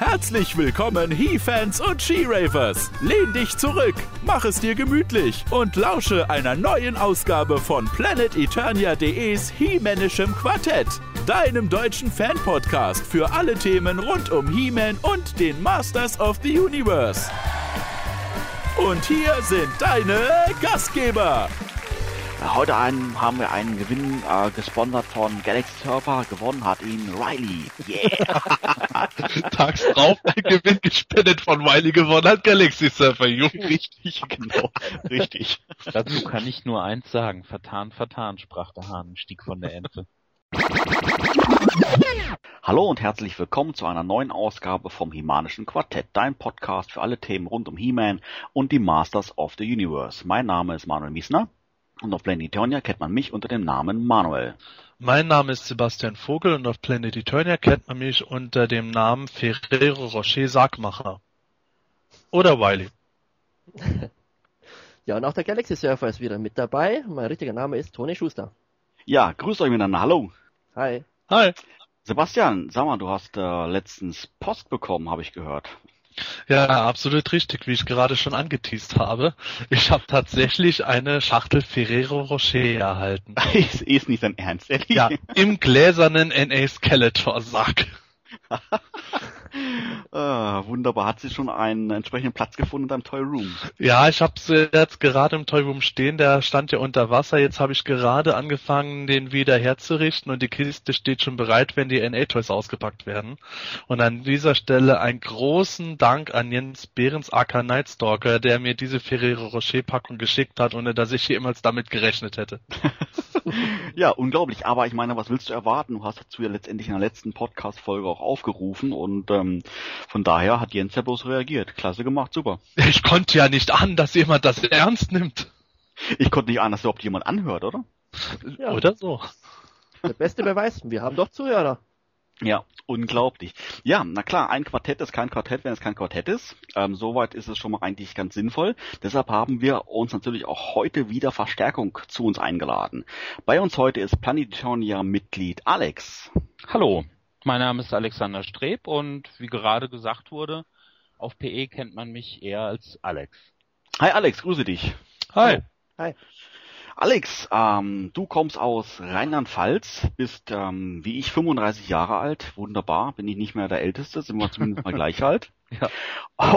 Herzlich willkommen, He-Fans und She-Ravers. Lehn dich zurück, mach es dir gemütlich und lausche einer neuen Ausgabe von PlanetEternia.de's He-Manischem Quartett, deinem deutschen Fan-Podcast für alle Themen rund um He-Man und den Masters of the Universe. Und hier sind deine Gastgeber. Heute einen, haben wir einen Gewinn äh, gesponsert von Galaxy Surfer. Gewonnen hat ihn Riley. Yeah! Tags drauf ein Gewinn gespendet von Riley gewonnen hat Galaxy Surfer. Jung. Richtig, genau. Richtig. Dazu kann ich nur eins sagen. Vertan, vertan, sprach der Hahn, stieg von der Ente. Hallo und herzlich willkommen zu einer neuen Ausgabe vom Himanischen Quartett, dein Podcast für alle Themen rund um He-Man und die Masters of the Universe. Mein Name ist Manuel Miesner und auf Planet Eternia kennt man mich unter dem Namen Manuel. Mein Name ist Sebastian Vogel und auf Planet Eternia kennt man mich unter dem Namen Ferrero Rocher Sargmacher. Oder Wiley. Ja, und auch der Galaxy Surfer ist wieder mit dabei. Mein richtiger Name ist Toni Schuster. Ja, grüßt euch miteinander. Hallo. Hi. Hi. Sebastian, sag mal, du hast äh, letztens Post bekommen, habe ich gehört. Ja, absolut richtig, wie ich gerade schon angeteased habe. Ich habe tatsächlich eine Schachtel Ferrero Rocher erhalten. ist, ist nicht dein Ernst, ehrlich? Ja, im gläsernen NA Skeletor Sack. ah, wunderbar. Hat sie schon einen entsprechenden Platz gefunden in deinem Toy Room? Ja, ich habe sie jetzt gerade im Toy Room stehen. Der stand ja unter Wasser. Jetzt habe ich gerade angefangen, den wieder herzurichten und die Kiste steht schon bereit, wenn die NA-Toys ausgepackt werden. Und an dieser Stelle einen großen Dank an Jens Behrens aka Nightstalker, der mir diese Ferrero Rocher Packung geschickt hat, ohne dass ich jemals damit gerechnet hätte. ja, unglaublich. Aber ich meine, was willst du erwarten? Du hast dazu ja letztendlich in der letzten Podcast-Folge auch aufgerufen und ähm, von daher hat Jens ja bloß reagiert. Klasse gemacht, super. Ich konnte ja nicht ahnen, dass jemand das ernst nimmt. Ich konnte nicht ahnen, dass überhaupt jemand anhört, oder? Ja. Oder so. Der beste Beweis, wir haben doch Zuhörer. Ja, unglaublich. Ja, na klar, ein Quartett ist kein Quartett, wenn es kein Quartett ist. Ähm, soweit ist es schon mal eigentlich ganz sinnvoll. Deshalb haben wir uns natürlich auch heute wieder Verstärkung zu uns eingeladen. Bei uns heute ist Planetonia-Mitglied Alex. Hallo, mein Name ist Alexander Streb und wie gerade gesagt wurde, auf PE kennt man mich eher als Alex. Hi Alex, grüße dich. Hi. Hi. Alex, ähm, du kommst aus Rheinland-Pfalz, bist ähm, wie ich 35 Jahre alt. Wunderbar, bin ich nicht mehr der Älteste, sind wir zumindest mal gleich alt. Ja.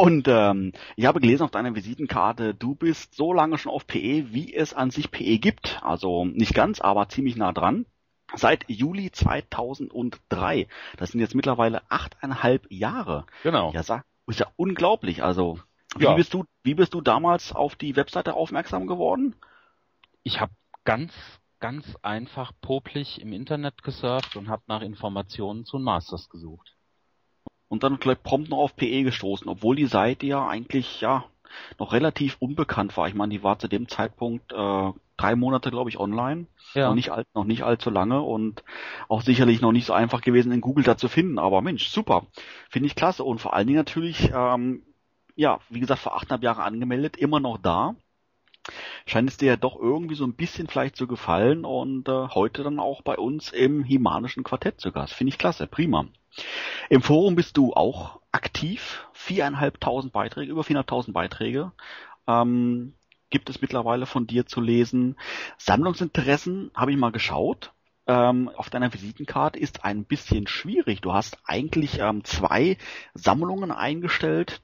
Und ähm, ich habe gelesen auf deiner Visitenkarte, du bist so lange schon auf PE, wie es an sich PE gibt. Also nicht ganz, aber ziemlich nah dran. Seit Juli 2003. Das sind jetzt mittlerweile achteinhalb Jahre. Genau. Ja, ist ja unglaublich. Also wie Ja. bist du, wie bist du damals auf die Webseite aufmerksam geworden? Ich habe ganz, ganz einfach popelig im Internet gesurft und habe nach Informationen zu Masters gesucht. und dann gleich prompt noch auf PE gestoßen, obwohl die Seite ja eigentlich ja noch relativ unbekannt war. Ich meine, die war zu dem Zeitpunkt äh, drei Monate, glaube ich, online, Ja. noch nicht alt, noch nicht allzu lange und auch sicherlich noch nicht so einfach gewesen, in Google da zu finden. Aber Mensch, super, finde ich klasse und vor allen Dingen natürlich, ähm, ja, wie gesagt, vor achteinhalb Jahren angemeldet, immer noch da. Scheint es dir ja doch irgendwie so ein bisschen vielleicht zu gefallen und äh, heute dann auch bei uns im Himanischen Quartett zu Gast. Finde ich klasse, prima. Im Forum bist du auch aktiv. Viereinhalbtausend Beiträge, über 400.000 Beiträge ähm, gibt es mittlerweile von dir zu lesen. Sammlungsinteressen habe ich mal geschaut. Ähm, auf deiner Visitenkarte ist ein bisschen schwierig. Du hast eigentlich ähm, zwei Sammlungen eingestellt.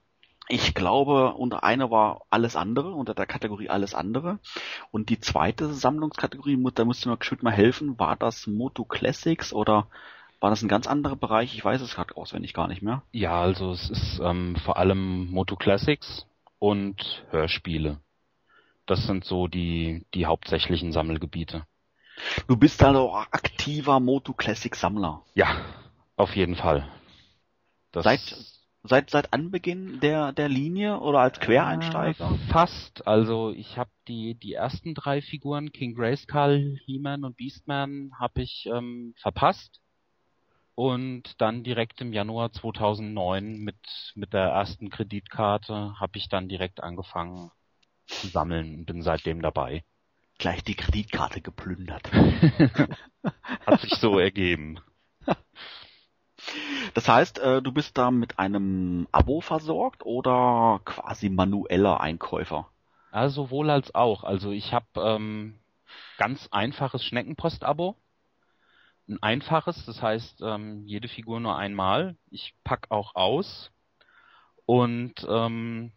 Ich glaube, unter einer war alles andere, unter der Kategorie alles andere. Und die zweite Sammlungskategorie, da musst du mir geschwind mal helfen, war das Moto Classics oder war das ein ganz anderer Bereich? Ich weiß es gerade auswendig gar nicht mehr. Ja, also es ist ähm, vor allem Moto Classics und Hörspiele. Das sind so die, die hauptsächlichen Sammelgebiete. Du bist also auch aktiver Moto Classic Sammler. Ja, auf jeden Fall. Das Seit, seit, seit Anbeginn der, der Linie oder als Quereinsteiger? Äh, fast. Also ich habe die, die ersten drei Figuren, King Grayskull, He-Man und Beastman, habe ich ähm, verpasst. Und dann direkt im Januar 2009 mit, mit der ersten Kreditkarte habe ich dann direkt angefangen zu sammeln und bin seitdem dabei. Gleich die Kreditkarte geplündert. Hat sich so ergeben. Das heißt, äh, du bist da mit einem Abo versorgt oder quasi manueller Einkäufer? Ja, sowohl als auch. Also ich habe ähm, ganz einfaches Schneckenpost-Abo. Ein einfaches, das heißt ähm, jede Figur nur einmal. Ich pack auch aus und ähm,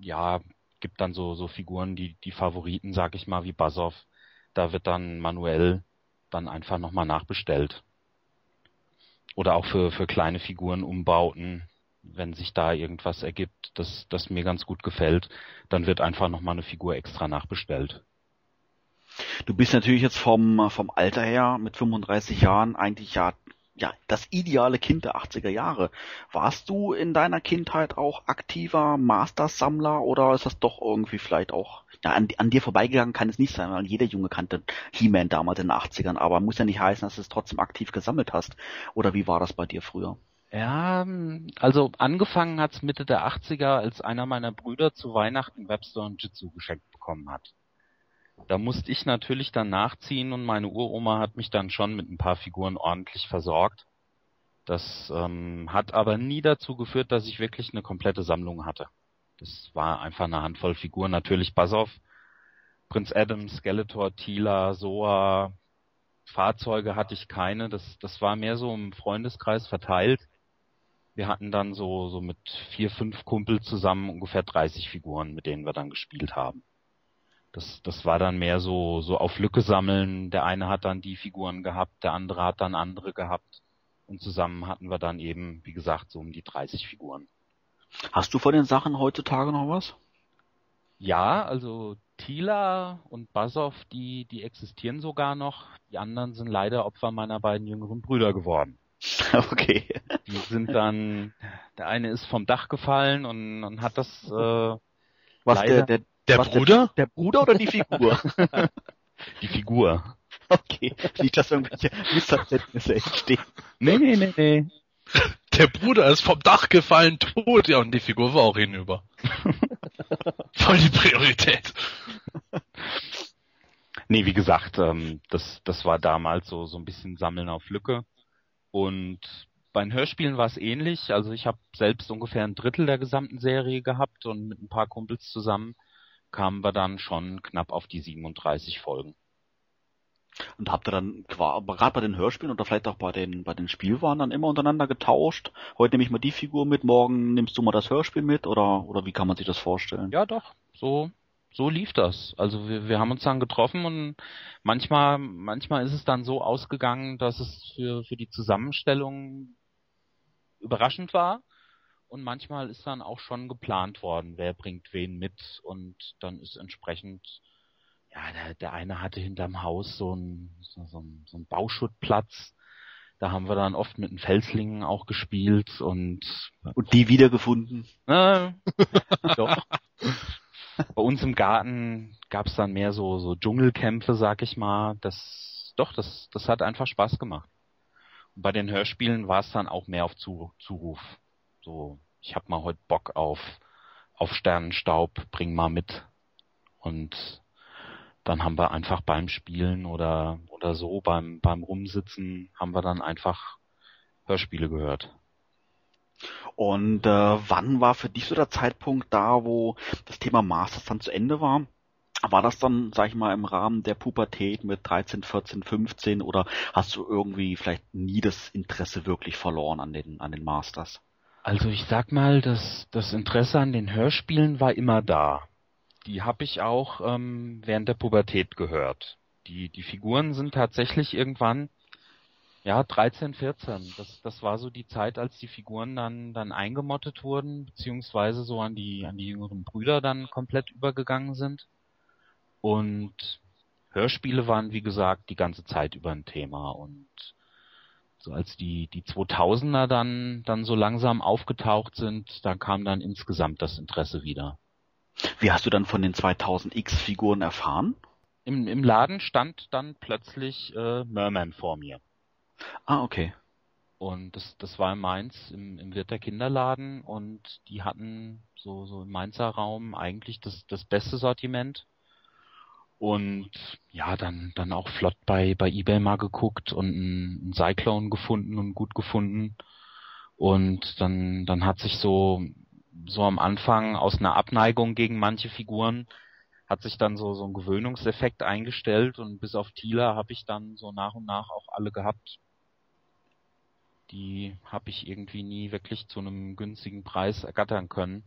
ja, gibt dann so so Figuren, die die Favoriten, sag ich mal, wie Basov. Da wird dann manuell dann einfach nochmal nachbestellt. Oder auch für für kleine Figuren umbauten, wenn sich da irgendwas ergibt, das das mir ganz gut gefällt, dann wird einfach nochmal eine Figur extra nachbestellt. Du bist natürlich jetzt vom, vom Alter her mit 35 Jahren eigentlich ja, ja das ideale Kind der 80er Jahre. Warst du in deiner Kindheit auch aktiver Masters-Sammler oder ist das doch irgendwie vielleicht auch ja, an, an dir vorbeigegangen kann es nicht sein, weil jeder Junge kannte He-Man damals in den 80ern, aber muss ja nicht heißen, dass du es trotzdem aktiv gesammelt hast. Oder wie war das bei dir früher? Ja, also angefangen hat's Mitte der 80er, als einer meiner Brüder zu Weihnachten Webster und Jitsu geschenkt bekommen hat. Da musste ich natürlich dann nachziehen und meine Uroma hat mich dann schon mit ein paar Figuren ordentlich versorgt. Das ähm, hat aber nie dazu geführt, dass ich wirklich eine komplette Sammlung hatte. Das war einfach eine Handvoll Figuren. Natürlich Basov, Prinz Adam, Skeletor, Tila, Soa, Fahrzeuge hatte ich keine. Das, das war mehr so im Freundeskreis verteilt. Wir hatten dann so, so mit vier, fünf Kumpel zusammen ungefähr 30 Figuren, mit denen wir dann gespielt haben. Das, das war dann mehr so, so auf Lücke sammeln. Der eine hat dann die Figuren gehabt, der andere hat dann andere gehabt. Und zusammen hatten wir dann eben, wie gesagt, so um die 30 Figuren. Hast du von den Sachen heutzutage noch was? Ja, also Tila und Basov, die, die existieren sogar noch. Die anderen sind leider Opfer meiner beiden jüngeren Brüder geworden. Okay. Die sind dann, der eine ist vom Dach gefallen und, und hat das, äh, Was Leider. der, der, Der was, Bruder? Der, der Bruder oder die Figur? die Figur. okay. Nicht, dass irgendwelche Missverständnisse entstehen. Nee, nee, nee, nee. Der Bruder ist vom Dach gefallen, tot. Ja, und die Figur war auch hinüber. Voll die Priorität. Nee, wie gesagt, ähm, das, das war damals so, so ein bisschen Sammeln auf Lücke. Und bei den Hörspielen war es ähnlich. Also ich habe selbst ungefähr ein Drittel der gesamten Serie gehabt und mit ein paar Kumpels zusammen kamen wir dann schon knapp auf die 37 Folgen. Und habt ihr dann gerade bei den Hörspielen oder vielleicht auch bei den bei den Spielwaren dann immer untereinander getauscht? Heute nehme ich mal die Figur mit, morgen nimmst du mal das Hörspiel mit oder oder wie kann man sich das vorstellen? Ja, doch, so so lief das. Also wir, wir haben uns dann getroffen und manchmal manchmal ist es dann so ausgegangen, dass es für für die Zusammenstellung überraschend war und manchmal ist dann auch schon geplant worden, wer bringt wen mit und dann ist entsprechend ja, der, der eine hatte hinterm Haus so ein so, so, ein, so ein Bauschuttplatz. Da haben wir dann oft mit den Felslingen auch gespielt und Und die wiedergefunden? äh, doch. Bei uns im Garten gab's dann mehr so so Dschungelkämpfe, sag ich mal. Das doch, das das hat einfach Spaß gemacht. Und bei den Hörspielen war es dann auch mehr auf Zu, Zuruf. So, ich hab mal heute Bock auf auf Sternenstaub, bring mal mit. Und dann haben wir einfach beim Spielen oder oder so beim beim Rumsitzen haben wir dann einfach Hörspiele gehört. Und äh, wann war für dich so der Zeitpunkt da, wo das Thema Masters dann zu Ende war? War das dann, sag ich mal, im Rahmen der Pubertät mit 13, 14, 15 oder hast du irgendwie vielleicht nie das Interesse wirklich verloren an den, an den Masters? Also ich sag mal, das das Interesse an den Hörspielen war immer da. Die habe ich auch ähm, während der Pubertät gehört. Die die Figuren sind tatsächlich irgendwann ja 13, 14. Das das war so die Zeit, als die Figuren dann dann eingemottet wurden beziehungsweise so an die an die jüngeren Brüder dann komplett übergegangen sind. Und Hörspiele waren wie gesagt die ganze Zeit über ein Thema und so als die die 2000er dann dann so langsam aufgetaucht sind, da kam dann insgesamt das Interesse wieder. Wie hast du dann von den 2000X Figuren erfahren? Im im Laden stand dann plötzlich äh, Merman vor mir Ah, okay. und das das war in Mainz im im Wirt der Kinderladen und die hatten so so im Mainzer Raum eigentlich das das beste Sortiment. Und ja, dann dann auch flott bei bei eBay mal geguckt und einen, Cyclone gefunden und gut gefunden. Und dann, dann hat sich so, so am Anfang aus einer Abneigung gegen manche Figuren hat sich dann so, so ein Gewöhnungseffekt eingestellt und bis auf Thieler habe ich dann so nach und nach auch alle gehabt. Die habe ich irgendwie nie wirklich zu einem günstigen Preis ergattern können.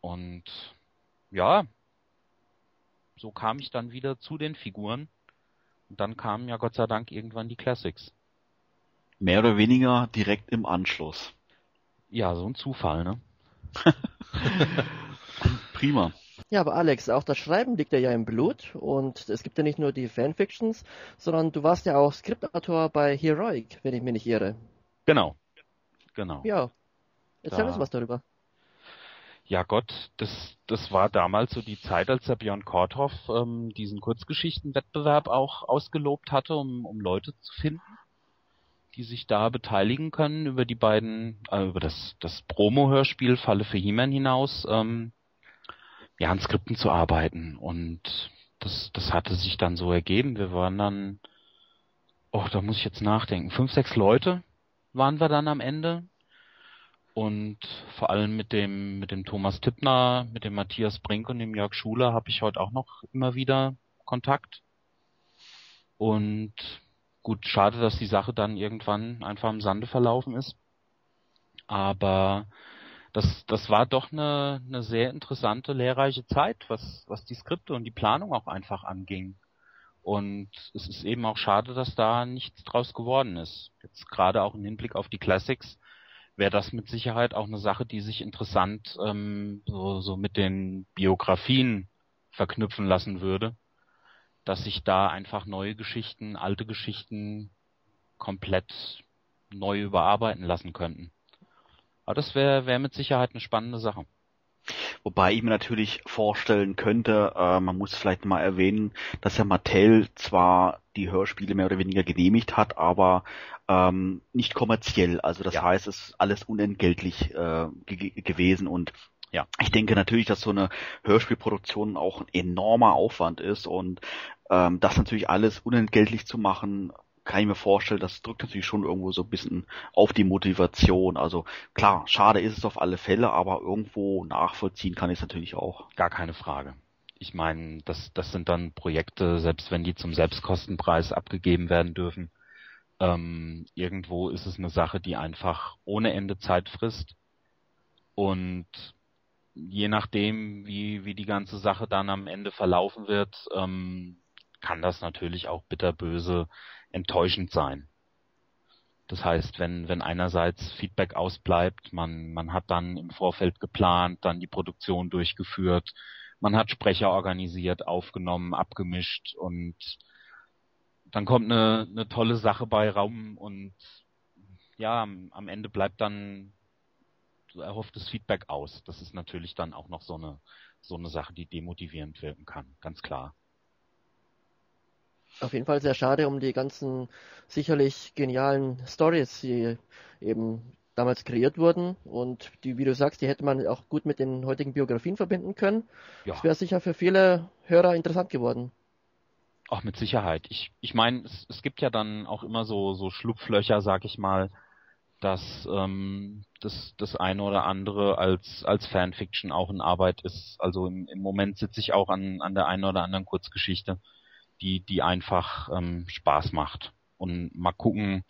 Und ja, so kam ich dann wieder zu den Figuren. Und dann kamen ja Gott sei Dank irgendwann die Classics. Mehr oder weniger direkt im Anschluss. Ja, so ein Zufall, ne? Prima. Ja, aber Alex, auch das Schreiben liegt dir ja im Blut und es gibt ja nicht nur die Fanfictions, sondern du warst ja auch Skriptautor bei Heroic, wenn ich mich nicht irre. Genau. Genau. Ja. Erzähl Da- uns was darüber. Ja Gott, das, das war damals so die Zeit, als der Björn Korthoff ähm, diesen Kurzgeschichtenwettbewerb auch ausgelobt hatte, um, um Leute zu finden, die sich da beteiligen können über die beiden, äh, über das, das Promo-Hörspiel Falle für He-Man hinaus, ähm, ja, an Skripten zu arbeiten. Und das, das hatte sich dann so ergeben. Wir waren dann, oh, da muss ich jetzt nachdenken, fünf, sechs Leute waren wir dann am Ende. Und vor allem mit dem, mit dem Thomas Tippner, mit dem Matthias Brink und dem Jörg Schuler habe ich heute auch noch immer wieder Kontakt. Und gut, schade, dass die Sache dann irgendwann einfach im Sande verlaufen ist. Aber das, das war doch eine, eine sehr interessante, lehrreiche Zeit, was, was die Skripte und die Planung auch einfach anging. Und es ist eben auch schade, dass da nichts draus geworden ist. Jetzt gerade auch im Hinblick auf die Classics wäre das mit Sicherheit auch eine Sache, die sich interessant ähm, so, so mit den Biografien verknüpfen lassen würde, dass sich da einfach neue Geschichten, alte Geschichten komplett neu überarbeiten lassen könnten. Aber das wäre wär mit Sicherheit eine spannende Sache. Wobei ich mir natürlich vorstellen könnte, äh, man muss vielleicht mal erwähnen, dass ja Mattel zwar die Hörspiele mehr oder weniger genehmigt hat, aber ähm, nicht kommerziell. Also das Ja. heißt, es ist alles unentgeltlich äh, ge gewesen und Ja. ich denke natürlich, dass so eine Hörspielproduktion auch ein enormer Aufwand ist und ähm, das natürlich alles unentgeltlich zu machen, kann ich mir vorstellen, das drückt natürlich schon irgendwo so ein bisschen auf die Motivation. Also klar, schade ist es auf alle Fälle, aber irgendwo nachvollziehen kann ich es natürlich auch. Gar keine Frage. Ich meine, das, das sind dann Projekte, selbst wenn die zum Selbstkostenpreis abgegeben werden dürfen. Ähm, irgendwo ist es eine Sache, die einfach ohne Ende Zeit frisst. Und je nachdem, wie, wie die ganze Sache dann am Ende verlaufen wird, ähm, kann das natürlich auch bitterböse enttäuschend sein. Das heißt, wenn, wenn einerseits Feedback ausbleibt, man, man hat dann im Vorfeld geplant, dann die Produktion durchgeführt, man hat Sprecher organisiert, aufgenommen, abgemischt und dann kommt eine, eine tolle Sache bei Raum und ja, am, Ende bleibt dann erhofftes Feedback aus. Das ist natürlich dann auch noch so eine, so eine Sache, die demotivierend wirken kann, ganz klar. Auf jeden Fall sehr schade um die ganzen sicherlich genialen Stories, die eben damals kreiert wurden und die, wie du sagst, die hätte man auch gut mit den heutigen Biografien verbinden können. Ja. Das wäre sicher für viele Hörer interessant geworden. Auch mit Sicherheit. Ich, ich meine, es, es gibt ja dann auch immer so, so Schlupflöcher, sag ich mal, dass ähm, das, das eine oder andere als, als Fanfiction auch in Arbeit ist. Also im, im Moment sitze ich auch an, an der einen oder anderen Kurzgeschichte, die, die einfach ähm, Spaß macht. Und mal gucken,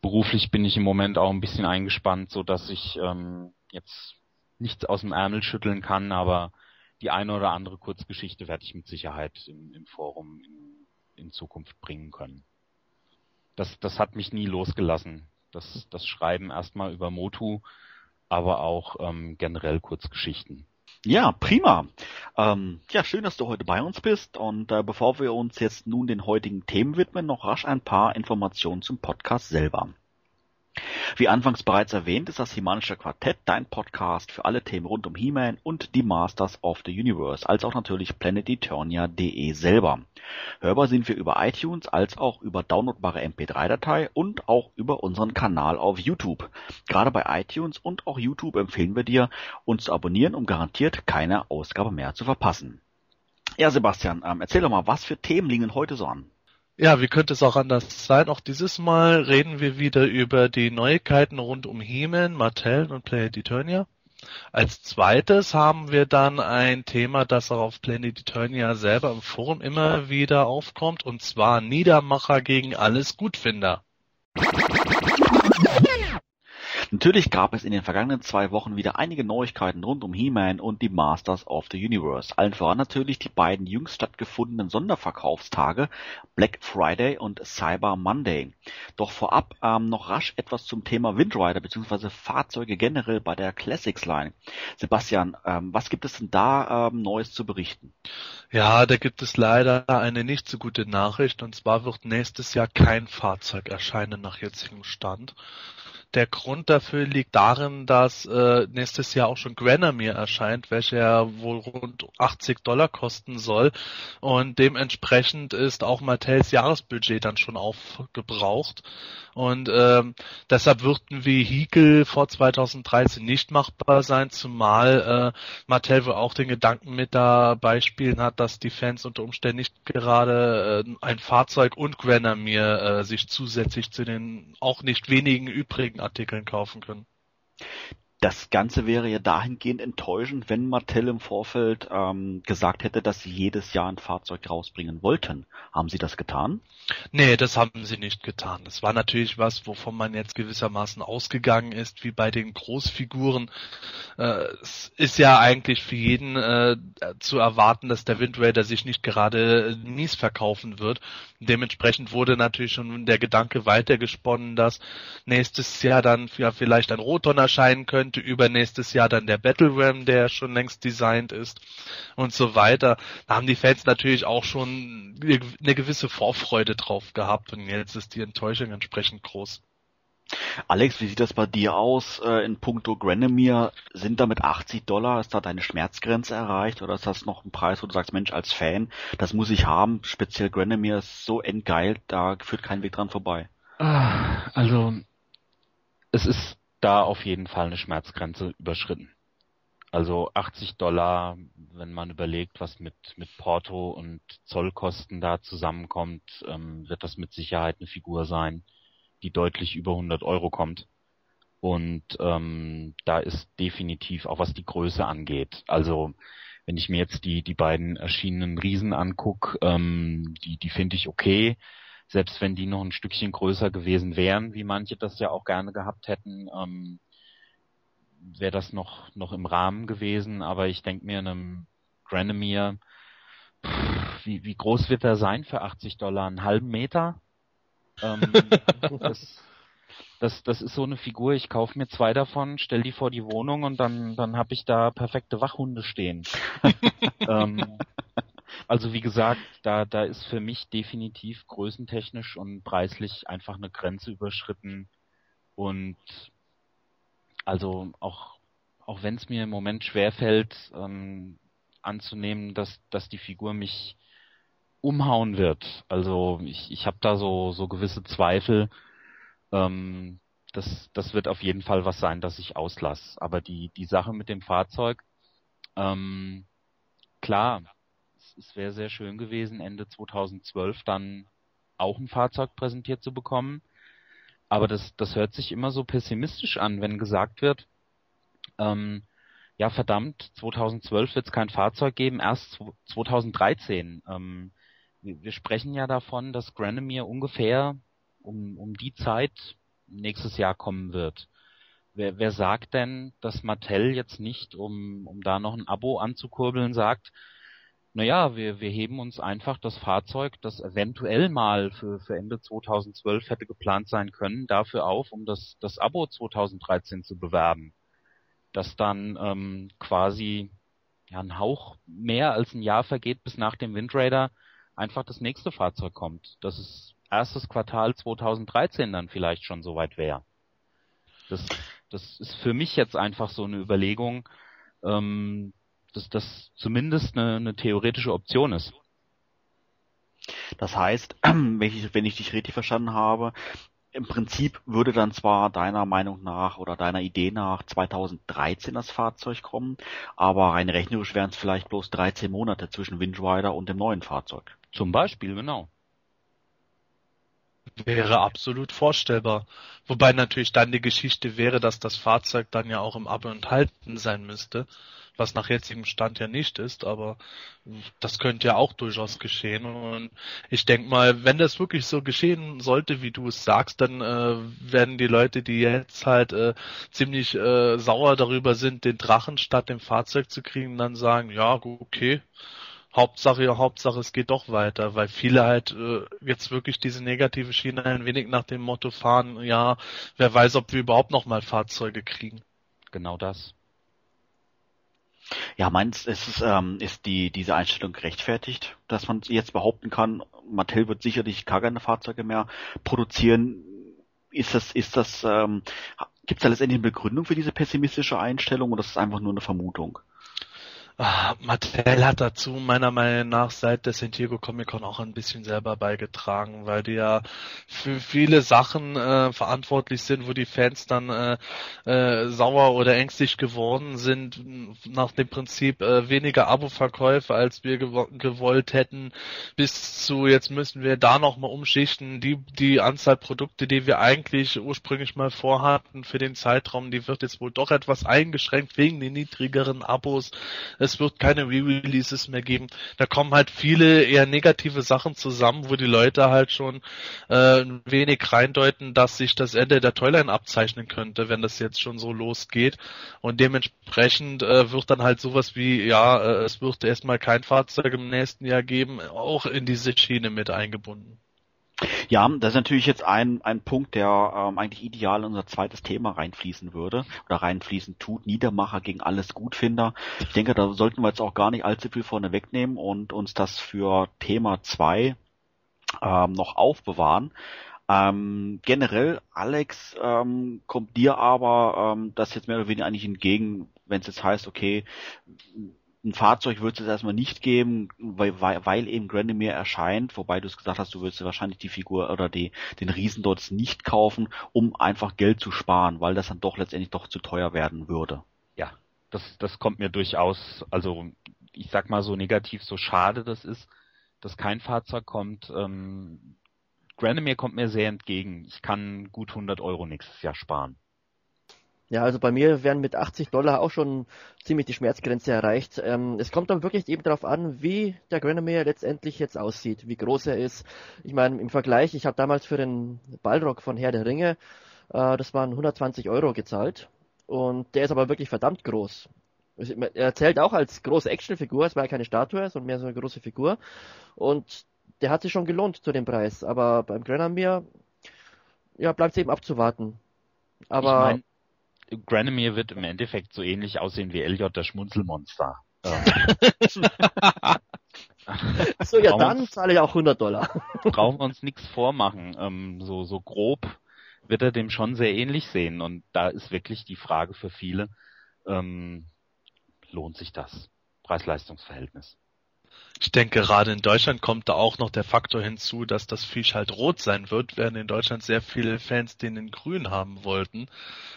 beruflich bin ich im Moment auch ein bisschen eingespannt, so dass ich ähm, jetzt nichts aus dem Ärmel schütteln kann, aber die eine oder andere Kurzgeschichte werde ich mit Sicherheit im, im Forum in, in Zukunft bringen können. Das, das hat mich nie losgelassen. Das, das Schreiben erstmal über Motu, aber auch ähm, generell Kurzgeschichten. Ja, prima. Ähm, ja, schön, dass du heute bei uns bist. Und äh, bevor wir uns jetzt nun den heutigen Themen widmen, noch rasch ein paar Informationen zum Podcast selber. Wie anfangs bereits erwähnt, ist das Himanische Quartett dein Podcast für alle Themen rund um He-Man und die Masters of the Universe, als auch natürlich planeteternia.de selber. Hörbar sind wir über iTunes, als auch über downloadbare MP3-Datei und auch über unseren Kanal auf YouTube. Gerade bei iTunes und auch YouTube empfehlen wir dir, uns zu abonnieren, um garantiert keine Ausgabe mehr zu verpassen. Ja, Sebastian, ähm, erzähl doch mal, was für Themen liegen heute so an? Ja, wie könnte es auch anders sein? Auch dieses Mal reden wir wieder über die Neuigkeiten rund um He-Man, Mattel und Planet Eternia. Als zweites haben wir dann ein Thema, das auch auf Planet Eternia selber im Forum immer wieder aufkommt, und zwar Niedermacher gegen alles Gutfinder. Natürlich gab es in den vergangenen zwei Wochen wieder einige Neuigkeiten rund um He-Man und die Masters of the Universe. Allen voran natürlich die beiden jüngst stattgefundenen Sonderverkaufstage Black Friday und Cyber Monday. Doch vorab ähm, noch rasch etwas zum Thema Windrider bzw. Fahrzeuge generell bei der Classics Line. Sebastian, ähm, was gibt es denn da ähm, Neues zu berichten? Ja, da gibt es leider eine nicht so gute Nachricht und zwar wird nächstes Jahr kein Fahrzeug erscheinen nach jetzigem Stand. Der Grund dafür liegt darin, dass äh, nächstes Jahr auch schon Granamere erscheint, welcher wohl rund 80 Dollar kosten soll. Und dementsprechend ist auch Mattels Jahresbudget dann schon aufgebraucht. Und ähm, deshalb wird ein Vehikel vor 2013 nicht machbar sein, zumal äh, Mattel wohl auch den Gedanken mit dabei spielen hat, dass die Fans unter Umständen nicht gerade äh, ein Fahrzeug und Granamere äh, sich zusätzlich zu den auch nicht wenigen übrigen Artikeln kaufen können. Das Ganze wäre ja dahingehend enttäuschend, wenn Mattel im Vorfeld ähm, gesagt hätte, dass sie jedes Jahr ein Fahrzeug rausbringen wollten. Haben sie das getan? Nee, das haben sie nicht getan. Das war natürlich was, wovon man jetzt gewissermaßen ausgegangen ist, wie bei den Großfiguren. Äh, es ist ja eigentlich für jeden äh, zu erwarten, dass der Wind Raider sich nicht gerade mies verkaufen wird. Dementsprechend wurde natürlich schon der Gedanke weitergesponnen, dass nächstes Jahr dann ja, vielleicht ein Roton erscheinen könnte, übernächstes Jahr dann der Battle Ram, der schon längst designt ist und so weiter. Da haben die Fans natürlich auch schon eine gewisse Vorfreude drauf gehabt und jetzt ist die Enttäuschung entsprechend groß. Alex, wie sieht das bei dir aus äh, in puncto Granemir? Sind da mit 80 Dollar, ist da deine Schmerzgrenze erreicht oder ist das noch ein Preis, wo du sagst, Mensch, als Fan, das muss ich haben, speziell Granemir ist so entgeilt, da führt kein Weg dran vorbei. Ah, also, es ist da auf jeden Fall eine Schmerzgrenze überschritten. Also 80 Dollar, wenn man überlegt, was mit, mit Porto und Zollkosten da zusammenkommt, ähm, wird das mit Sicherheit eine Figur sein, die deutlich über 100 Euro kommt. Und ähm, da ist definitiv auch was die Größe angeht. Also wenn ich mir jetzt die, die beiden erschienenen Riesen anguck, ähm, die, die finde ich okay selbst wenn die noch ein Stückchen größer gewesen wären, wie manche das ja auch gerne gehabt hätten, ähm, wäre das noch, noch im Rahmen gewesen. Aber ich denke mir, einem Granomir, wie, wie groß wird er sein für 80 Dollar? Einen halben Meter? Ähm, das, das, das ist so eine Figur, ich kaufe mir zwei davon, stell die vor die Wohnung und dann, dann habe ich da perfekte Wachhunde stehen. ähm, also wie gesagt, da, da ist für mich definitiv größentechnisch und preislich einfach eine Grenze überschritten. Und also auch, auch wenn es mir im Moment schwerfällt, ähm, anzunehmen, dass, dass die Figur mich umhauen wird. Also ich, ich habe da so, so gewisse Zweifel. Ähm, das, das wird auf jeden Fall was sein, das ich auslasse. Aber die, die Sache mit dem Fahrzeug, ähm, klar, es wäre sehr schön gewesen, Ende 2012 dann auch ein Fahrzeug präsentiert zu bekommen. Aber das, das hört sich immer so pessimistisch an, wenn gesagt wird, ähm, ja verdammt, 2012 wird es kein Fahrzeug geben, erst 2013. Ähm, wir, wir, sprechen ja davon, dass Granomir ungefähr um, um die Zeit nächstes Jahr kommen wird. Wer, wer sagt denn, dass Mattel jetzt nicht, um, um da noch ein Abo anzukurbeln, sagt, naja, wir, wir heben uns einfach das Fahrzeug, das eventuell mal für, für Ende 2012 hätte geplant sein können, dafür auf, um das, das Abo 2013 zu bewerben. Dass dann ähm, quasi ja, ein Hauch mehr als ein Jahr vergeht, bis nach dem Windrader einfach das nächste Fahrzeug kommt. Dass es erstes Quartal 2013 dann vielleicht schon soweit wäre. Das, das ist für mich jetzt einfach so eine Überlegung, ähm, dass das zumindest eine, eine theoretische Option ist. Das heißt, wenn ich, wenn ich dich richtig verstanden habe, im Prinzip würde dann zwar deiner Meinung nach oder deiner Idee nach 2013 das Fahrzeug kommen, aber rein rechnerisch wären es vielleicht bloß 13 Monate zwischen Windrider und dem neuen Fahrzeug. Zum Beispiel, genau. Wäre absolut vorstellbar. Wobei natürlich dann die Geschichte wäre, dass das Fahrzeug dann ja auch im Abo enthalten sein müsste, was nach jetzigem Stand ja nicht ist, aber das könnte ja auch durchaus geschehen. Und ich denke mal, wenn das wirklich so geschehen sollte, wie du es sagst, dann äh, werden die Leute, die jetzt halt äh, ziemlich äh, sauer darüber sind, den Drachen statt dem Fahrzeug zu kriegen, dann sagen, ja, okay, Hauptsache, Hauptsache, es geht doch weiter, weil viele halt äh, jetzt wirklich diese negative Schiene ein wenig nach dem Motto fahren, ja, wer weiß, ob wir überhaupt noch mal Fahrzeuge kriegen. Genau das. Ja, meinst ist es ähm, ist die diese Einstellung gerechtfertigt, dass man jetzt behaupten kann, Mattel wird sicherlich gar keine Fahrzeuge mehr produzieren. Ist das ist das ähm, gibt es da letztendlich eine Begründung für diese pessimistische Einstellung oder ist es einfach nur eine Vermutung? Ah, Mattel hat dazu meiner Meinung nach seit der San Diego Comic Con auch ein bisschen selber beigetragen, weil die ja für viele Sachen äh, verantwortlich sind, wo die Fans dann äh, äh, sauer oder ängstlich geworden sind, nach dem Prinzip äh, weniger Abo-Verkäufe, als wir gew gewollt hätten, bis zu jetzt müssen wir da nochmal umschichten, die, die Anzahl Produkte, die wir eigentlich ursprünglich mal vorhatten für den Zeitraum, die wird jetzt wohl doch etwas eingeschränkt wegen den niedrigeren Abos es wird keine Re-Releases mehr geben. Da kommen halt viele eher negative Sachen zusammen, wo die Leute halt schon äh, ein wenig reindeuten, dass sich das Ende der Toyline abzeichnen könnte, wenn das jetzt schon so losgeht. Und dementsprechend äh, wird dann halt sowas wie, ja, äh, es wird erstmal kein Fahrzeug im nächsten Jahr geben, auch in diese Schiene mit eingebunden. Ja, das ist natürlich jetzt ein, ein Punkt, der ähm, eigentlich ideal in unser zweites Thema reinfließen würde oder reinfließen tut. Niedermacher gegen alles Gutfinder. Ich denke, da sollten wir jetzt auch gar nicht allzu viel vorne wegnehmen und uns das für Thema zwei ähm, noch aufbewahren. Ähm, generell, Alex, ähm, kommt dir aber ähm, das jetzt mehr oder weniger eigentlich entgegen, wenn es jetzt heißt, okay, ein Fahrzeug wird es erstmal nicht geben, weil, weil, weil eben Grandemir erscheint, wobei du es gesagt hast, du würdest wahrscheinlich die Figur oder die, den Riesen dort nicht kaufen, um einfach Geld zu sparen, weil das dann doch letztendlich doch zu teuer werden würde. Ja, das, das kommt mir durchaus, also ich sag mal so negativ, so schade das ist, dass kein Fahrzeug kommt. Ähm, Grandemir kommt mir sehr entgegen. Ich kann gut 100 Euro nächstes Jahr sparen. Ja, also bei mir werden mit 80 Dollar auch schon ziemlich die Schmerzgrenze erreicht. Ähm, es kommt dann wirklich eben darauf an, wie der Granomir letztendlich jetzt aussieht, wie groß er ist. Ich meine, im Vergleich, ich habe damals für den Ballrock von Herr der Ringe, äh, das waren 120 Euro gezahlt. Und der ist aber wirklich verdammt groß. Er zählt auch als große Actionfigur, es war ja keine Statue, sondern mehr so eine große Figur. Und der hat sich schon gelohnt zu dem Preis. Aber beim Granomir, ja, bleibt es eben abzuwarten. Aber ich mein Granomir wird im Endeffekt so ähnlich aussehen wie Elliot, der Schmunzelmonster. so, ja, dann zahle ich auch 100 Dollar. brauchen wir uns nichts vormachen. Ähm, so, so grob wird er dem schon sehr ähnlich sehen. Und da ist wirklich die Frage für viele, ähm, lohnt sich das? Preis-Leistungs-Verhältnis. Ich denke, gerade in Deutschland kommt da auch noch der Faktor hinzu, dass das Viech halt rot sein wird, während in Deutschland sehr viele Fans den in grün haben wollten.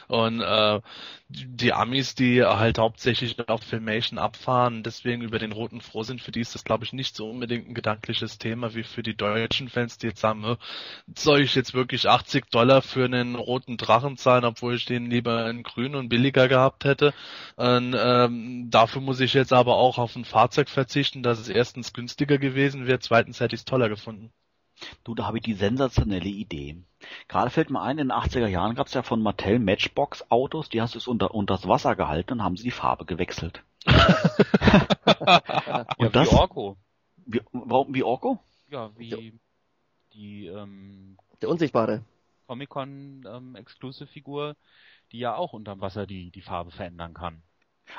Und äh, die Amis, die halt hauptsächlich auf Filmation abfahren, deswegen über den roten froh sind, für die ist das, glaube ich, nicht so unbedingt ein gedankliches Thema wie für die deutschen Fans, die jetzt sagen, soll ich jetzt wirklich 80 Dollar für einen roten Drachen zahlen, obwohl ich den lieber in grün und billiger gehabt hätte. Und ähm, dafür muss ich jetzt aber auch auf ein Fahrzeug verzichten, das es erstens günstiger gewesen wäre, zweitens hätte ich es toller gefunden. Du, da habe ich die sensationelle Idee. Gerade fällt mir ein, in den 80er Jahren gab es ja von Mattel Matchbox-Autos, die hast du unter, unter das Wasser gehalten und haben sie die Farbe gewechselt. ja, und das, wie Orko. Wie, warum, wie Orko? Ja, wie die ähm, der Unsichtbare. Comic-Con ähm, Exclusive-Figur, die ja auch unterm Wasser die, die Farbe verändern kann.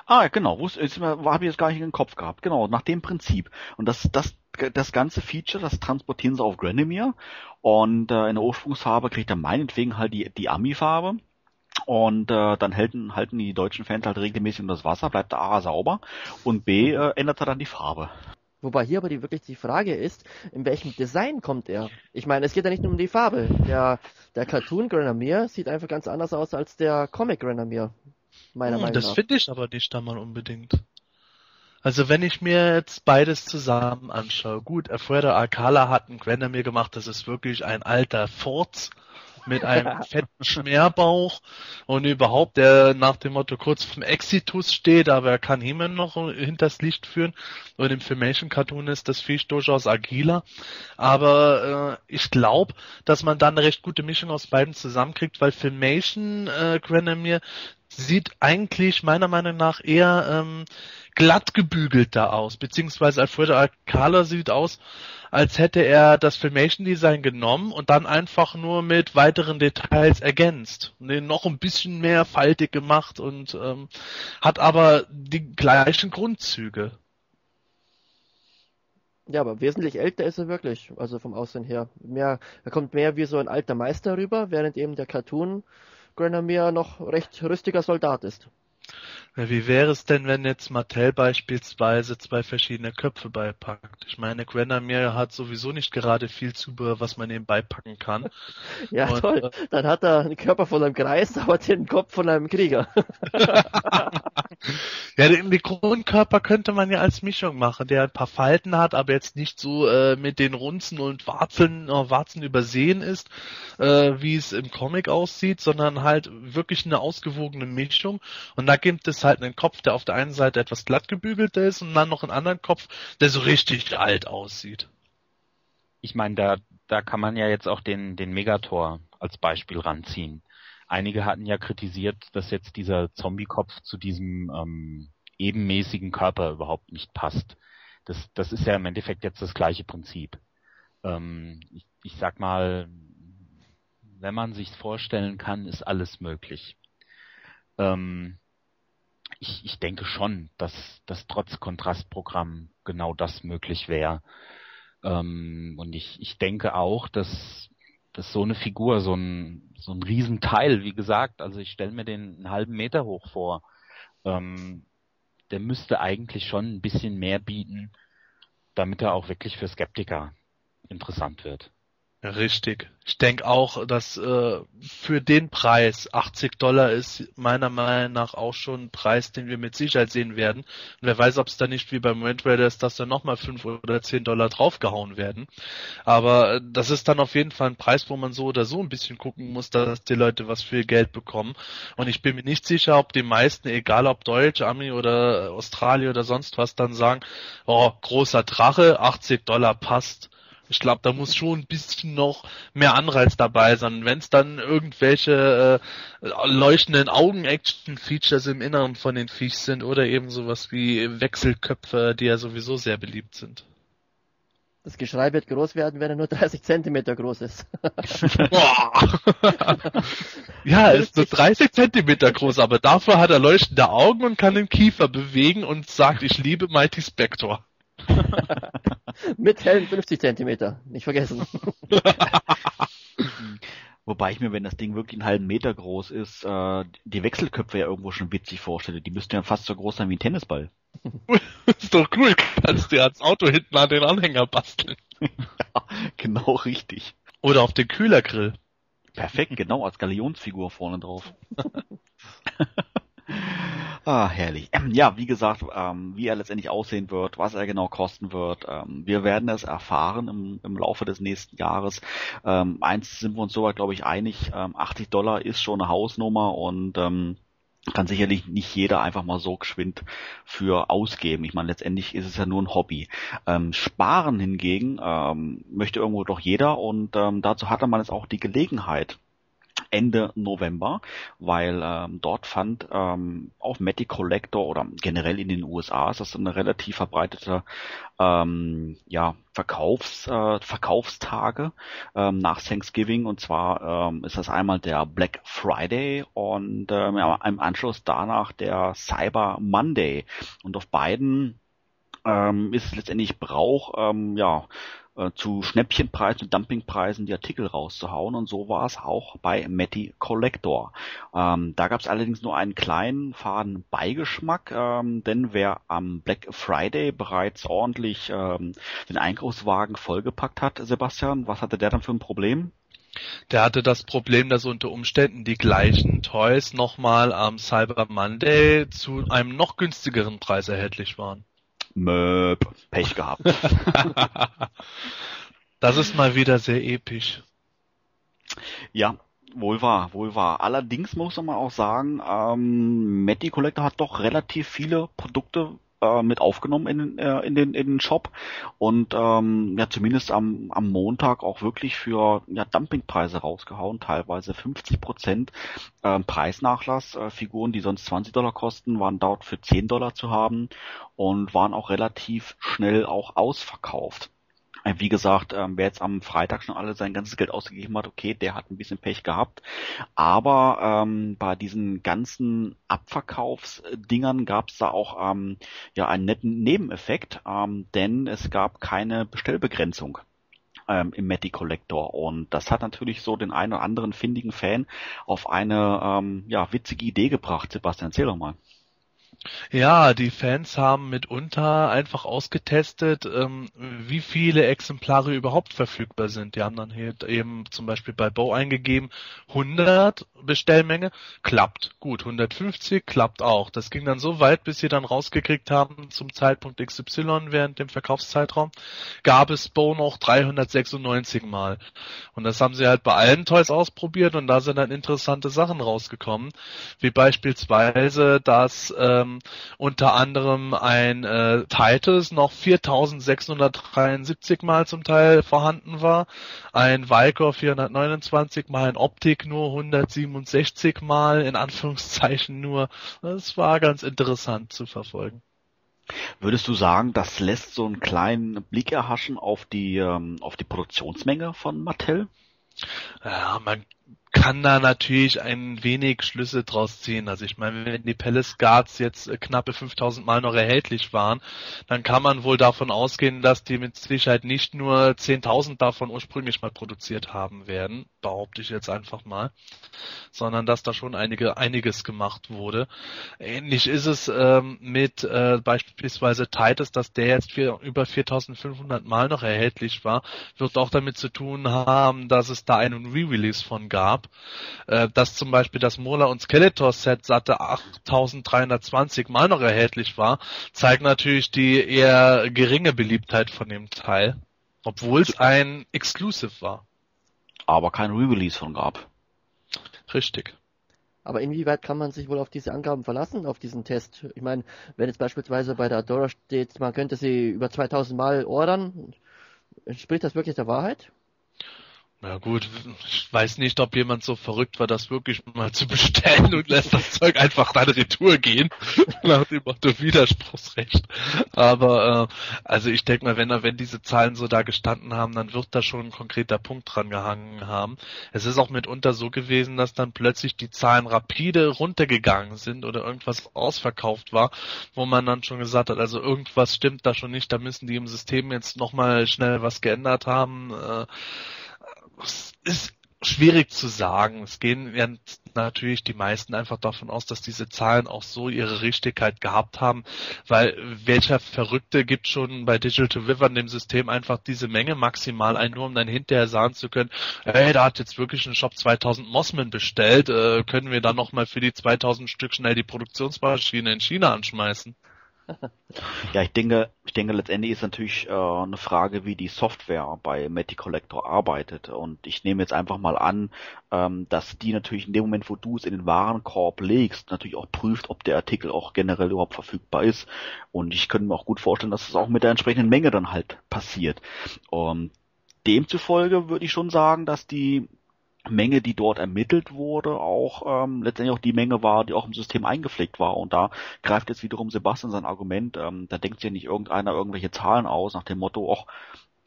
Ah, genau, habe ich jetzt gar nicht in den Kopf gehabt. Genau, nach dem Prinzip. Und das, das, das ganze Feature, das transportieren sie auf Granomir und äh, in der Ursprungsfarbe kriegt er meinetwegen halt die, die Ami-Farbe. Und äh, dann halten, halten die deutschen Fans halt regelmäßig um das Wasser, bleibt der A sauber und B äh, ändert er dann die Farbe. Wobei hier aber die, wirklich die Frage ist, in welchem Design kommt er? Ich meine, es geht ja nicht nur um die Farbe. Der, der Cartoon Grenadier sieht einfach ganz anders aus als der Comic Grenadier. Meiner hm, Meinung das finde ich aber nicht einmal unbedingt. Also wenn ich mir jetzt beides zusammen anschaue, gut, Alfredo Alcala hat einen Granamir gemacht, das ist wirklich ein alter Forts mit einem fetten Schmerbauch und überhaupt, der nach dem Motto kurz vom Exitus steht, aber er kann Himen noch hinters Licht führen. Und im Filmation Cartoon ist das Viech durchaus agiler. Aber äh, ich glaube, dass man dann eine recht gute Mischung aus beiden zusammenkriegt, weil Filmation äh, Granamir sieht eigentlich meiner Meinung nach eher ähm, glatt gebügelt da aus, beziehungsweise Alfredo Alcala sieht aus, als hätte er das Filmation Design genommen und dann einfach nur mit weiteren Details ergänzt und den noch ein bisschen mehr faltig gemacht und ähm, hat aber die gleichen Grundzüge. Ja, aber wesentlich älter ist er wirklich, also vom Aussehen her. Mehr, er kommt mehr wie so ein alter Meister rüber, während eben der Cartoon Grenadier noch recht rüstiger Soldat ist. Wie wäre es denn, wenn jetzt Mattel beispielsweise zwei verschiedene Köpfe beipackt? Ich meine, Grenadier hat sowieso nicht gerade viel Zubehör, was man ihm beipacken kann. ja, Und, toll. Äh, Dann hat er einen Körper von einem Kreis, aber den Kopf von einem Krieger. ja, den, den Grundkörper könnte man ja als Mischung machen, der ein paar Falten hat, aber jetzt nicht so äh, mit den Runzen und Warzeln, äh, Warzen übersehen ist, äh, wie es im Comic aussieht, sondern halt wirklich eine ausgewogene Mischung. Und da gibt es halt einen Kopf, der auf der einen Seite etwas glatt gebügelt ist und dann noch einen anderen Kopf, der so richtig alt aussieht. Ich meine, da, da kann man ja jetzt auch den, den Megator als Beispiel ranziehen. Einige hatten ja kritisiert, dass jetzt dieser Zombie-Kopf zu diesem ähm, ebenmäßigen Körper überhaupt nicht passt. Das, das ist ja im Endeffekt jetzt das gleiche Prinzip. Ähm, ich, ich sag mal, wenn man sich vorstellen kann, ist alles möglich. Ähm, ich, ich denke schon, dass, dass trotz Kontrastprogramm genau das möglich wäre. Ähm, und ich, ich denke auch, dass, dass so eine Figur, so ein, so ein Riesenteil, wie gesagt, also ich stelle mir den einen halben Meter hoch vor, ähm, der müsste eigentlich schon ein bisschen mehr bieten, damit er auch wirklich für Skeptiker interessant wird. Richtig. Ich denke auch, dass äh, für den Preis 80 Dollar ist meiner Meinung nach auch schon ein Preis, den wir mit Sicherheit sehen werden. Und wer weiß, ob es da nicht wie beim Red Raiders, dass da nochmal 5 oder 10 Dollar draufgehauen werden. Aber äh, das ist dann auf jeden Fall ein Preis, wo man so oder so ein bisschen gucken muss, dass die Leute was für Geld bekommen. Und ich bin mir nicht sicher, ob die meisten, egal ob Deutsch, Ami oder Australien oder sonst was, dann sagen, oh, großer Drache, 80 Dollar passt ich glaube, da muss schon ein bisschen noch mehr Anreiz dabei sein. Wenn es dann irgendwelche äh, leuchtenden Augen-Action-Features im Inneren von den Viech sind oder eben sowas wie Wechselköpfe, die ja sowieso sehr beliebt sind. Das Geschrei wird groß werden, wenn er nur 30 Zentimeter groß ist. ja, er ist nur 30 Zentimeter groß, aber dafür hat er leuchtende Augen und kann den Kiefer bewegen und sagt, ich liebe Mighty Spector. Mit Helm 50 Zentimeter, nicht vergessen. Wobei ich mir, wenn das Ding wirklich einen halben Meter groß ist, äh, die Wechselköpfe ja irgendwo schon witzig vorstelle. Die müssten ja fast so groß sein wie ein Tennisball. ist doch cool, kannst du als Auto hinten an den Anhänger basteln. genau richtig. Oder auf den Kühlergrill. Perfekt, genau, als Galionsfigur vorne drauf. Ah, herrlich. Ähm, ja, wie gesagt, ähm, wie er letztendlich aussehen wird, was er genau kosten wird, ähm, wir werden es erfahren im, im Laufe des nächsten Jahres. Ähm, eins sind wir uns soweit, glaube ich, einig, 80 ähm, Dollar ist schon eine Hausnummer und ähm, kann sicherlich nicht jeder einfach mal so geschwind für ausgeben. Ich meine, letztendlich ist es ja nur ein Hobby. Ähm, sparen hingegen ähm, möchte irgendwo doch jeder und ähm, dazu hatte man jetzt auch die Gelegenheit, Ende November, weil ähm, dort fand ähm, auf Matty Collector oder generell in den USA ist das eine relativ verbreitete ähm, ja, Verkaufs, äh, Verkaufstage ähm, nach Thanksgiving. Und zwar ähm, ist das einmal der Black Friday und ähm, ja, im Anschluss danach der Cyber Monday. Und auf beiden ähm, ist es letztendlich Brauch, ähm, ja, äh, zu Schnäppchenpreisen und Dumpingpreisen die Artikel rauszuhauen und so war es auch bei Matty Collector. Ähm, da gab es allerdings nur einen kleinen faden Beigeschmack, ähm, denn wer am Black Friday bereits ordentlich ähm, den Einkaufswagen vollgepackt hat, Sebastian, was hatte der dann für ein Problem? Der hatte das Problem, dass unter Umständen die gleichen Toys nochmal am Cyber Monday zu einem noch günstigeren Preis erhältlich waren. Möp, Pech gehabt. das ist mal wieder sehr episch. Ja, wohl wahr, wohl wahr. Allerdings muss man auch sagen, ähm, Matty Collector hat doch relativ viele Produkte äh, mit aufgenommen in, äh, in, den, in den Shop und ähm, ja zumindest am, am Montag auch wirklich für ja, Dumpingpreise rausgehauen, teilweise 50 Prozent äh, Preisnachlass. Äh, Figuren, die sonst 20 Dollar kosten, waren dort für 10 Dollar zu haben und waren auch relativ schnell auch ausverkauft. Äh, wie gesagt, ähm, wer jetzt am Freitag schon alle sein ganzes Geld ausgegeben hat, okay, der hat ein bisschen Pech gehabt. Aber ähm, bei diesen ganzen Abverkaufsdingern gab es da auch ähm, ja einen netten Nebeneffekt, ähm, denn es gab keine Bestellbegrenzung ähm, im Matty Collector und das hat natürlich so den einen oder anderen findigen Fan auf eine ähm, ja witzige Idee gebracht. Sebastian, erzähl doch mal. Ja, die Fans haben mitunter einfach ausgetestet, ähm, wie viele Exemplare überhaupt verfügbar sind. Die haben dann hier eben zum Beispiel bei Bow eingegeben, 100 Bestellmenge, klappt. Gut, 150 klappt auch. Das ging dann so weit, bis sie dann rausgekriegt haben, zum Zeitpunkt XY während dem Verkaufszeitraum, gab es Bow noch 396 Mal. Und das haben sie halt bei allen Toys ausprobiert und da sind dann interessante Sachen rausgekommen, wie beispielsweise, dass ähm, unter anderem ein äh, Titus noch 4673 Mal zum Teil vorhanden war, ein Vicor 429 Mal, ein Optik nur 167 Mal, in Anführungszeichen nur. Das war ganz interessant zu verfolgen. Würdest du sagen, das lässt so einen kleinen Blick erhaschen auf die, ähm, auf die Produktionsmenge von Mattel? Ja, man kann da natürlich ein wenig Schlüsse draus ziehen. Also ich meine, wenn die Palace Guards jetzt äh, knappe 5000 Mal noch erhältlich waren, dann kann man wohl davon ausgehen, dass die mit Sicherheit nicht nur 10.000 davon ursprünglich mal produziert haben werden, behaupte ich jetzt einfach mal, sondern dass da schon einige, einiges gemacht wurde. Ähnlich ist es ähm, mit äh, beispielsweise Titus, dass der jetzt für über 4500 Mal noch erhältlich war, wird auch damit zu tun haben, dass es da einen Re-Release von gab äh, dass zum Beispiel das Mola und Skeletor Set satte 8320 mal noch erhältlich war, zeigt natürlich die eher geringe Beliebtheit von dem Teil, obwohl es ein Exclusive war. Aber kein Re-Release von gab. Richtig. Aber inwieweit kann man sich wohl auf diese Angaben verlassen, auf diesen Test? Ich meine, wenn jetzt beispielsweise bei der Adora steht, man könnte sie über 2000 Mal ordern, entspricht das wirklich der Wahrheit? Na gut, ich weiß nicht, ob jemand so verrückt war, das wirklich mal zu bestellen und lässt das Zeug einfach dann Retour gehen. Nach dem Motto Widerspruchsrecht. Aber äh, also ich denke mal, wenn wenn diese Zahlen so da gestanden haben, dann wird da schon ein konkreter Punkt dran gehangen haben. Es ist auch mitunter so gewesen, dass dann plötzlich die Zahlen rapide runtergegangen sind oder irgendwas ausverkauft war, wo man dann schon gesagt hat, also irgendwas stimmt da schon nicht, da müssen die im System jetzt nochmal schnell was geändert haben. Äh, ist schwierig zu sagen. Es gehen natürlich die meisten einfach davon aus, dass diese Zahlen auch so ihre Richtigkeit gehabt haben, weil welcher Verrückte gibt schon bei Digital River in dem System einfach diese Menge maximal ein, nur um dann hinterher sagen zu können, hey, da hat jetzt wirklich ein Shop 2000 Mossman bestellt, äh, können wir dann nochmal für die 2000 Stück schnell die Produktionsmaschine in China anschmeißen? Ja, ich denke, ich denke, letztendlich ist natürlich äh, eine Frage, wie die Software bei Matty Collector arbeitet. Und ich nehme jetzt einfach mal an, ähm, dass die natürlich in dem Moment, wo du es in den Warenkorb legst, natürlich auch prüft, ob der Artikel auch generell überhaupt verfügbar ist. Und ich könnte mir auch gut vorstellen, dass es auch mit der entsprechenden Menge dann halt passiert. Und demzufolge würde ich schon sagen, dass die Menge, die dort ermittelt wurde, auch ähm, letztendlich auch die Menge war, die auch im System eingepflegt war. Und da greift jetzt wiederum Sebastian sein Argument, ähm, da denkt sich ja nicht irgendeiner irgendwelche Zahlen aus, nach dem Motto, ach,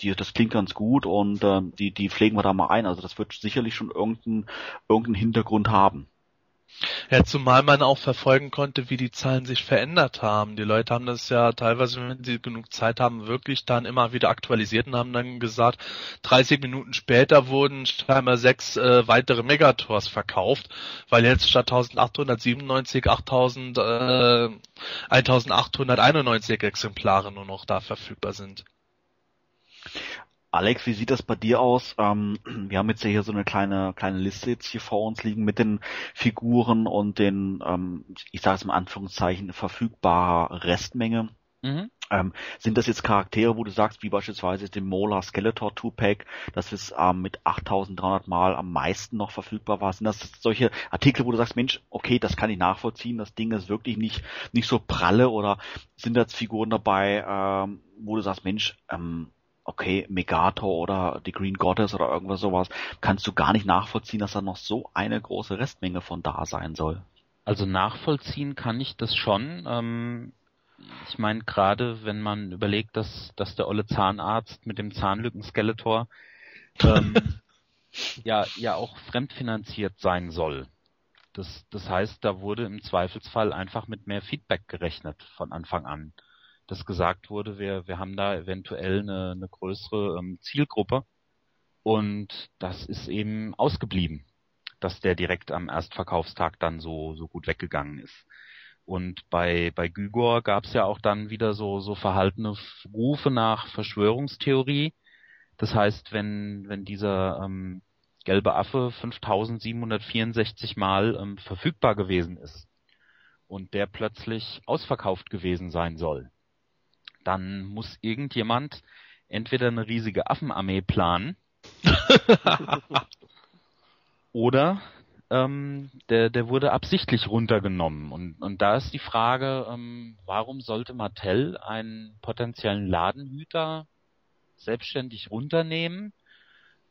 die, das klingt ganz gut und ähm, die, die pflegen wir da mal ein. Also das wird sicherlich schon irgendeinen irgendeinen Hintergrund haben. Ja, zumal man auch verfolgen konnte, wie die Zahlen sich verändert haben. Die Leute haben das ja teilweise, wenn sie genug Zeit haben, wirklich dann immer wieder aktualisiert und haben dann gesagt, 30 Minuten später wurden scheinbar sechs äh, weitere Megators verkauft, weil jetzt statt 1897 8000, äh, 1891 Exemplare nur noch da verfügbar sind. Alex, wie sieht das bei dir aus? Ähm, wir haben jetzt hier so eine kleine kleine Liste jetzt hier vor uns liegen mit den Figuren und den, ähm, ich sage es mal Anführungszeichen, verfügbarer Restmenge. Mhm. Ähm, sind das jetzt Charaktere, wo du sagst, wie beispielsweise den Mola Skeletor 2-Pack, das ist ähm, mit 8300 Mal am meisten noch verfügbar war? Sind das solche Artikel, wo du sagst, Mensch, okay, das kann ich nachvollziehen, das Ding ist wirklich nicht, nicht so pralle oder sind das Figuren dabei, ähm, wo du sagst, Mensch, ähm, okay, Megator oder die Green Goddess oder irgendwas sowas, kannst du gar nicht nachvollziehen, dass da noch so eine große Restmenge von da sein soll? Also nachvollziehen kann ich das schon. Ähm, ich meine, gerade wenn man überlegt, dass, dass der olle Zahnarzt mit dem Zahnlückenskeletor ähm, ja, ja auch fremdfinanziert sein soll. Das, das heißt, da wurde im Zweifelsfall einfach mit mehr Feedback gerechnet von Anfang an. Dass gesagt wurde, wir, wir haben da eventuell eine, eine größere ähm, Zielgruppe und das ist eben ausgeblieben, dass der direkt am Erstverkaufstag dann so, so gut weggegangen ist. Und bei, bei Gügor gab es ja auch dann wieder so, so verhaltene Rufe nach Verschwörungstheorie. Das heißt, wenn, wenn dieser ähm, gelbe Affe 5764 Mal ähm, verfügbar gewesen ist und der plötzlich ausverkauft gewesen sein soll, dann muss irgendjemand entweder eine riesige Affenarmee planen oder ähm, der, der wurde absichtlich runtergenommen. Und, und da ist die Frage, ähm, warum sollte Mattel einen potenziellen Ladenhüter selbstständig runternehmen?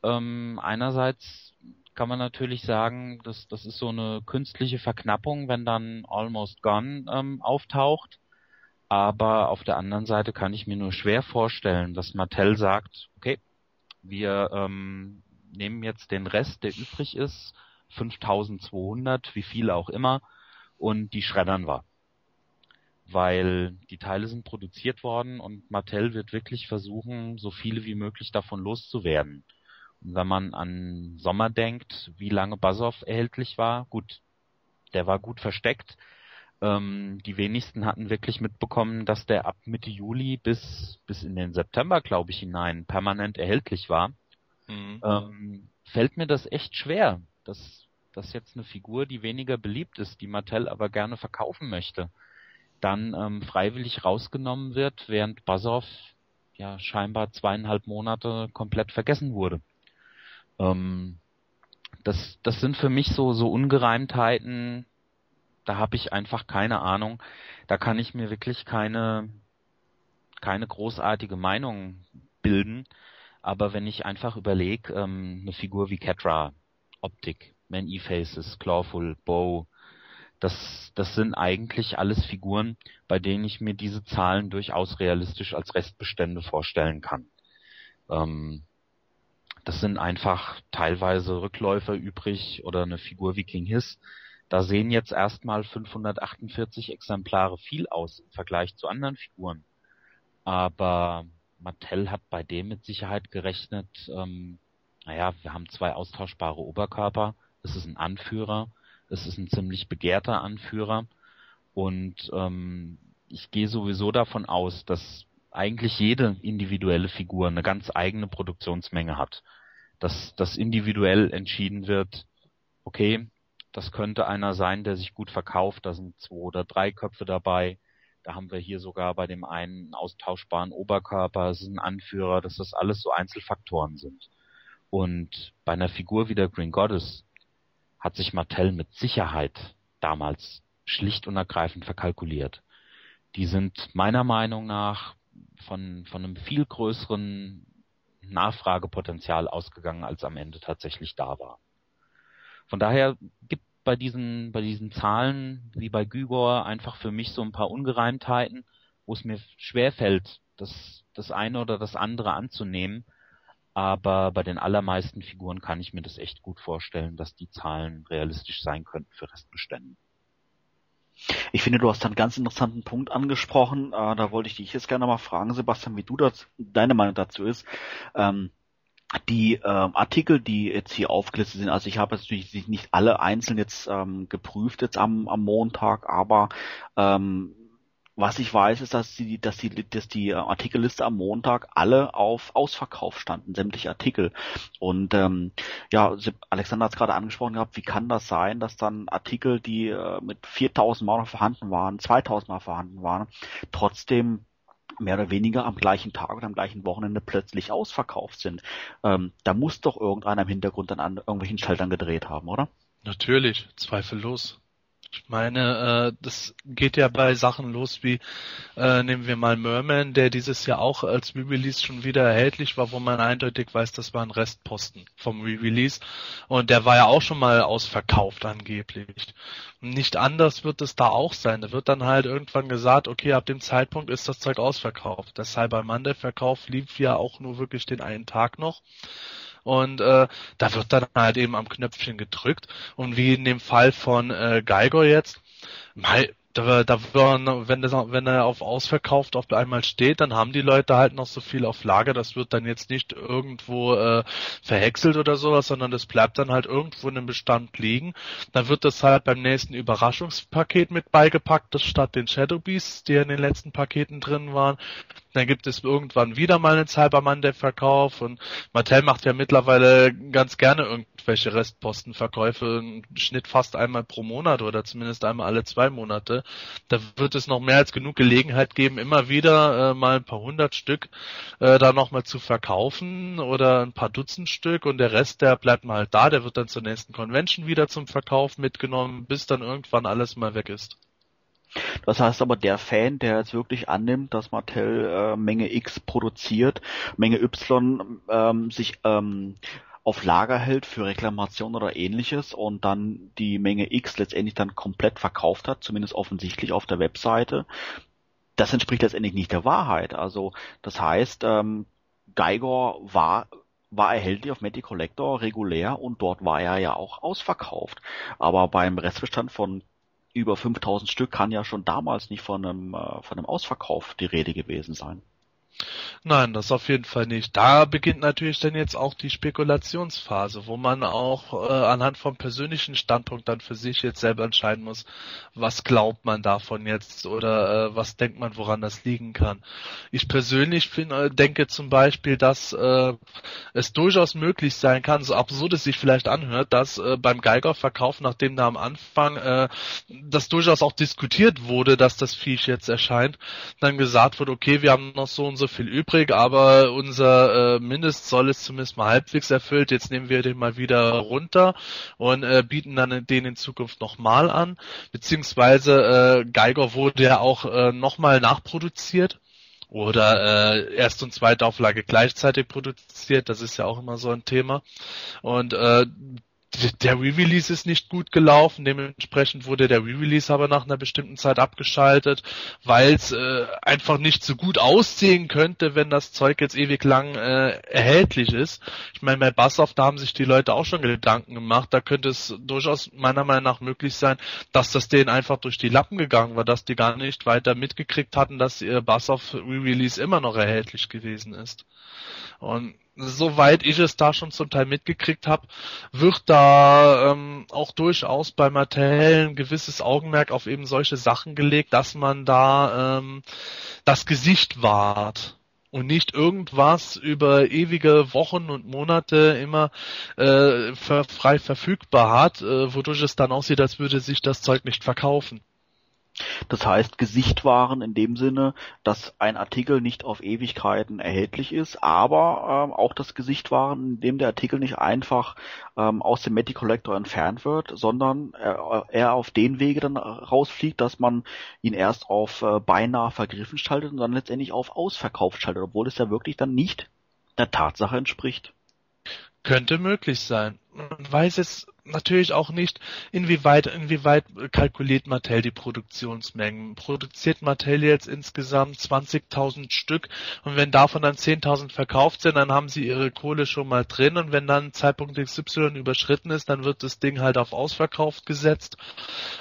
Ähm, einerseits kann man natürlich sagen, dass das ist so eine künstliche Verknappung, wenn dann Almost Gone ähm, auftaucht. Aber auf der anderen Seite kann ich mir nur schwer vorstellen, dass Mattel sagt, okay, wir ähm, nehmen jetzt den Rest, der übrig ist, 5200, wie viel auch immer, und die schreddern wir. Weil die Teile sind produziert worden und Mattel wird wirklich versuchen, so viele wie möglich davon loszuwerden. Und wenn man an Sommer denkt, wie lange Basov erhältlich war, gut, der war gut versteckt. Ähm, die wenigsten hatten wirklich mitbekommen, dass der ab Mitte Juli bis, bis in den September, glaube ich, hinein permanent erhältlich war. Mhm. Ähm, fällt mir das echt schwer, dass, dass jetzt eine Figur, die weniger beliebt ist, die Mattel aber gerne verkaufen möchte, dann ähm, freiwillig rausgenommen wird, während Basov ja scheinbar zweieinhalb Monate komplett vergessen wurde. Ähm, das, das sind für mich so, so Ungereimtheiten, da habe ich einfach keine Ahnung. Da kann ich mir wirklich keine, keine großartige Meinung bilden. Aber wenn ich einfach überlege, ähm, eine Figur wie Catra, Optik, Man E-Faces, Clawful, Bow, das, das sind eigentlich alles Figuren, bei denen ich mir diese Zahlen durchaus realistisch als Restbestände vorstellen kann. Ähm, das sind einfach teilweise Rückläufer übrig oder eine Figur wie King Hiss. Da sehen jetzt erstmal 548 Exemplare viel aus im Vergleich zu anderen Figuren. Aber Mattel hat bei dem mit Sicherheit gerechnet, ähm, naja, wir haben zwei austauschbare Oberkörper, es ist ein Anführer, es ist ein ziemlich begehrter Anführer und ähm, ich gehe sowieso davon aus, dass eigentlich jede individuelle Figur eine ganz eigene Produktionsmenge hat. Dass das individuell entschieden wird, okay, das könnte einer sein, der sich gut verkauft, da sind zwei oder drei Köpfe dabei. Da haben wir hier sogar bei dem einen austauschbaren Oberkörper, es ist ein Anführer, dass das alles so Einzelfaktoren sind. Und bei einer Figur wie der Green Goddess hat sich Mattel mit Sicherheit damals schlicht und ergreifend verkalkuliert. Die sind meiner Meinung nach von, von einem viel größeren Nachfragepotenzial ausgegangen, als am Ende tatsächlich da war. Von daher gibt bei diesen, bei diesen Zahlen, wie bei Gügor, einfach für mich so ein paar Ungereimtheiten, wo es mir schwer fällt, das, das eine oder das andere anzunehmen. Aber bei den allermeisten Figuren kann ich mir das echt gut vorstellen, dass die Zahlen realistisch sein könnten für Restbestände. Ich finde, du hast einen ganz interessanten Punkt angesprochen. Äh, da wollte ich dich jetzt gerne mal fragen, Sebastian, wie du das, deine Meinung dazu ist. Ähm, die ähm, Artikel, die jetzt hier aufgelistet sind, also ich habe jetzt natürlich nicht alle einzeln jetzt ähm, geprüft jetzt am, am Montag, aber ähm, was ich weiß, ist, dass die, dass die, dass die Artikelliste am Montag alle auf Ausverkauf standen, sämtliche Artikel. Und ähm, ja, Alexander hat es gerade angesprochen gehabt, wie kann das sein, dass dann Artikel, die äh, mit 4000 Mal noch vorhanden waren, 2000 Mal vorhanden waren, trotzdem mehr oder weniger am gleichen Tag oder am gleichen Wochenende plötzlich ausverkauft sind. Ähm, da muss doch irgendeiner im Hintergrund dann an irgendwelchen Schaltern gedreht haben, oder? Natürlich, zweifellos. Ich meine, äh, das geht ja bei Sachen los wie, äh, nehmen wir mal Merman, der dieses Jahr auch als Re-Release schon wieder erhältlich war, wo man eindeutig weiß, das war ein Restposten vom Re-Release. Und der war ja auch schon mal ausverkauft angeblich. Nicht anders wird es da auch sein. Da wird dann halt irgendwann gesagt, okay, ab dem Zeitpunkt ist das Zeug ausverkauft. Der Cyber Monday-Verkauf lief ja auch nur wirklich den einen Tag noch. Und äh, da wird dann halt eben am Knöpfchen gedrückt. Und wie in dem Fall von äh, Geiger jetzt, da, da wenn, das, wenn er auf ausverkauft auf einmal steht, dann haben die Leute halt noch so viel auf Lager. Das wird dann jetzt nicht irgendwo äh, verhäckselt oder sowas, sondern das bleibt dann halt irgendwo in einem Bestand liegen. Dann wird das halt beim nächsten Überraschungspaket mit beigepackt, das statt den Shadow Beasts, die in den letzten Paketen drin waren. Dann gibt es irgendwann wieder mal einen Cyberman, der Verkauf und Mattel macht ja mittlerweile ganz gerne irgendwelche Restpostenverkäufe, Schnitt fast einmal pro Monat oder zumindest einmal alle zwei Monate. Da wird es noch mehr als genug Gelegenheit geben, immer wieder äh, mal ein paar hundert Stück äh, da nochmal zu verkaufen oder ein paar Dutzend Stück und der Rest, der bleibt mal da, der wird dann zur nächsten Convention wieder zum Verkauf mitgenommen, bis dann irgendwann alles mal weg ist. Das heißt aber, der Fan, der jetzt wirklich annimmt, dass Mattel äh, Menge X produziert, Menge Y ähm, sich ähm, auf Lager hält für Reklamation oder ähnliches und dann die Menge X letztendlich dann komplett verkauft hat, zumindest offensichtlich auf der Webseite, das entspricht letztendlich nicht der Wahrheit. Also das heißt, ähm, Geiger war war erhältlich auf Matty Collector regulär und dort war er ja auch ausverkauft. Aber beim Restbestand von über 5000 Stück kann ja schon damals nicht von einem, äh, von einem Ausverkauf die Rede gewesen sein. Nein, das auf jeden Fall nicht. Da beginnt natürlich dann jetzt auch die Spekulationsphase, wo man auch äh, anhand vom persönlichen Standpunkt dann für sich jetzt selber entscheiden muss, was glaubt man davon jetzt oder äh, was denkt man, woran das liegen kann. Ich persönlich find, äh, denke zum Beispiel, dass äh, es durchaus möglich sein kann, so absurd es sich vielleicht anhört, dass äh, beim Geigerverkauf, nachdem da am Anfang äh, das durchaus auch diskutiert wurde, dass das Viech jetzt erscheint, dann gesagt wird, okay, wir haben noch so und so viel übrig, aber unser äh, Mindestsoll ist zumindest mal halbwegs erfüllt. Jetzt nehmen wir den mal wieder runter und äh, bieten dann den in Zukunft nochmal an. Beziehungsweise äh, Geiger wurde ja auch äh, nochmal nachproduziert oder äh, erste und zweite Auflage gleichzeitig produziert. Das ist ja auch immer so ein Thema. Und äh, der Re-Release ist nicht gut gelaufen, dementsprechend wurde der Re-Release aber nach einer bestimmten Zeit abgeschaltet, weil es äh, einfach nicht so gut aussehen könnte, wenn das Zeug jetzt ewig lang äh, erhältlich ist. Ich meine, bei Bassoff, da haben sich die Leute auch schon Gedanken gemacht, da könnte es durchaus meiner Meinung nach möglich sein, dass das denen einfach durch die Lappen gegangen war, dass die gar nicht weiter mitgekriegt hatten, dass ihr Bassoff Re-Release immer noch erhältlich gewesen ist. Und soweit ich es da schon zum Teil mitgekriegt habe, wird da ähm, auch durchaus bei Mattel ein gewisses Augenmerk auf eben solche Sachen gelegt, dass man da ähm, das Gesicht wahrt und nicht irgendwas über ewige Wochen und Monate immer äh, frei verfügbar hat, äh, wodurch es dann aussieht, als würde sich das Zeug nicht verkaufen. Das heißt Gesichtwaren in dem Sinne, dass ein Artikel nicht auf Ewigkeiten erhältlich ist, aber ähm, auch das Gesichtwaren, in dem der Artikel nicht einfach ähm, aus dem Meti Collector entfernt wird, sondern er, er auf den Wege dann rausfliegt, dass man ihn erst auf äh, beinahe vergriffen schaltet und dann letztendlich auf Ausverkauf schaltet, obwohl es ja wirklich dann nicht der Tatsache entspricht. Könnte möglich sein. Man weiß es natürlich auch nicht, inwieweit, inwieweit kalkuliert Mattel die Produktionsmengen. Produziert Mattel jetzt insgesamt 20.000 Stück und wenn davon dann 10.000 verkauft sind, dann haben sie ihre Kohle schon mal drin und wenn dann Zeitpunkt XY überschritten ist, dann wird das Ding halt auf Ausverkauf gesetzt.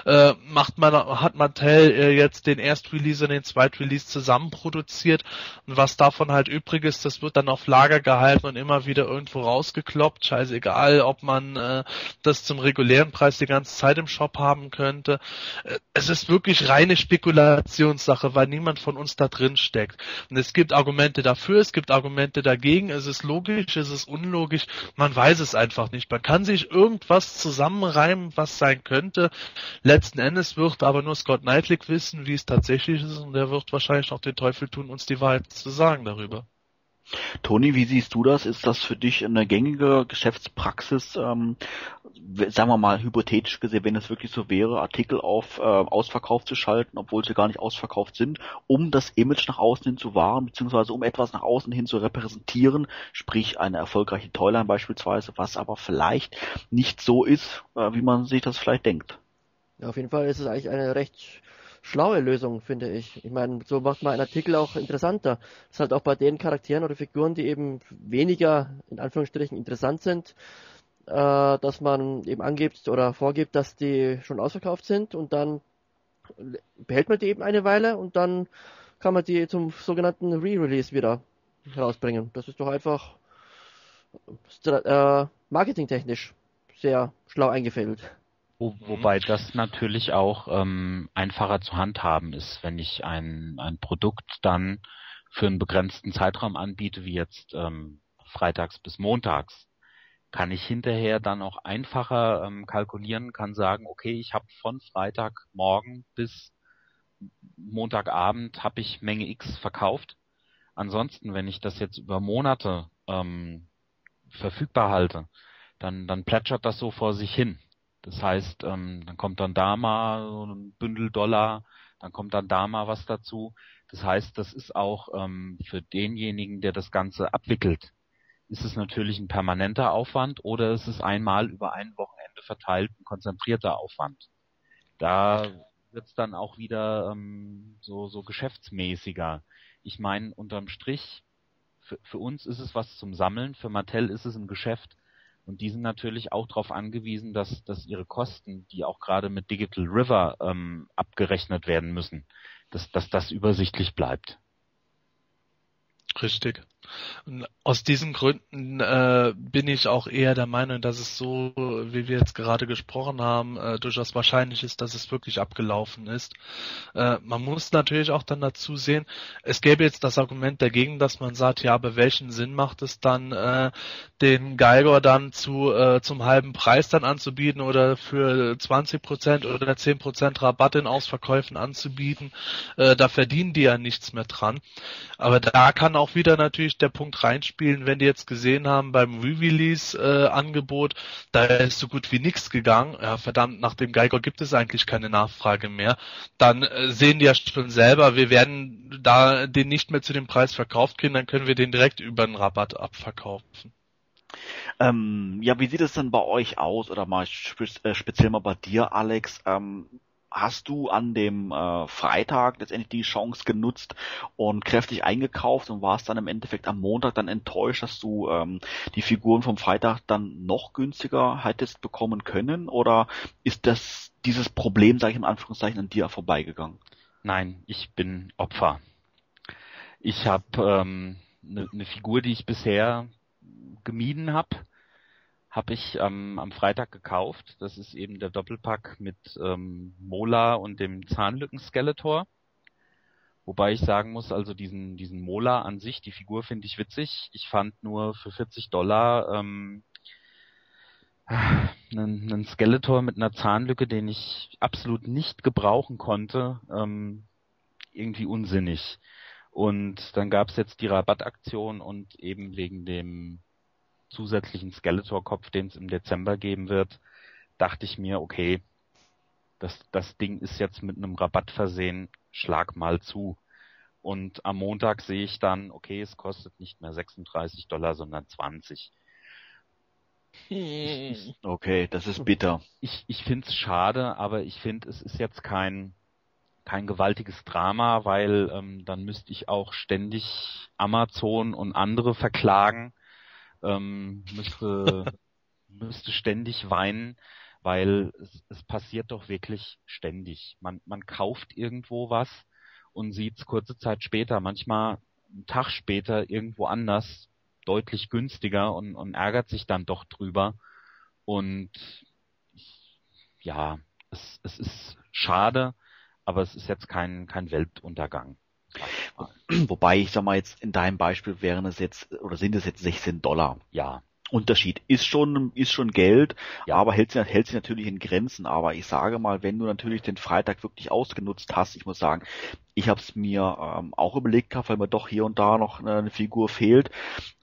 Äh, macht man, hat Mattel äh, jetzt den Erstrelease und den Zweitrelease zusammen produziert und was davon halt übrig ist, das wird dann auf Lager gehalten und immer wieder irgendwo rausgekloppt. Scheißegal, ob man äh, das das zum regulären Preis die ganze Zeit im Shop haben könnte. Äh, es ist wirklich reine Spekulationssache, weil niemand von uns da drin steckt. Und es gibt Argumente dafür, es gibt Argumente dagegen, es ist logisch, es ist unlogisch, man weiß es einfach nicht. Man kann sich irgendwas zusammenreimen, was sein könnte. Letzten Endes wird aber nur Scott Knightley wissen, wie es tatsächlich ist und der wird wahrscheinlich noch den Teufel tun, uns die Wahrheit zu sagen darüber. Toni, wie siehst du das? Ist das für dich eine gängige Geschäftspraxis, ähm, sagen wir mal hypothetisch gesehen, wenn es wirklich so wäre, Artikel auf äh, Ausverkauf zu schalten, obwohl sie gar nicht ausverkauft sind, um das Image nach außen hin zu wahren, beziehungsweise um etwas nach außen hin zu repräsentieren, sprich eine erfolgreiche Toyline beispielsweise, was aber vielleicht nicht so ist, äh, wie man sich das vielleicht denkt. Ja, auf jeden Fall ist es eigentlich eine recht schlaue Lösung, finde ich. Ich meine, so macht man einen Artikel auch interessanter. Das ist halt auch bei den Charakteren oder Figuren, die eben weniger, in Anführungsstrichen, interessant sind, äh, dass man eben angibt oder vorgibt, dass die schon ausverkauft sind und dann behält man die eben eine Weile und dann kann man die zum sogenannten Re-Release wieder rausbringen. Das ist doch einfach äh, marketingtechnisch sehr schlau eingefädelt. Wo, mhm. wobei das natürlich auch ähm, einfacher zu handhaben ist, wenn ich ein, ein Produkt dann für einen begrenzten Zeitraum anbiete, wie jetzt ähm, freitags bis montags, kann ich hinterher dann auch einfacher ähm, kalkulieren, kann sagen, okay, ich habe von Freitagmorgen bis Montagabend habe ich Menge X verkauft. Ansonsten, wenn ich das jetzt über Monate ähm, verfügbar halte, dann, dann plätschert das so vor sich hin. Das heißt, ähm, dann kommt dann da mal so ein Bündel Dollar, dann kommt dann da mal was dazu. Das heißt, das ist auch ähm, für denjenigen, der das Ganze abwickelt, ist es natürlich ein permanenter Aufwand oder ist es einmal über ein Wochenende verteilt ein konzentrierter Aufwand. Da wird es dann auch wieder ähm, so, so geschäftsmäßiger. Ich meine, unterm Strich, für, für uns ist es was zum Sammeln, für Mattel ist es ein Geschäft, und die sind natürlich auch darauf angewiesen, dass, dass ihre Kosten, die auch gerade mit Digital River ähm, abgerechnet werden müssen, dass, dass das übersichtlich bleibt. Richtig. Und aus diesen Gründen äh, bin ich auch eher der Meinung, dass es so, wie wir jetzt gerade gesprochen haben, äh, durchaus wahrscheinlich ist, dass es wirklich abgelaufen ist. Äh, man muss natürlich auch dann dazu sehen, es gäbe jetzt das Argument dagegen, dass man sagt, ja, aber welchen Sinn macht es dann, äh, den Geiger dann zu äh, zum halben Preis dann anzubieten oder für 20% oder 10% Rabatt in Ausverkäufen anzubieten? Äh, da verdienen die ja nichts mehr dran. Aber da kann auch wieder natürlich der Punkt reinspielen, wenn die jetzt gesehen haben beim Re-Release-Angebot, da ist so gut wie nichts gegangen. Ja, verdammt, nach dem Geiger gibt es eigentlich keine Nachfrage mehr. Dann äh, sehen die ja schon selber, wir werden da den nicht mehr zu dem Preis verkauft kriegen, dann können wir den direkt über einen Rabatt abverkaufen. Ähm, ja, wie sieht es denn bei euch aus oder mal spe äh, speziell mal bei dir, Alex? Ähm, hast du an dem äh, Freitag letztendlich die Chance genutzt und kräftig eingekauft und warst dann im Endeffekt am Montag dann enttäuscht, dass du ähm, die Figuren vom Freitag dann noch günstiger hättest bekommen können? Oder ist das dieses Problem, sage ich in Anführungszeichen, an dir vorbeigegangen? Nein, ich bin Opfer. Ich habe eine ähm, ne, ne Figur, die ich bisher gemieden habe habe ich ähm, am Freitag gekauft. Das ist eben der Doppelpack mit ähm, Mola und dem Zahnlücken-Skeletor. Wobei ich sagen muss, also diesen, diesen Mola an sich, die Figur finde ich witzig. Ich fand nur für 40 Dollar ähm, einen, einen Skeletor mit einer Zahnlücke, den ich absolut nicht gebrauchen konnte, ähm, irgendwie unsinnig. Und dann gab es jetzt die Rabattaktion und eben wegen dem zusätzlichen Skeletor-Kopf, den es im Dezember geben wird, dachte ich mir, okay, das, das Ding ist jetzt mit einem Rabatt versehen, schlag mal zu. Und am Montag sehe ich dann, okay, es kostet nicht mehr 36 Dollar, sondern 20. Okay, das ist bitter. Ich, ich finde es schade, aber ich finde, es ist jetzt kein, kein gewaltiges Drama, weil ähm, dann müsste ich auch ständig Amazon und andere verklagen, ähm, müsste, müsste ständig weinen, weil es, es passiert doch wirklich ständig. Man, man kauft irgendwo was und sieht es kurze Zeit später, manchmal einen Tag später irgendwo anders, deutlich günstiger und, und ärgert sich dann doch drüber. Und ja, es, es ist schade, aber es ist jetzt kein, kein Weltuntergang. Wobei, ich sag mal jetzt, in deinem Beispiel wären es jetzt, oder sind es jetzt 16 Dollar. Ja, Unterschied ist schon, ist schon Geld, Ja. aber hält sich, hält sich natürlich in Grenzen. Aber ich sage mal, wenn du natürlich den Freitag wirklich ausgenutzt hast, ich muss sagen, ich habe es mir ähm, auch überlegt gehabt, weil mir doch hier und da noch eine, eine Figur fehlt,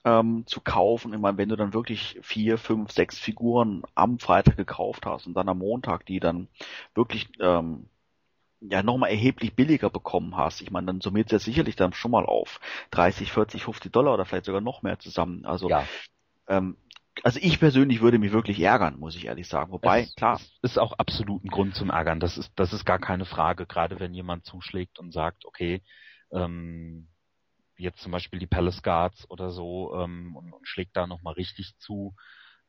ähm, zu kaufen. Ich meine, wenn du dann wirklich vier, fünf, sechs Figuren am Freitag gekauft hast und dann am Montag die dann wirklich ähm, ja nochmal erheblich billiger bekommen hast, ich meine, dann summiert es ja sicherlich dann schon mal auf 30, 40, 50 Dollar oder vielleicht sogar noch mehr zusammen. Also ja. ähm, also ich persönlich würde mich wirklich ärgern, muss ich ehrlich sagen. Wobei, es, klar, Es ist auch absolut ein Grund zum Ärgern. Das ist, das ist gar keine Frage. Gerade wenn jemand zuschlägt und sagt, okay, ähm, jetzt zum Beispiel die Palace Guards oder so ähm, und, und schlägt da nochmal richtig zu,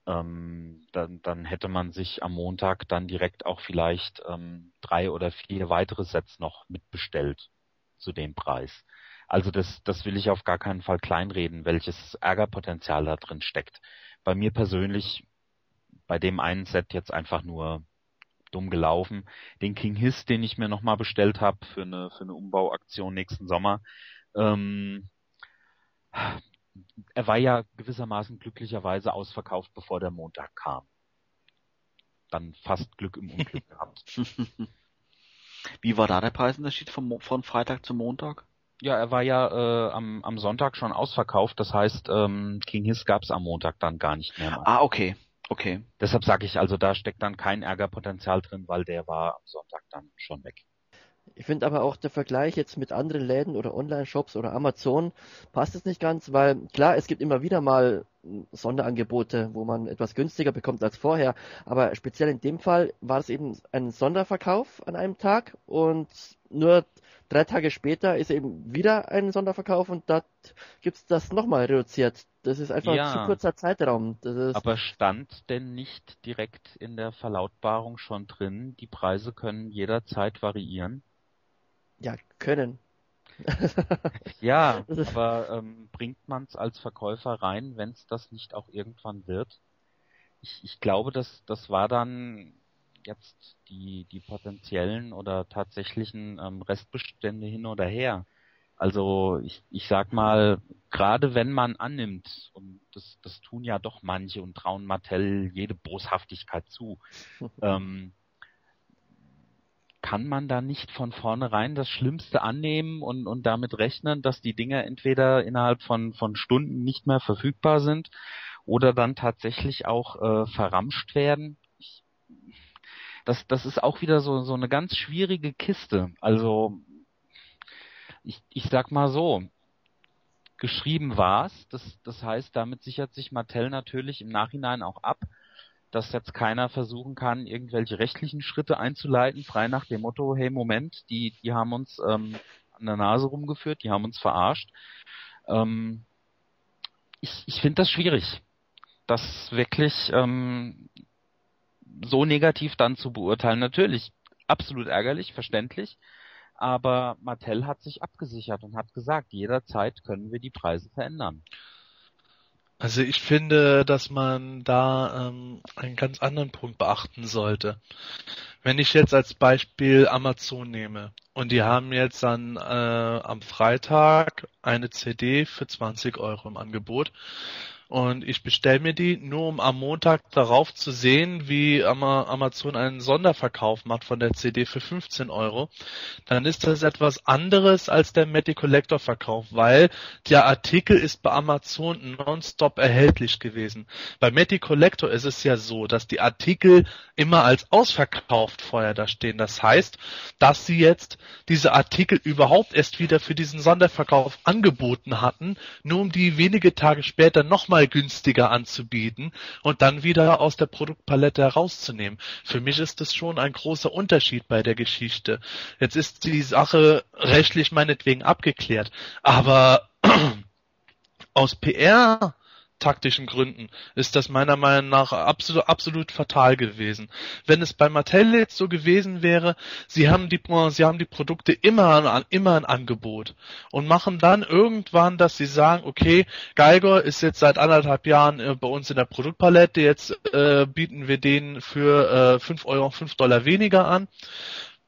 ähm, dann, dann hätte man sich am Montag dann direkt auch vielleicht ähm, drei oder vier weitere Sets noch mitbestellt zu dem Preis. Also das, das will ich auf gar keinen Fall kleinreden, welches Ärgerpotenzial da drin steckt. Bei mir persönlich, bei dem einen Set jetzt einfach nur dumm gelaufen. Den King Hiss, den ich mir nochmal bestellt habe für eine, für eine Umbauaktion nächsten Sommer, ähm, er war ja gewissermaßen glücklicherweise ausverkauft, bevor der Montag kam. Dann fast Glück im Unglück gehabt. wie war da der Preisunterschied von, Mo- von Freitag zu Montag? Ja, er war ja äh, am, am Sonntag schon ausverkauft, das heißt, ähm, King Hiss gab's am Montag dann gar nicht mehr. Ah, okay, okay. Deshalb sage ich also, da steckt dann kein Ärgerpotenzial drin, weil der war am Sonntag dann schon weg. Ich finde aber auch der Vergleich jetzt mit anderen Läden oder Online-Shops oder Amazon passt es nicht ganz, weil klar, es gibt immer wieder mal Sonderangebote, wo man etwas günstiger bekommt als vorher, aber speziell in dem Fall war es eben ein Sonderverkauf an einem Tag und nur drei Tage später ist eben wieder ein Sonderverkauf und da gibt's das nochmal reduziert. Das ist einfach Ja. ein zu kurzer Zeitraum. Aber stand denn nicht direkt in der Verlautbarung schon drin, die Preise können jederzeit variieren? Ja, können. Ja, aber ähm, bringt man es als Verkäufer rein, wenn es das nicht auch irgendwann wird? Ich, ich glaube, dass das war dann jetzt die, die potenziellen oder tatsächlichen ähm, Restbestände hin oder her. Also ich, ich sag mal, gerade wenn man annimmt, und das, das tun ja doch manche und trauen Mattel jede Boshaftigkeit zu, ähm, kann man da nicht von vornherein das Schlimmste annehmen und, und damit rechnen, dass die Dinge entweder innerhalb von, von Stunden nicht mehr verfügbar sind oder dann tatsächlich auch äh, verramscht werden? Ich, das, das ist auch wieder so, so eine ganz schwierige Kiste. Also ich, ich sag mal so, geschrieben war's. Das, das heißt, damit sichert sich Mattel natürlich im Nachhinein auch ab, dass jetzt keiner versuchen kann, irgendwelche rechtlichen Schritte einzuleiten, frei nach dem Motto, hey Moment, die, die haben uns ähm, an der Nase rumgeführt, die haben uns verarscht. Ähm, ich ich finde das schwierig, das wirklich ähm, so negativ dann zu beurteilen. Natürlich, absolut ärgerlich, verständlich, aber Mattel hat sich abgesichert und hat gesagt, jederzeit können wir die Preise verändern. Also ich finde, dass man da ähm, einen ganz anderen Punkt beachten sollte. Wenn ich jetzt als Beispiel Amazon nehme und die haben jetzt dann äh, am Freitag eine CD für 20 Euro im Angebot und ich bestelle mir die nur um am Montag darauf zu sehen, wie Ama- Amazon einen Sonderverkauf macht von der CD für 15 Euro, dann ist das etwas anderes als der Matty Collector Verkauf, weil der Artikel ist bei Amazon nonstop erhältlich gewesen. Bei Matty Collector ist es ja so, dass die Artikel immer als ausverkauft vorher da stehen. Das heißt, dass sie jetzt diese Artikel überhaupt erst wieder für diesen Sonderverkauf angeboten hatten, nur um die wenige Tage später nochmal günstiger anzubieten und dann wieder aus der Produktpalette herauszunehmen. Für mich ist das schon ein großer Unterschied bei der Geschichte. Jetzt ist die Sache rechtlich meinetwegen abgeklärt, aber aus PR taktischen Gründen ist das meiner Meinung nach absolut, absolut fatal gewesen. Wenn es bei Mattel jetzt so gewesen wäre, sie haben die, sie haben die Produkte immer an, immer ein Angebot und machen dann irgendwann, dass sie sagen, okay, Geiger ist jetzt seit anderthalb Jahren äh, bei uns in der Produktpalette, jetzt äh, bieten wir den für äh, 5 Euro, 5 Dollar weniger an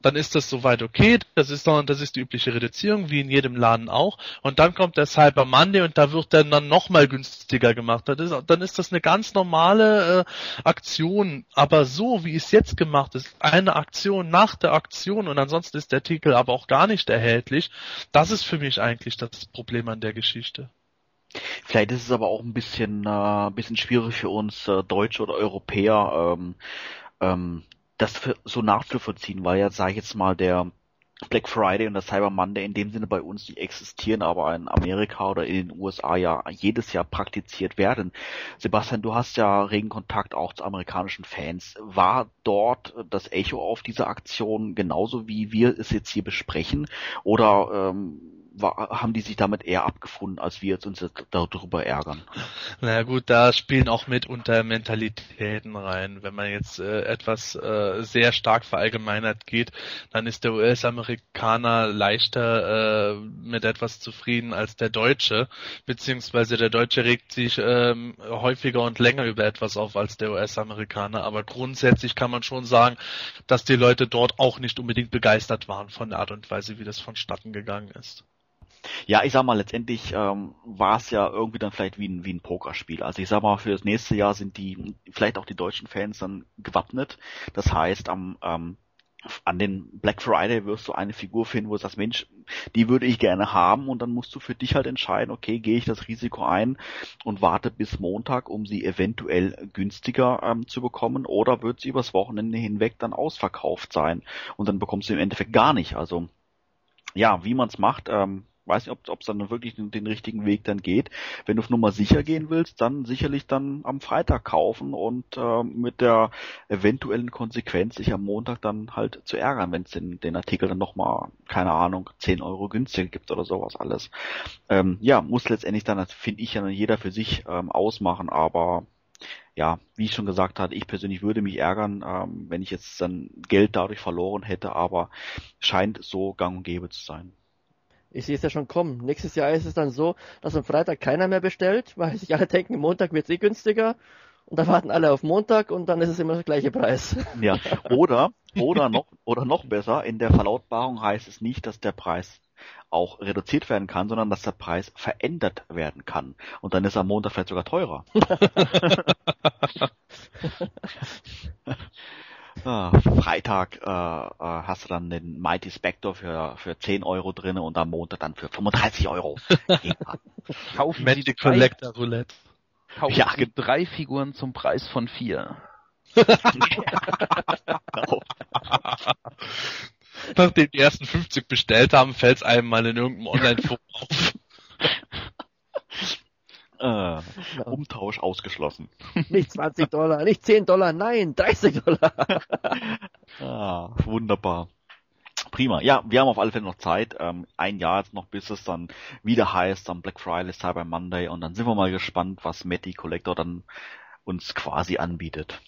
dann ist das soweit okay. Das ist dann, das ist die übliche Reduzierung, wie in jedem Laden auch. Und dann kommt der Cyber Monday und da wird der dann nochmal günstiger gemacht. Ist, dann ist das eine ganz normale äh, Aktion. Aber so, wie es jetzt gemacht ist, eine Aktion nach der Aktion und ansonsten ist der Artikel aber auch gar nicht erhältlich, das ist für mich eigentlich das Problem an der Geschichte. Vielleicht ist es aber auch ein bisschen, äh, bisschen schwierig für uns äh, Deutsche oder Europäer, ähm, ähm, das für, so nachzuvollziehen, weil ja, sage ich jetzt mal, der Black Friday und der Cyber Monday in dem Sinne bei uns nicht existieren, aber in Amerika oder in den USA ja jedes Jahr praktiziert werden. Sebastian, du hast ja regen Kontakt auch zu amerikanischen Fans. War dort das Echo auf diese Aktion genauso wie wir es jetzt hier besprechen? Oder ähm, war, haben die sich damit eher abgefunden, als wir jetzt uns darüber ärgern. Na gut, da spielen auch mit unter Mentalitäten rein. Wenn man jetzt äh, etwas äh, sehr stark verallgemeinert geht, dann ist der US-Amerikaner leichter äh, mit etwas zufrieden als der Deutsche, beziehungsweise der Deutsche regt sich ähm, häufiger und länger über etwas auf als der US-Amerikaner. Aber grundsätzlich kann man schon sagen, dass die Leute dort auch nicht unbedingt begeistert waren von der Art und Weise, wie das vonstatten gegangen ist. Ja, ich sag mal, letztendlich ähm, war es ja irgendwie dann vielleicht wie ein, wie ein Pokerspiel. Also ich sag mal, für das nächste Jahr sind die, vielleicht auch die deutschen Fans dann gewappnet. Das heißt, am ähm, an den Black Friday wirst du eine Figur finden, wo du sagst, Mensch, die würde ich gerne haben und dann musst du für dich halt entscheiden, okay, gehe ich das Risiko ein und warte bis Montag, um sie eventuell günstiger ähm, zu bekommen oder wird sie übers Wochenende hinweg dann ausverkauft sein und dann bekommst du im Endeffekt gar nicht. Also ja, wie man es macht, ähm, weiß nicht, ob es dann wirklich den, den, richtigen Weg dann geht. Wenn du auf Nummer sicher gehen willst, dann sicherlich dann am Freitag kaufen und äh, mit der eventuellen Konsequenz sich am Montag dann halt zu ärgern, wenn es den, den Artikel dann nochmal, keine Ahnung, 10 Euro günstiger gibt oder sowas alles. Ähm, ja, muss letztendlich dann, finde ich, ja jeder für sich ähm, ausmachen, aber ja, wie ich schon gesagt hatte, ich persönlich würde mich ärgern, ähm, wenn ich jetzt dann Geld dadurch verloren hätte, aber scheint so gang und gäbe zu sein. Ich sehe es ja schon kommen. Nächstes Jahr ist es dann so, dass am Freitag keiner mehr bestellt, weil sich alle denken, Montag wird es eh günstiger. Und da warten alle auf Montag und dann ist es immer der gleiche Preis. Ja, oder, oder noch, oder noch besser, in der Verlautbarung heißt es nicht, dass der Preis auch reduziert werden kann, sondern dass der Preis verändert werden kann. Und dann ist er am Montag vielleicht sogar teurer. Ah, Freitag äh, äh, hast du dann den Mighty Spectre für, für 10 Euro drinne und am Montag dann für 35 Euro. Kaufen Sie die Collector Roulette. Kaufen ja, Sie drei Figuren zum Preis von vier. genau. Nachdem die ersten 50 bestellt haben, fällt es einem mal in irgendeinem Online-Forum auf. Äh, Umtausch ausgeschlossen. Nicht 20 Dollar, nicht 10 Dollar, nein, 30 Dollar. ah, wunderbar. Prima. Ja, wir haben auf alle Fälle noch Zeit. Ähm, ein Jahr jetzt noch, bis es dann wieder heißt, am Black Friday, Cyber Monday und dann sind wir mal gespannt, was Matty Collector dann uns quasi anbietet.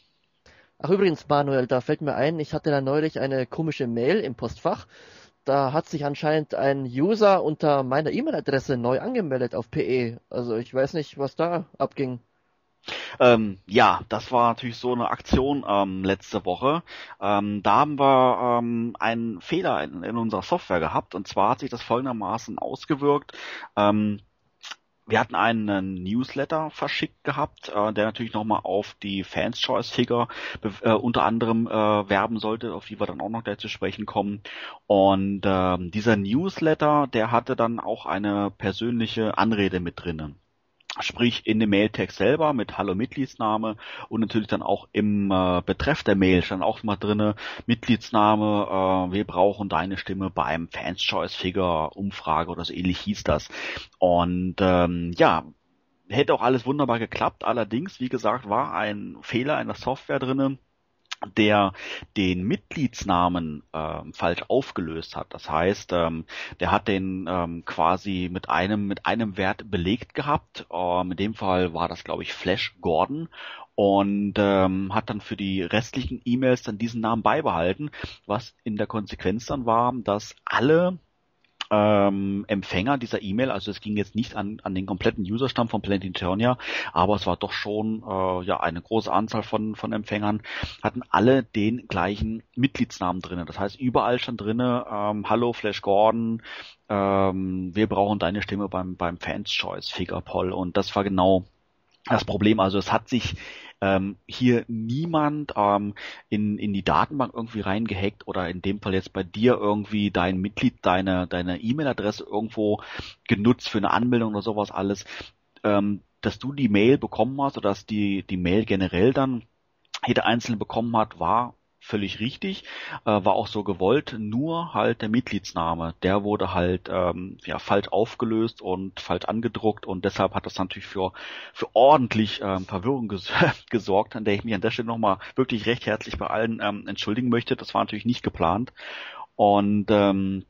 Ach übrigens, Manuel, da fällt mir ein, ich hatte da neulich eine komische Mail im Postfach da hat sich anscheinend ein User unter meiner E-Mail-Adresse neu angemeldet auf PE. Also ich weiß nicht, was da abging. Ähm, ja, das war natürlich so eine Aktion ähm, letzte Woche. Ähm, da haben wir ähm, einen Fehler in, in, unserer Software gehabt und zwar hat sich das folgendermaßen ausgewirkt. Ähm, wir hatten einen Newsletter verschickt gehabt, äh, der natürlich nochmal auf die Fans Choice Figure äh, unter anderem äh, werben sollte, auf die wir dann auch noch gleich zu sprechen kommen. Und äh, dieser Newsletter, der hatte dann auch eine persönliche Anrede mit drinnen. Sprich in dem Mailtext selber mit Hallo Mitgliedsname und natürlich dann auch im äh, Betreff der Mail stand auch mal drinne Mitgliedsname, äh, wir brauchen deine Stimme beim Fans Choice Figure Umfrage oder so ähnlich hieß das. Und ähm, ja, hätte auch alles wunderbar geklappt. Allerdings, wie gesagt, war ein Fehler in der Software drinnen der den Mitgliedsnamen ähm, falsch aufgelöst hat. Das heißt, ähm, der hat den ähm, quasi mit einem mit einem Wert belegt gehabt. Ähm, in dem Fall war das, glaube ich, Flash Gordon und ähm, hat dann für die restlichen E-Mails dann diesen Namen beibehalten, was in der Konsequenz dann war, dass alle ähm, Empfänger dieser E-Mail, also es ging jetzt nicht an, an den kompletten Userstamm von Planet Eternia, aber es war doch schon äh, ja eine große Anzahl von, von Empfängern, hatten alle den gleichen Mitgliedsnamen drinnen. Das heißt, überall stand drinnen, ähm, Hallo Flash Gordon, ähm, wir brauchen deine Stimme beim, beim Fans Choice, Figure Poll. Und das war genau das Problem. Also es hat sich ähm, hier niemand ähm, in, in die Datenbank irgendwie reingehackt oder in dem Fall jetzt bei dir irgendwie dein Mitglied, deine deine E-Mail-Adresse irgendwo genutzt für eine Anmeldung oder sowas alles, ähm, dass du die Mail bekommen hast oder dass die die Mail generell dann jeder Einzelne bekommen hat, war völlig richtig, äh, war auch so gewollt, nur halt der Mitgliedsname, der wurde halt ähm, ja falsch aufgelöst und falsch angedruckt und deshalb hat das natürlich für für ordentlich ähm, Verwirrung ges gesorgt, an der ich mich an der Stelle nochmal wirklich recht herzlich bei allen ähm, entschuldigen möchte. Das war natürlich nicht geplant und ähm,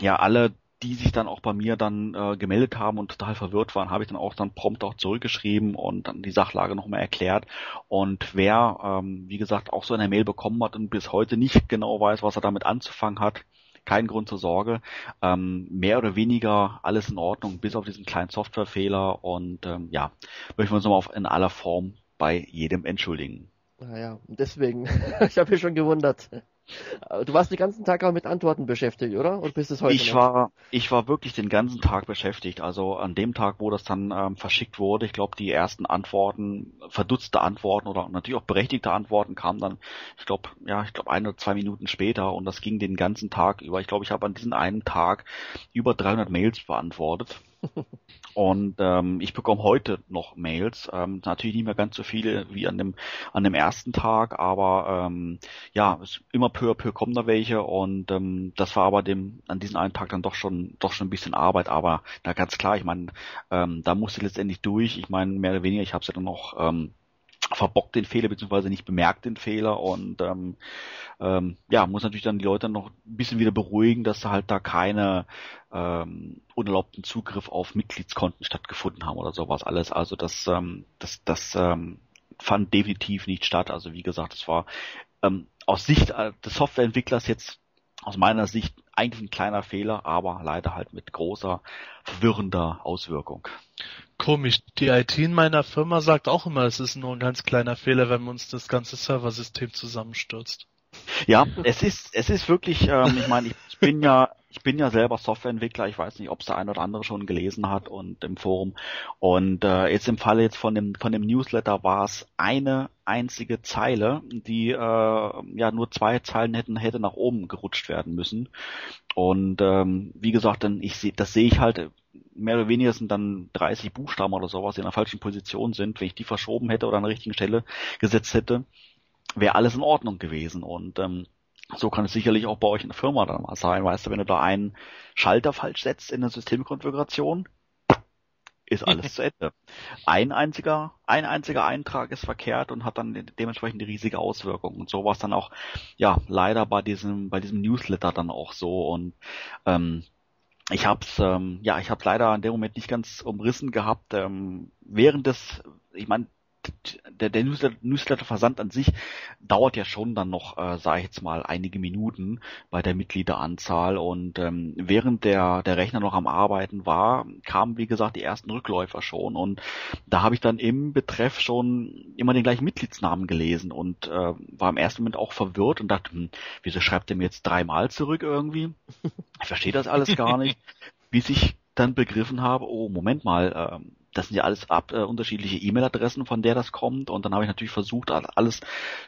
ja alle die sich dann auch bei mir dann äh, gemeldet haben und total verwirrt waren, habe ich dann auch dann prompt auch zurückgeschrieben und dann die Sachlage nochmal erklärt. Und wer, ähm, wie gesagt, auch so eine Mail bekommen hat und bis heute nicht genau weiß, was er damit anzufangen hat, kein Grund zur Sorge. Ähm, mehr oder weniger alles in Ordnung, bis auf diesen kleinen Softwarefehler und ähm, ja, möchten wir uns nochmal in aller Form bei jedem entschuldigen. Naja, deswegen, ich habe mich schon gewundert. Du warst den ganzen Tag auch mit Antworten beschäftigt, oder? Und bist es heute Ich noch? war, ich war wirklich den ganzen Tag beschäftigt. Also an dem Tag, wo das dann ähm, verschickt wurde, ich glaube, die ersten Antworten, verdutzte Antworten oder natürlich auch berechtigte Antworten kamen dann, ich glaube, ja, ich glaube ein oder zwei Minuten später und das ging den ganzen Tag über. Ich glaube, ich habe an diesem einen Tag über 300 Mails beantwortet. Und ähm, ich bekomme heute noch Mails, ähm, natürlich nicht mehr ganz so viele wie an dem an dem ersten Tag, aber ähm, ja, es, immer peu à peu kommen da welche und ähm, das war aber dem an diesem einen Tag dann doch schon doch schon ein bisschen Arbeit, aber na ganz klar, ich meine, ähm, da musste ich letztendlich durch. Ich meine mehr oder weniger, ich habe es ja dann noch ähm, verbockt den Fehler beziehungsweise nicht bemerkt den Fehler und ähm, ähm, ja muss natürlich dann die Leute noch ein bisschen wieder beruhigen, dass halt da keine ähm, unerlaubten Zugriff auf Mitgliedskonten stattgefunden haben oder sowas alles. Also das ähm, das das ähm, fand definitiv nicht statt. Also wie gesagt, es war ähm, aus Sicht äh, des Softwareentwicklers jetzt aus meiner Sicht eigentlich ein kleiner Fehler, aber leider halt mit großer, verwirrender Auswirkung. Komisch, die IT in meiner Firma sagt auch immer, es ist nur ein ganz kleiner Fehler, wenn uns das ganze Serversystem zusammenstürzt. Ja, es ist, es ist wirklich, ähm, ich meine, ich bin ja ich bin ja selber Softwareentwickler, ich weiß nicht, ob es der eine oder andere schon gelesen hat und im Forum. Und äh, jetzt im Falle jetzt von dem von dem Newsletter war es eine einzige Zeile, die äh, ja nur zwei Zeilen hätten hätte nach oben gerutscht werden müssen. Und ähm, wie gesagt, dann ich sehe, das sehe ich halt mehr oder weniger sind dann 30 Buchstaben oder sowas, die in der falschen Position sind. Wenn ich die verschoben hätte oder an der richtigen Stelle gesetzt hätte, wäre alles in Ordnung gewesen. Und ähm, so kann es sicherlich auch bei euch in der Firma dann mal sein. Weißt du, wenn du da einen Schalter falsch setzt in der Systemkonfiguration, ist alles zu Ende. Ein einziger, ein einziger Eintrag ist verkehrt und hat dann dementsprechend die riesige Auswirkung. Und so war es dann auch, ja, leider bei diesem, bei diesem Newsletter dann auch so. Und ähm, ich hab's, ähm, ja, ich habe leider in dem Moment nicht ganz umrissen gehabt. Ähm, während des, ich meine, der, der Newsletter-Versand an sich dauert ja schon dann noch, äh, sage ich jetzt mal, einige Minuten bei der Mitgliederanzahl und ähm, während der, der Rechner noch am Arbeiten war, kamen wie gesagt die ersten Rückläufer schon und da habe ich dann im Betreff schon immer den gleichen Mitgliedsnamen gelesen und äh, war im ersten Moment auch verwirrt und dachte, hm, wieso schreibt er mir jetzt dreimal zurück irgendwie? Ich verstehe das alles gar nicht, bis ich dann begriffen habe, oh Moment mal, ähm, das sind ja alles ab, äh, unterschiedliche E-Mail-Adressen, von der das kommt. Und dann habe ich natürlich versucht, alles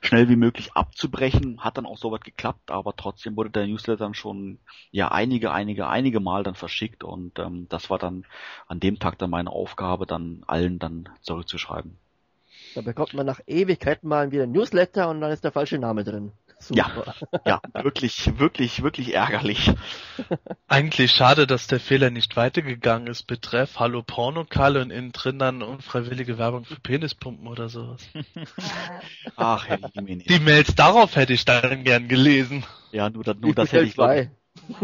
schnell wie möglich abzubrechen. Hat dann auch soweit geklappt, aber trotzdem wurde der Newsletter dann schon ja einige, einige, einige Mal dann verschickt. Und ähm, das war dann an dem Tag dann meine Aufgabe, dann allen dann zurückzuschreiben. Da bekommt man nach Ewigkeiten mal wieder ein Newsletter und dann ist der falsche Name drin. Ja, ja, wirklich, wirklich, wirklich ärgerlich. Eigentlich schade, dass der Fehler nicht weitergegangen ist. Betreff Hallo Pornokalle und innen drin dann unfreiwillige Werbung für Penispumpen oder sowas. Ach, Herr Jiminy. Die Mails darauf hätte ich dann gern gelesen. Ja, nur, das- nur das hätte ich, glaub,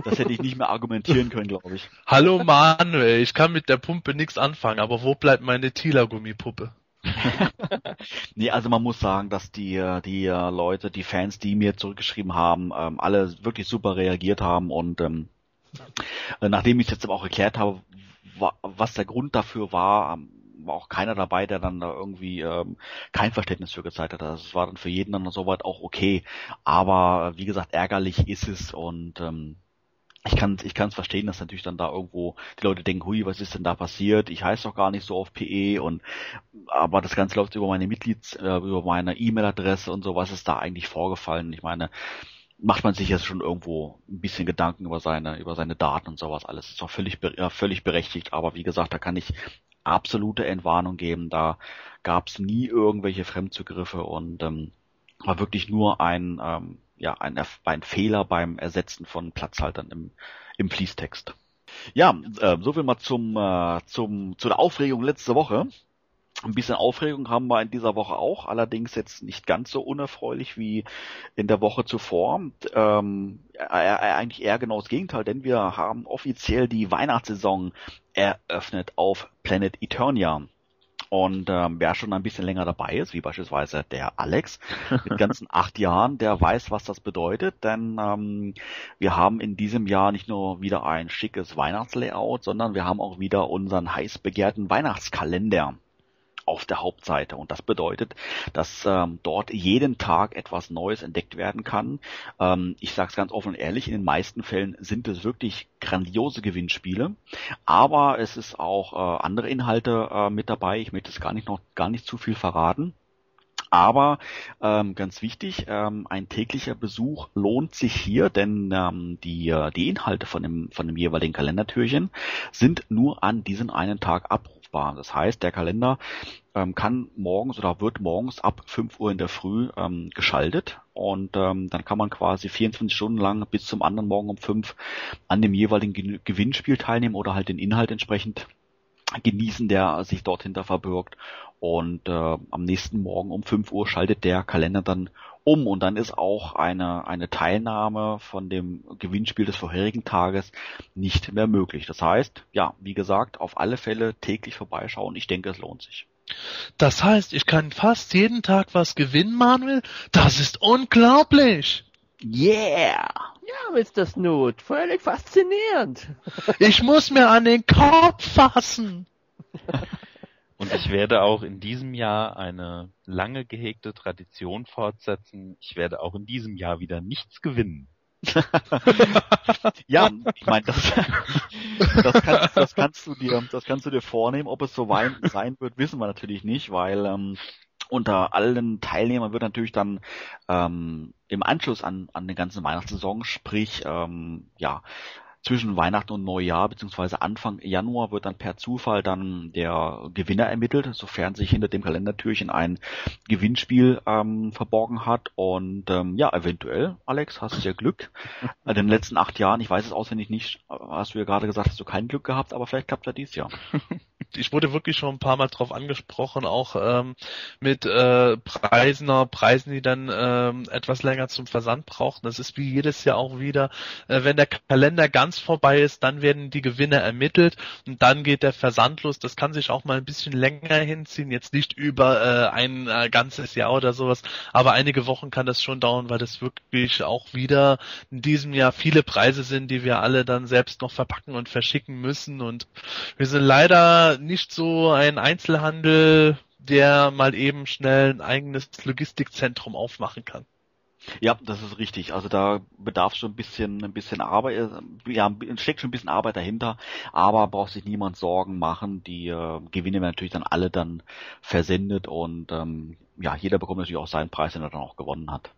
das hätte ich nicht mehr argumentieren können, glaube ich. Hallo Manuel, ich kann mit der Pumpe nichts anfangen, aber wo bleibt meine Tila-Gummipuppe? Nee, also man muss sagen, dass die, die äh, Leute, die Fans, die mir zurückgeschrieben haben, ähm, alle wirklich super reagiert haben und ähm, äh, nachdem ich jetzt aber auch erklärt habe, wa was der Grund dafür war, ähm, war auch keiner dabei, der dann da irgendwie ähm, kein Verständnis für gezeigt hat. Also es war dann für jeden dann soweit auch okay. Aber äh, wie gesagt, ärgerlich ist es und ähm, ich kann ich kann es verstehen, dass natürlich dann da irgendwo die Leute denken, hui, was ist denn da passiert? Ich heiße doch gar nicht so auf PE und aber das Ganze läuft über meine Mitglieds, äh, über meine E-Mail-Adresse und so, was ist da eigentlich vorgefallen? Ich meine, macht man sich jetzt schon irgendwo ein bisschen Gedanken über seine, über seine Daten und sowas alles. Ist auch völlig, ja, völlig berechtigt, aber wie gesagt, da kann ich absolute Entwarnung geben. Da gab es nie irgendwelche Fremdzugriffe und ähm, war wirklich nur ein, ähm, ja, ein, ein Fehler beim Ersetzen von Platzhaltern im, im Fließtext. Ja, äh, so viel mal zum, äh, zum, zu der Aufregung letzte Woche. Ein bisschen Aufregung haben wir in dieser Woche auch, allerdings jetzt nicht ganz so unerfreulich wie in der Woche zuvor. Ähm, äh, äh, eigentlich eher genau das Gegenteil, denn wir haben offiziell die Weihnachtssaison eröffnet auf Planet Eternia. Und ähm, wer schon ein bisschen länger dabei ist, wie beispielsweise der Alex mit ganzen acht Jahren, der weiß, was das bedeutet, denn ähm, wir haben in diesem Jahr nicht nur wieder ein schickes Weihnachtslayout, sondern wir haben auch wieder unseren heiß begehrten Weihnachtskalender auf der Hauptseite. Und das bedeutet, dass ähm, dort jeden Tag etwas Neues entdeckt werden kann. Ähm, ich sage es ganz offen und ehrlich, in den meisten Fällen sind es wirklich grandiose Gewinnspiele, aber es ist auch äh, andere Inhalte äh, mit dabei. Ich möchte es gar nicht noch gar nicht zu viel verraten. Aber ähm, ganz wichtig, ähm, ein täglicher Besuch lohnt sich hier, denn ähm, die, äh, die Inhalte von dem, von dem jeweiligen Kalendertürchen sind nur an diesen einen Tag abrufbar. Das heißt, der Kalender ähm, kann morgens oder wird morgens ab 5 Uhr in der Früh ähm, geschaltet und ähm, dann kann man quasi 24 Stunden lang bis zum anderen Morgen um 5 an dem jeweiligen Gen- Gewinnspiel teilnehmen oder halt den Inhalt entsprechend genießen, der sich dort hinter verbirgt. Und äh, am nächsten Morgen um 5 Uhr schaltet der Kalender dann um und dann ist auch eine, eine Teilnahme von dem Gewinnspiel des vorherigen Tages nicht mehr möglich. Das heißt, ja, wie gesagt, auf alle Fälle täglich vorbeischauen. Ich denke, es lohnt sich. Das heißt, ich kann fast jeden Tag was gewinnen, Manuel? Das ist unglaublich! Yeah! Ja, Mr. Snoot, völlig faszinierend. Ich muss mir an den Kopf fassen! Und ich werde auch in diesem Jahr eine lange gehegte Tradition fortsetzen. Ich werde auch in diesem Jahr wieder nichts gewinnen. Ja, ich meine, das, das, kann, das kannst du dir, das kannst du dir vornehmen. Ob es so wein, sein wird, wissen wir natürlich nicht, weil ähm, unter allen Teilnehmern wird natürlich dann ähm, im Anschluss an, an den ganzen Weihnachtssaison, sprich ähm, ja zwischen Weihnachten und Neujahr beziehungsweise Anfang Januar wird dann per Zufall dann der Gewinner ermittelt, sofern sich hinter dem Kalendertürchen ein Gewinnspiel ähm, verborgen hat. Und ähm, ja, eventuell, Alex, hast du ja Glück. In den letzten acht Jahren, ich weiß es auswendig nicht, hast du ja gerade gesagt, hast du kein Glück gehabt, aber vielleicht klappt ja dies Jahr. ich wurde wirklich schon ein paar Mal drauf angesprochen, auch ähm, mit äh, Preisen, Preisen, die dann ähm, etwas länger zum Versand brauchen. Das ist wie jedes Jahr auch wieder, äh, wenn der Kalender ganz vorbei ist, dann werden die Gewinne ermittelt und dann geht der Versand los. Das kann sich auch mal ein bisschen länger hinziehen, jetzt nicht über äh, ein äh, ganzes Jahr oder sowas, aber einige Wochen kann das schon dauern, weil das wirklich auch wieder in diesem Jahr viele Preise sind, die wir alle dann selbst noch verpacken und verschicken müssen und wir sind leider nicht so ein Einzelhandel, der mal eben schnell ein eigenes Logistikzentrum aufmachen kann. Ja, das ist richtig. Also da bedarf schon ein bisschen, ein bisschen Arbeit, ja, steckt schon ein bisschen Arbeit dahinter, aber braucht sich niemand Sorgen machen. Die äh, Gewinne werden natürlich dann alle dann versendet und ähm, ja, jeder bekommt natürlich auch seinen Preis, den er dann auch gewonnen hat.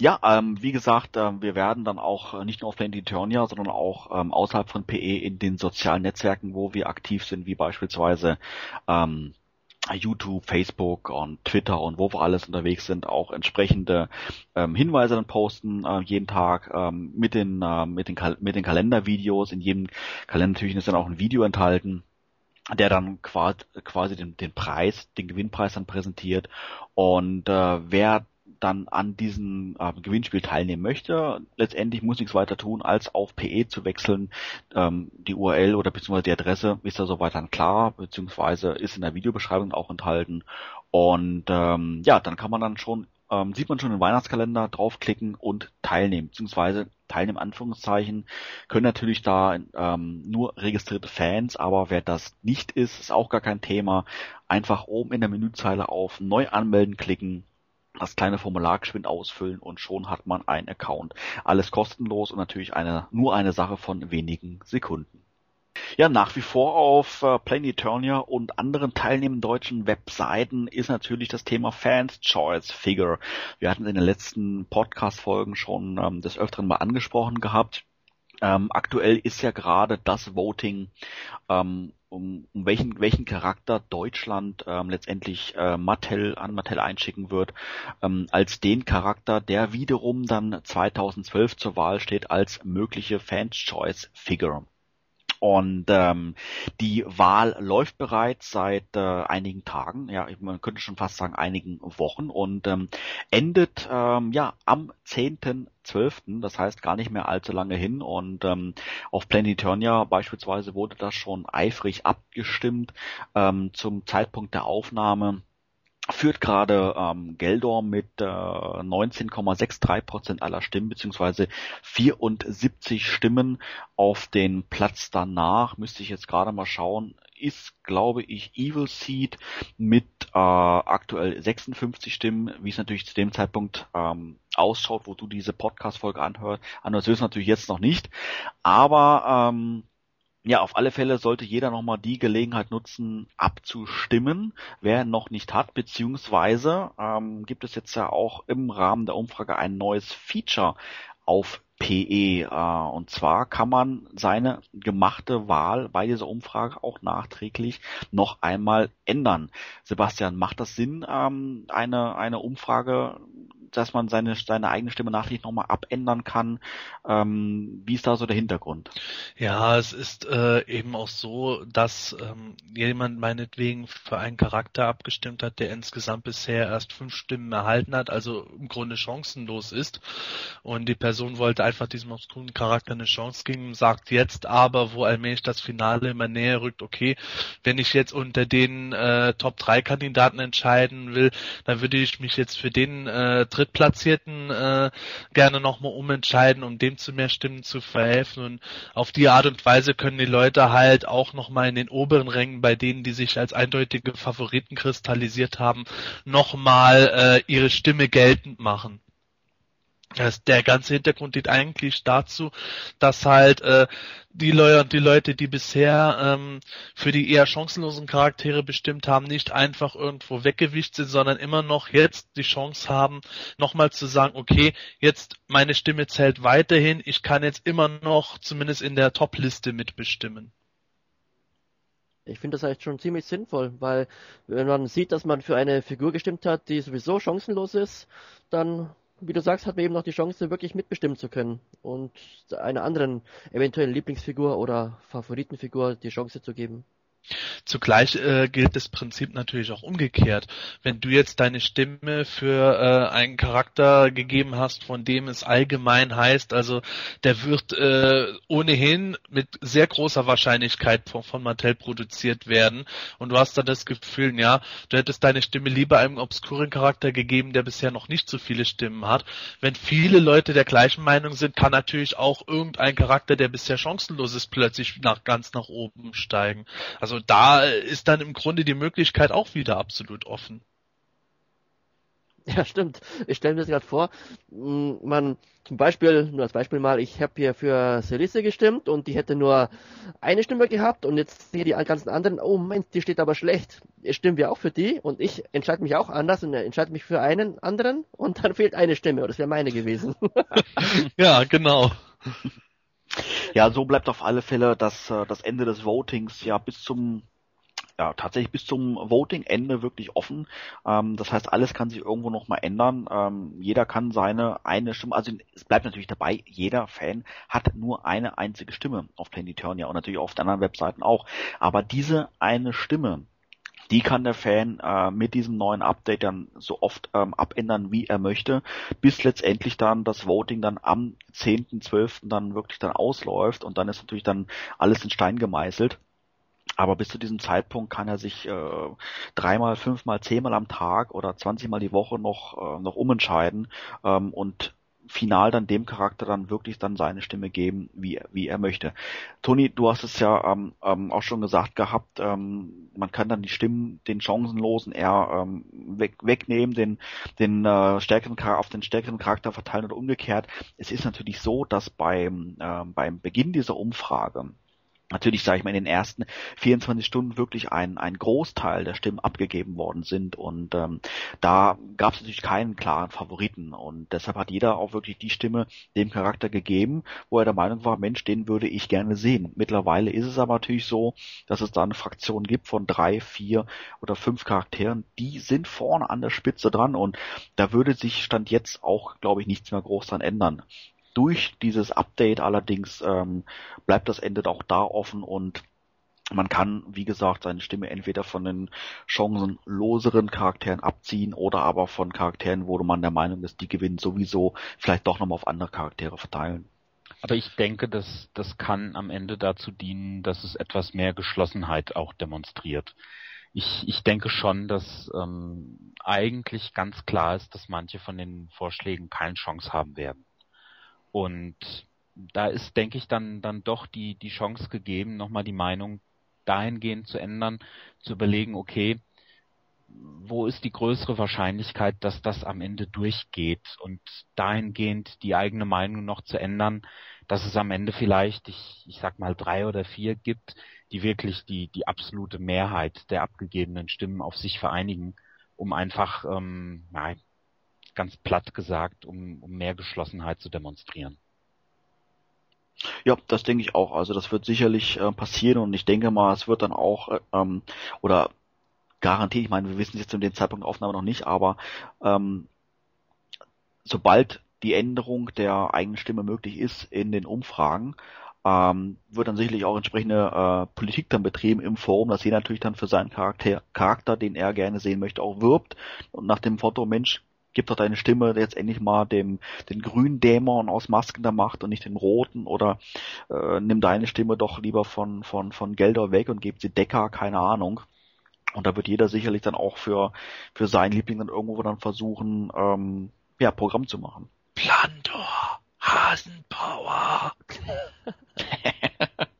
Ja, ähm, wie gesagt, ähm, wir werden dann auch nicht nur auf Planet Eternia, sondern auch ähm, außerhalb von PE in den sozialen Netzwerken, wo wir aktiv sind, wie beispielsweise ähm, YouTube, Facebook und Twitter und wo wir alles unterwegs sind, auch entsprechende ähm, Hinweise dann posten äh, jeden Tag ähm, mit den äh, mit den Kal mit den Kalendervideos. In jedem Kalender natürlich ist dann auch ein Video enthalten, der dann quasi, quasi den, den Preis, den Gewinnpreis dann präsentiert. Und äh, wer dann an diesem äh, Gewinnspiel teilnehmen möchte, letztendlich muss nichts weiter tun, als auf PE zu wechseln. Ähm, die URL oder beziehungsweise die Adresse ist da soweit dann klar, beziehungsweise ist in der Videobeschreibung auch enthalten. Und ähm, ja, dann kann man dann schon, ähm, sieht man schon den Weihnachtskalender, draufklicken und teilnehmen, beziehungsweise teilnehmen Anführungszeichen, können natürlich da ähm, nur registrierte Fans, aber wer das nicht ist, ist auch gar kein Thema. Einfach oben in der Menüzeile auf Neu anmelden klicken das kleine Formular geschwind ausfüllen und schon hat man einen Account. Alles kostenlos und natürlich eine, nur eine Sache von wenigen Sekunden. Ja, nach wie vor auf äh, Planeturnia und anderen teilnehmenden deutschen Webseiten ist natürlich das Thema Fans Choice Figure. Wir hatten in den letzten Podcast-Folgen schon ähm, des Öfteren mal angesprochen gehabt. Ähm, aktuell ist ja gerade das Voting ähm, um, um welchen, welchen Charakter Deutschland ähm, letztendlich äh, Mattel an Mattel einschicken wird, ähm, als den Charakter, der wiederum dann 2012 zur Wahl steht als mögliche Fans Choice Figure. Und ähm, die Wahl läuft bereits seit äh, einigen Tagen, ja, man könnte schon fast sagen einigen Wochen. Und ähm, endet ähm, ja am 10.12., das heißt gar nicht mehr allzu lange hin. Und ähm, auf Planeturnia beispielsweise wurde das schon eifrig abgestimmt ähm, zum Zeitpunkt der Aufnahme führt gerade ähm, Geldor mit äh, 19,63 Prozent aller Stimmen beziehungsweise 74 Stimmen auf den Platz danach. Müsste ich jetzt gerade mal schauen. Ist, glaube ich, Evil Seed mit äh, aktuell 56 Stimmen, wie es natürlich zu dem Zeitpunkt ähm, ausschaut, wo du diese Podcast-Folge anhörst. Anhörst du es natürlich jetzt noch nicht. Aber ähm, ja, auf alle Fälle sollte jeder nochmal die Gelegenheit nutzen, abzustimmen, wer noch nicht hat, beziehungsweise ähm, gibt es jetzt ja auch im Rahmen der Umfrage ein neues Feature auf PE. Äh, und zwar kann man seine gemachte Wahl bei dieser Umfrage auch nachträglich noch einmal ändern. Sebastian, macht das Sinn, ähm, eine, eine Umfrage dass man seine, seine eigene Stimme nachträglich nochmal abändern kann. Ähm, wie ist da so der Hintergrund? Ja, es ist äh, eben auch so, dass ähm, jemand meinetwegen für einen Charakter abgestimmt hat, der insgesamt bisher erst fünf Stimmen erhalten hat, also im Grunde chancenlos ist. Und die Person wollte einfach diesem obskuren Charakter eine Chance geben, sagt jetzt aber, wo allmählich das Finale immer näher rückt, okay, wenn ich jetzt unter den äh, Top 3 Kandidaten entscheiden will, dann würde ich mich jetzt für den äh, Drittplatzierten äh, gerne nochmal umentscheiden, um dem zu mehr Stimmen zu verhelfen. Und auf die Art und Weise können die Leute halt auch nochmal in den oberen Rängen, bei denen, die sich als eindeutige Favoriten kristallisiert haben, nochmal äh, ihre Stimme geltend machen. Das, der ganze Hintergrund dient eigentlich dazu, dass halt äh, die Leute die Leute, die bisher ähm, für die eher chancenlosen Charaktere bestimmt haben, nicht einfach irgendwo weggewischt sind, sondern immer noch jetzt die Chance haben, nochmal zu sagen, okay, jetzt meine Stimme zählt weiterhin, ich kann jetzt immer noch zumindest in der Top-Liste mitbestimmen. Ich finde das eigentlich schon ziemlich sinnvoll, weil wenn man sieht, dass man für eine Figur gestimmt hat, die sowieso chancenlos ist, dann wie du sagst, hat man eben noch die Chance, wirklich mitbestimmen zu können und einer anderen eventuellen Lieblingsfigur oder Favoritenfigur die Chance zu geben. Zugleich äh, gilt das Prinzip natürlich auch umgekehrt. Wenn du jetzt deine Stimme für äh, einen Charakter gegeben hast, von dem es allgemein heißt, also der wird äh, ohnehin mit sehr großer Wahrscheinlichkeit von, von Mattel produziert werden und du hast dann das Gefühl, ja, du hättest deine Stimme lieber einem obskuren Charakter gegeben, der bisher noch nicht so viele Stimmen hat. Wenn viele Leute der gleichen Meinung sind, kann natürlich auch irgendein Charakter, der bisher chancenlos ist, plötzlich nach ganz nach oben steigen. Also also da ist dann im Grunde die Möglichkeit auch wieder absolut offen. Ja, stimmt. Ich stelle mir das gerade vor, man, zum Beispiel, nur als Beispiel mal, ich habe hier für Celisse gestimmt und die hätte nur eine Stimme gehabt und jetzt sehe die ganzen anderen, oh Mensch, die steht aber schlecht. Jetzt stimmen wir auch für die und ich entscheide mich auch anders und entscheide mich für einen anderen und dann fehlt eine Stimme, das wäre meine gewesen. ja, genau. Ja, so bleibt auf alle Fälle das, äh, das Ende des Votings ja bis zum ja, tatsächlich bis zum Voting-Ende wirklich offen. Ähm, das heißt, alles kann sich irgendwo noch mal ändern. Ähm, jeder kann seine eine Stimme, also es bleibt natürlich dabei, jeder Fan hat nur eine einzige Stimme auf Planet Eternia und natürlich auf den anderen Webseiten auch. Aber diese eine Stimme, die kann der Fan äh, mit diesem neuen Update dann so oft ähm, abändern, wie er möchte, bis letztendlich dann das Voting dann am 10.12. dann wirklich dann ausläuft und dann ist natürlich dann alles in Stein gemeißelt. Aber bis zu diesem Zeitpunkt kann er sich äh, dreimal, fünfmal, zehnmal am Tag oder zwanzigmal die Woche noch, äh, noch umentscheiden ähm, und final dann dem Charakter dann wirklich dann seine Stimme geben, wie, wie er möchte. Toni, du hast es ja ähm, ähm, auch schon gesagt gehabt, ähm, man kann dann die Stimmen den chancenlosen eher ähm, weg, wegnehmen, den, den äh, stärkeren auf den stärkeren Charakter verteilen oder umgekehrt. Es ist natürlich so, dass beim, äh, beim Beginn dieser Umfrage natürlich, sage ich mal, in den ersten 24 Stunden wirklich ein, ein Großteil der Stimmen abgegeben worden sind. Und ähm, da gab es natürlich keinen klaren Favoriten. Und deshalb hat jeder auch wirklich die Stimme dem Charakter gegeben, wo er der Meinung war, Mensch, den würde ich gerne sehen. Mittlerweile ist es aber natürlich so, dass es da eine Fraktion gibt von drei, vier oder fünf Charakteren, die sind vorne an der Spitze dran. Und da würde sich Stand jetzt auch, glaube ich, nichts mehr groß dran ändern. Durch dieses Update allerdings ähm, bleibt das Ende auch da offen und man kann, wie gesagt, seine Stimme entweder von den chancenloseren Charakteren abziehen oder aber von Charakteren, wo man der Meinung ist, die gewinnen sowieso, vielleicht doch nochmal auf andere Charaktere verteilen. Aber ich denke, dass das kann am Ende dazu dienen, dass es etwas mehr Geschlossenheit auch demonstriert. Ich, ich denke schon, dass ähm, eigentlich ganz klar ist, dass manche von den Vorschlägen keine Chance haben werden. Und da ist, denke ich, dann, dann doch die, die Chance gegeben, nochmal die Meinung dahingehend zu ändern, zu überlegen, okay, wo ist die größere Wahrscheinlichkeit, dass das am Ende durchgeht? Und dahingehend die eigene Meinung noch zu ändern, dass es am Ende vielleicht, ich, ich sag mal, drei oder vier gibt, die wirklich die, die absolute Mehrheit der abgegebenen Stimmen auf sich vereinigen, um einfach, ähm, nein, ganz platt gesagt, um, um mehr Geschlossenheit zu demonstrieren. Ja, das denke ich auch. Also das wird sicherlich äh, passieren und ich denke mal, es wird dann auch äh, ähm, oder garantiert, ich meine, wir wissen es jetzt zu dem Zeitpunkt Aufnahme noch nicht, aber ähm, sobald die Änderung der eigenen Stimme möglich ist in den Umfragen, ähm, wird dann sicherlich auch entsprechende äh, Politik dann betrieben im Forum, dass jeder natürlich dann für seinen Charakter, Charakter, den er gerne sehen möchte, auch wirbt und nach dem Motto, Mensch, gib doch deine Stimme jetzt endlich mal dem den grünen Dämon aus Masken der Macht und nicht den roten oder äh, nimm deine Stimme doch lieber von von von Gelder weg und gib sie Decker, keine Ahnung. Und da wird jeder sicherlich dann auch für für seinen Liebling dann irgendwo dann versuchen, ähm, ja Programm zu machen. Plandor, Hasenpower.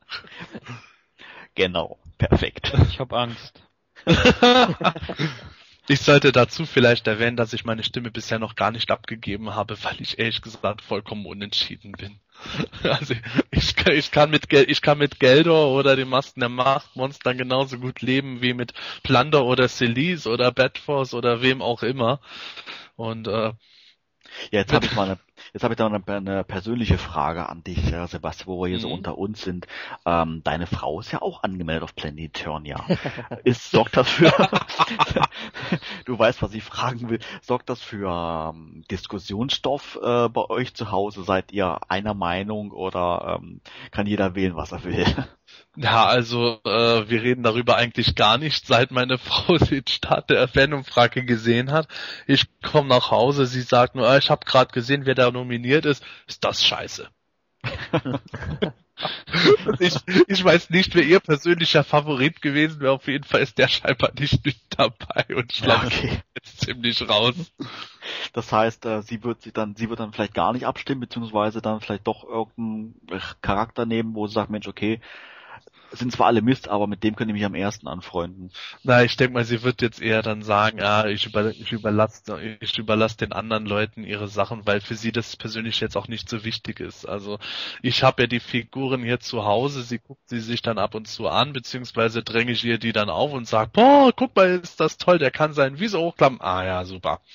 genau, perfekt. Ich hab Angst. Ich sollte dazu vielleicht erwähnen, dass ich meine Stimme bisher noch gar nicht abgegeben habe, weil ich ehrlich gesagt vollkommen unentschieden bin. Also ich, ich kann mit Gel ich kann mit Geldor oder den Masken der Machtmonstern genauso gut leben wie mit Plunder oder Celise oder Batforce oder wem auch immer. Und äh, ja, jetzt habe ich mal eine Jetzt habe ich da eine, eine persönliche Frage an dich, Sebastian, wo wir hier mhm. so unter uns sind. Ähm, deine Frau ist ja auch angemeldet auf Planet Eternia. ist, sorgt das für, du weißt, was ich fragen will, sorgt das für ähm, Diskussionsstoff äh, bei euch zu Hause? Seid ihr einer Meinung oder ähm, kann jeder wählen, was er will? Ja, also äh, wir reden darüber eigentlich gar nicht, seit meine Frau den Start der Fanumfrage gesehen hat. Ich komme nach Hause, sie sagt nur, ah, ich habe gerade gesehen, wer da nominiert ist. Ist das scheiße? ich, ich weiß nicht, wer ihr persönlicher Favorit gewesen wäre. Auf jeden Fall ist der scheinbar nicht mit dabei und ich ja, okay. jetzt ziemlich raus. Das heißt, äh, sie wird sich dann, sie wird dann vielleicht gar nicht abstimmen, beziehungsweise dann vielleicht doch irgendeinen Charakter nehmen, wo sie sagt, Mensch, okay, sind zwar alle Mist, aber mit dem könnt ihr mich am ersten anfreunden. Na, ich denke mal, sie wird jetzt eher dann sagen, ah, ich, über, ich überlasse ich überlasse den anderen Leuten ihre Sachen, weil für sie das persönlich jetzt auch nicht so wichtig ist. Also ich habe ja die Figuren hier zu Hause, sie guckt sie sich dann ab und zu an, beziehungsweise dränge ich ihr die dann auf und sag, boah, guck mal, ist das toll, der kann seinen Wiese hochklappen. Ah ja, super.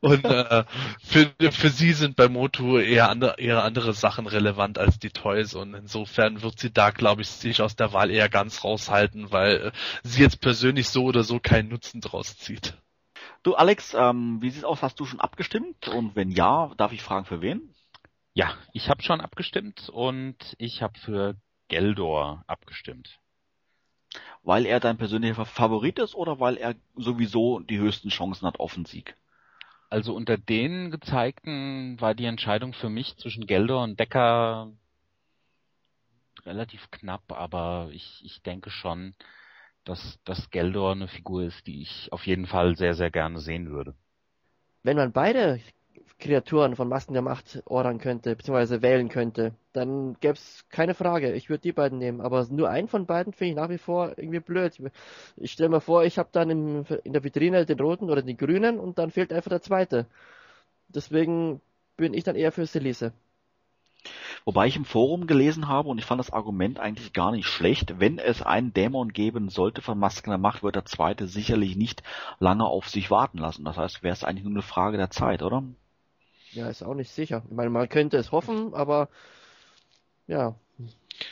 Und äh, für, für sie sind bei Motu eher, andere, eher andere Sachen relevant als die Toys und insofern wird sie da, glaube ich, sich aus der Wahl eher ganz raushalten, weil äh, sie jetzt persönlich so oder so keinen Nutzen draus zieht. Du Alex, ähm, wie sieht's aus? Hast du schon abgestimmt? Und wenn ja, darf ich fragen für wen? Ja, ich habe schon abgestimmt und ich habe für Geldor abgestimmt. Weil er dein persönlicher Favorit ist oder weil er sowieso die höchsten Chancen hat auf den Sieg? Also unter den gezeigten war die Entscheidung für mich zwischen Geldor und Decker relativ knapp, aber ich, ich denke schon, dass, dass Geldor eine Figur ist, die ich auf jeden Fall sehr, sehr gerne sehen würde. Wenn man beide Kreaturen von Masken der Macht ordern könnte, beziehungsweise wählen könnte, dann gäbe es keine Frage. Ich würde die beiden nehmen. Aber nur einen von beiden finde ich nach wie vor irgendwie blöd. Ich stelle mir vor, ich habe dann im, in der Vitrine den roten oder den grünen und dann fehlt einfach der zweite. Deswegen bin ich dann eher für Selise. Wobei ich im Forum gelesen habe und ich fand das Argument eigentlich gar nicht schlecht. Wenn es einen Dämon geben sollte von Masken der Macht, wird der zweite sicherlich nicht lange auf sich warten lassen. Das heißt, wäre es eigentlich nur eine Frage der Zeit, oder? Ja, ist auch nicht sicher. Ich meine, man könnte es hoffen, aber ja,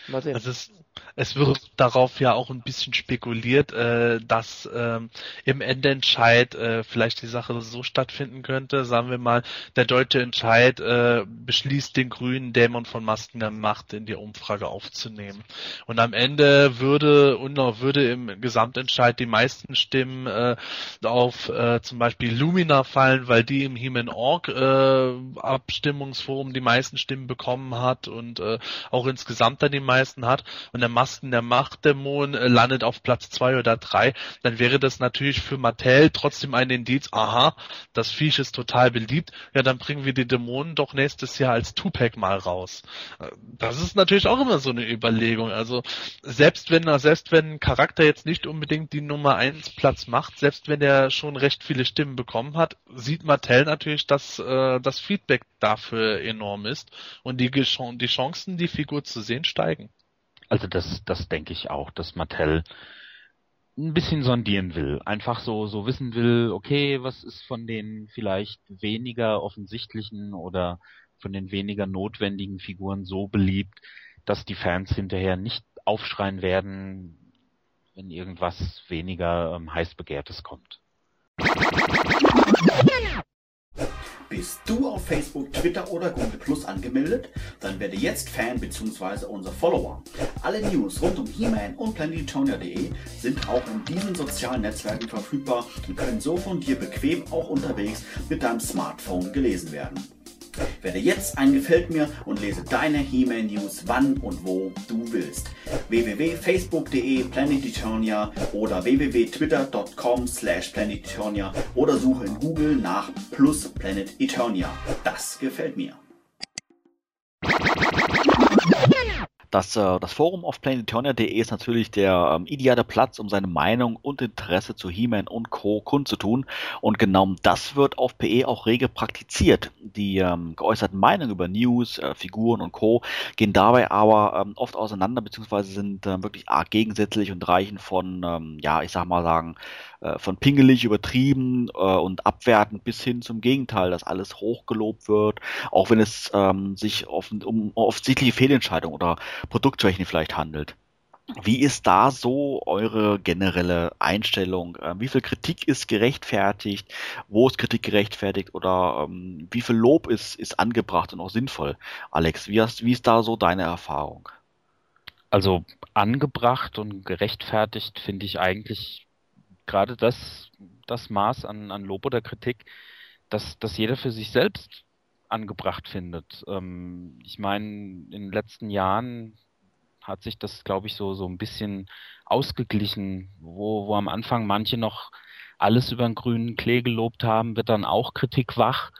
Mal sehen. Also es, es wird darauf ja auch ein bisschen spekuliert, äh, dass ähm, im Endentscheid äh, vielleicht die Sache so stattfinden könnte. Sagen wir mal, der deutsche Entscheid äh, beschließt, den grünen Dämon von Masken der Macht in die Umfrage aufzunehmen. Und am Ende würde und würde im Gesamtentscheid die meisten Stimmen äh, auf äh, zum Beispiel Lumina fallen, weil die im Human Org äh, Abstimmungsforum die meisten Stimmen bekommen hat und äh, auch insgesamt dann die meisten hat und der Masken der Machtdämon äh, landet auf Platz zwei oder drei, dann wäre das natürlich für Mattel trotzdem ein Indiz, aha, das Viech ist total beliebt, ja, dann bringen wir die Dämonen doch nächstes Jahr als Tupac mal raus. Äh, das ist natürlich auch immer so eine Überlegung. Also selbst wenn selbst wenn ein Charakter jetzt nicht unbedingt die Nummer eins Platz macht, selbst wenn er schon recht viele Stimmen bekommen hat, sieht Mattel natürlich, dass äh, das Feedback dafür enorm ist und die, die Chancen, die Figur zu sehen, steigen. Also das, das denke ich auch, dass Mattel ein bisschen sondieren will. Einfach so, so wissen will, okay, was ist von den vielleicht weniger offensichtlichen oder von den weniger notwendigen Figuren so beliebt, dass die Fans hinterher nicht aufschreien werden, wenn irgendwas weniger ähm, heiß begehrtes kommt. Bist du auf Facebook, Twitter oder Google Plus angemeldet? Dann werde jetzt Fan bzw. unser Follower. Alle News rund um He-Man und PlanetTonia.de sind auch in diesen sozialen Netzwerken verfügbar und können so von dir bequem auch unterwegs mit deinem Smartphone gelesen werden. Werde jetzt ein Gefällt mir und lese deine He-Man News wann und wo du willst. www.facebook.de Planet oder www.twitter.com slash Planet oder suche in Google nach Plus Planet. Das gefällt mir. Das, äh, das Forum auf planetonia.de ist natürlich der ähm, ideale Platz, um seine Meinung und Interesse zu He-Man und Co. kundzutun. Und genau das wird auf PE auch rege praktiziert. Die ähm, geäußerten Meinungen über News, äh, Figuren und Co. gehen dabei aber ähm, oft auseinander, beziehungsweise sind äh, wirklich arg gegensätzlich und reichen von, ähm, ja, ich sag mal sagen, äh, von pingelig, übertrieben äh, und abwertend bis hin zum Gegenteil, dass alles hochgelobt wird, auch wenn es ähm, sich auf, um offensichtliche Fehlentscheidungen oder Produktschwächen vielleicht handelt. Wie ist da so eure generelle Einstellung? Äh, wie viel Kritik ist gerechtfertigt? Wo ist Kritik gerechtfertigt? Oder ähm, wie viel Lob ist, ist angebracht und auch sinnvoll? Alex, wie, hast, wie ist da so deine Erfahrung? Also angebracht und gerechtfertigt finde ich eigentlich gerade das, das Maß an, an Lob oder Kritik, dass, dass jeder für sich selbst angebracht findet. Ähm, ich meine, in den letzten Jahren hat sich das, glaube ich, so, so ein bisschen ausgeglichen, wo, wo am Anfang manche noch alles über den grünen Klee gelobt haben, wird dann auch Kritik wach.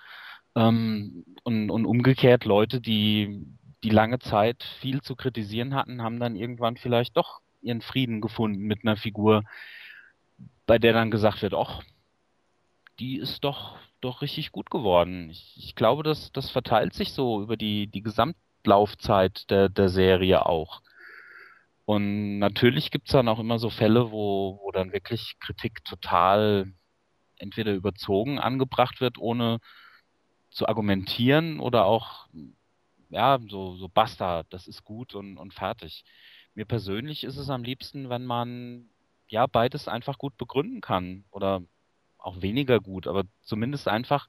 Ähm, und, und umgekehrt Leute, die, die lange Zeit viel zu kritisieren hatten, haben dann irgendwann vielleicht doch ihren Frieden gefunden mit einer Figur, bei der dann gesagt wird, ach, die ist doch, doch richtig gut geworden. Ich, ich glaube, das, das verteilt sich so über die, die Gesamtlaufzeit der, der Serie auch. Und natürlich gibt es dann auch immer so Fälle, wo, wo dann wirklich Kritik total entweder überzogen angebracht wird, ohne zu argumentieren oder auch ja, so, so basta, das ist gut und, und fertig. Mir persönlich ist es am liebsten, wenn man ja beides einfach gut begründen kann oder auch weniger gut, aber zumindest einfach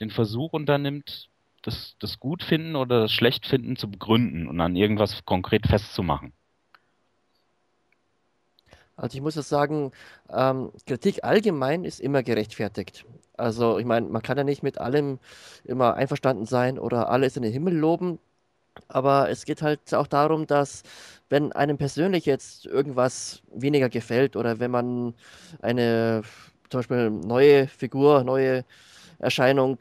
den Versuch unternimmt, das, das Gutfinden oder das Schlechtfinden zu begründen und an irgendwas konkret festzumachen. Also ich muss jetzt sagen, ähm, Kritik allgemein ist immer gerechtfertigt. Also ich meine, man kann ja nicht mit allem immer einverstanden sein oder alles in den Himmel loben, aber es geht halt auch darum, dass wenn einem persönlich jetzt irgendwas weniger gefällt oder wenn man eine zum Beispiel neue Figur, neue Erscheinung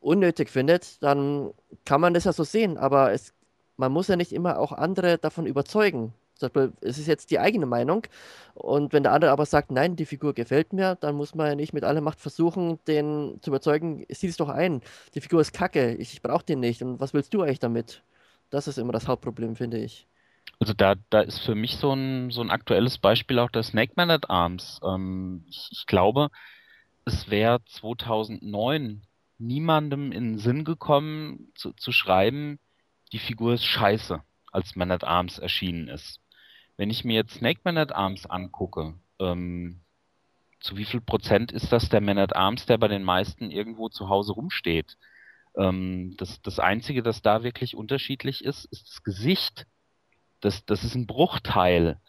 unnötig findet, dann kann man das ja so sehen, aber es, man muss ja nicht immer auch andere davon überzeugen. Zum Beispiel, es ist jetzt die eigene Meinung und wenn der andere aber sagt, nein, die Figur gefällt mir, dann muss man ja nicht mit aller Macht versuchen, den zu überzeugen, sieh es doch ein, die Figur ist kacke, ich brauche den nicht und was willst du eigentlich damit? Das ist immer das Hauptproblem, finde ich. Also da, da ist für mich so ein, so ein aktuelles Beispiel auch der Snake Man at Arms. Ähm, ich, ich glaube, es wäre 2009 niemandem in den Sinn gekommen zu, zu schreiben, die Figur ist scheiße, als Man at Arms erschienen ist. Wenn ich mir jetzt Snake Man at Arms angucke, ähm, zu wie viel Prozent ist das der Man at Arms, der bei den meisten irgendwo zu Hause rumsteht? Ähm, das, das Einzige, das da wirklich unterschiedlich ist, ist das Gesicht. Das, das ist ein Bruchteil.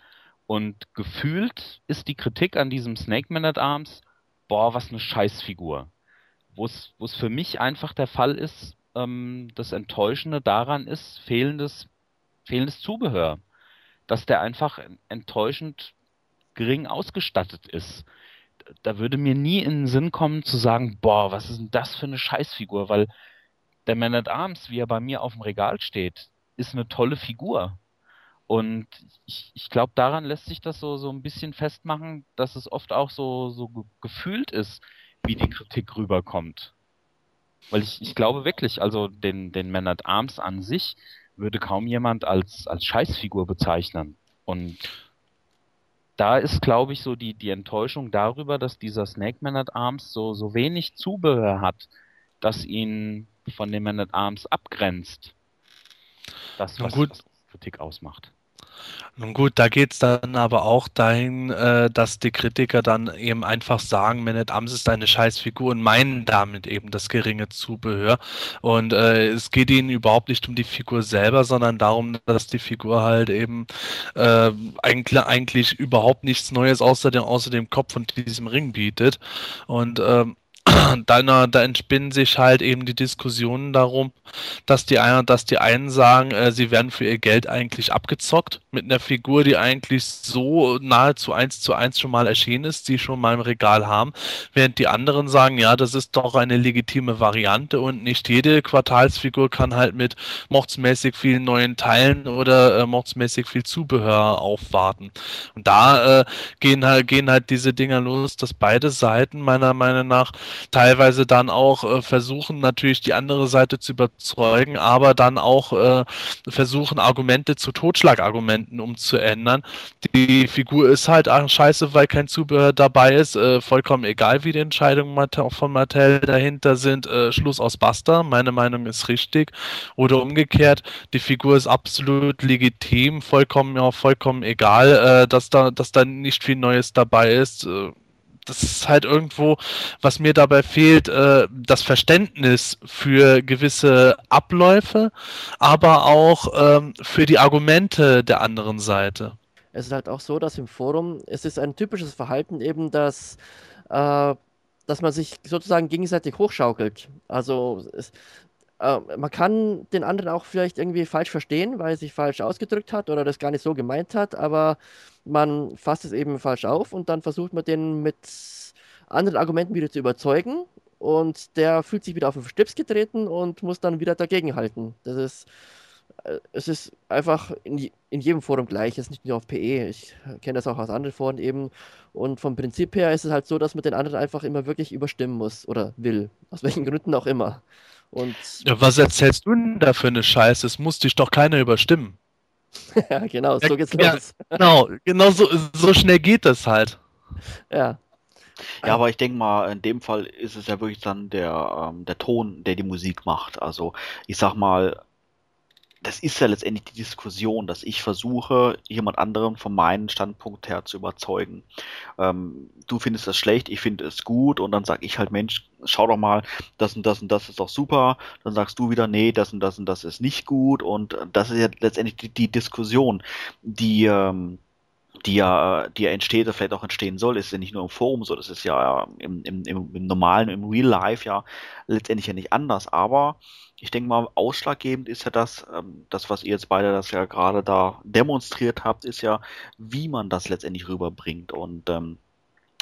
Und gefühlt ist die Kritik an diesem Snake Man at Arms, boah, was eine Scheißfigur. Wo es für mich einfach der Fall ist, ähm, das Enttäuschende daran ist, fehlendes, fehlendes Zubehör. Dass der einfach enttäuschend gering ausgestattet ist. Da würde mir nie in den Sinn kommen zu sagen, boah, was ist denn das für eine Scheißfigur, weil der Man at Arms, wie er bei mir auf dem Regal steht, ist eine tolle Figur. Und ich, ich glaube, daran lässt sich das so, so ein bisschen festmachen, dass es oft auch so, so gefühlt ist, wie die Kritik rüberkommt. Weil ich, ich glaube wirklich, also den, den Man at Arms an sich würde kaum jemand als, als Scheißfigur bezeichnen. Und da ist, glaube ich, so die, die Enttäuschung darüber, dass dieser Snake Man at Arms so, so wenig Zubehör hat, dass ihn von dem Man at Arms abgrenzt. Das, was, was Kritik ausmacht. Nun gut, da geht es dann aber auch dahin, äh, dass die Kritiker dann eben einfach sagen, Manet Ams ist eine Scheißfigur und meinen damit eben das geringe Zubehör. Und äh, es geht ihnen überhaupt nicht um die Figur selber, sondern darum, dass die Figur halt eben äh, eigentlich, eigentlich überhaupt nichts Neues außer dem, außer dem Kopf und diesem Ring bietet. Und ähm, da, da entspinnen sich halt eben die Diskussionen darum, dass die, einen, dass die einen sagen, äh, sie werden für ihr Geld eigentlich abgezockt mit einer Figur, die eigentlich so nahezu eins zu eins schon mal erschienen ist, die schon mal im Regal haben, während die anderen sagen, ja, das ist doch eine legitime Variante und nicht jede Quartalsfigur kann halt mit mordsmäßig vielen neuen Teilen oder äh, mordsmäßig viel Zubehör aufwarten. Und da äh, gehen, halt, gehen halt diese Dinger los, dass beide Seiten meiner Meinung nach teilweise dann auch äh, versuchen, natürlich die andere Seite zu überzeugen, aber dann auch äh, versuchen, Argumente zu Totschlagargumenten umzuändern. Die Figur ist halt scheiße, weil kein Zubehör dabei ist. Äh, vollkommen egal, wie die Entscheidungen von Mattel dahinter sind. Äh, Schluss aus Basta. Meine Meinung ist richtig. Oder umgekehrt, die Figur ist absolut legitim, vollkommen, ja, vollkommen egal, äh, dass da, dass da nicht viel Neues dabei ist. Das ist halt irgendwo, was mir dabei fehlt, äh, das Verständnis für gewisse Abläufe, aber auch ähm, für die Argumente der anderen Seite. Es ist halt auch so, dass im Forum, es ist ein typisches Verhalten eben, dass, äh, dass man sich sozusagen gegenseitig hochschaukelt. Also es, äh, man kann den anderen auch vielleicht irgendwie falsch verstehen, weil er sich falsch ausgedrückt hat oder das gar nicht so gemeint hat, aber man fasst es eben falsch auf und dann versucht man den mit anderen Argumenten wieder zu überzeugen und der fühlt sich wieder auf den Stips getreten und muss dann wieder dagegenhalten. Das ist, äh, es ist einfach in, in jedem Forum gleich, es ist nicht nur auf PE. Ich kenne das auch aus anderen Foren eben. Und vom Prinzip her ist es halt so, dass man den anderen einfach immer wirklich überstimmen muss oder will. Aus welchen Gründen auch immer. Und ja, was erzählst du denn da für eine Scheiße? Es muss dich doch keiner überstimmen. ja, genau, so geht's ja, los. genau, genau so, so schnell geht das halt. Ja. Ja, aber ich denke mal, in dem Fall ist es ja wirklich dann der, ähm, der Ton, der die Musik macht. Also ich sag mal, das ist ja letztendlich die Diskussion, dass ich versuche, jemand anderen von meinem Standpunkt her zu überzeugen. Ähm, du findest das schlecht, ich finde es gut und dann sage ich halt, Mensch, schau doch mal, das und das und das ist doch super. Dann sagst du wieder, nee, das und das und das ist nicht gut und das ist ja letztendlich die, die Diskussion, die ähm, die ja, die ja entsteht oder vielleicht auch entstehen soll, ist ja nicht nur im Forum so, das ist ja im, im, im, im normalen, im Real Life ja letztendlich ja nicht anders. Aber ich denke mal, ausschlaggebend ist ja das, ähm, das, was ihr jetzt beide das ja gerade da demonstriert habt, ist ja, wie man das letztendlich rüberbringt. Und ähm,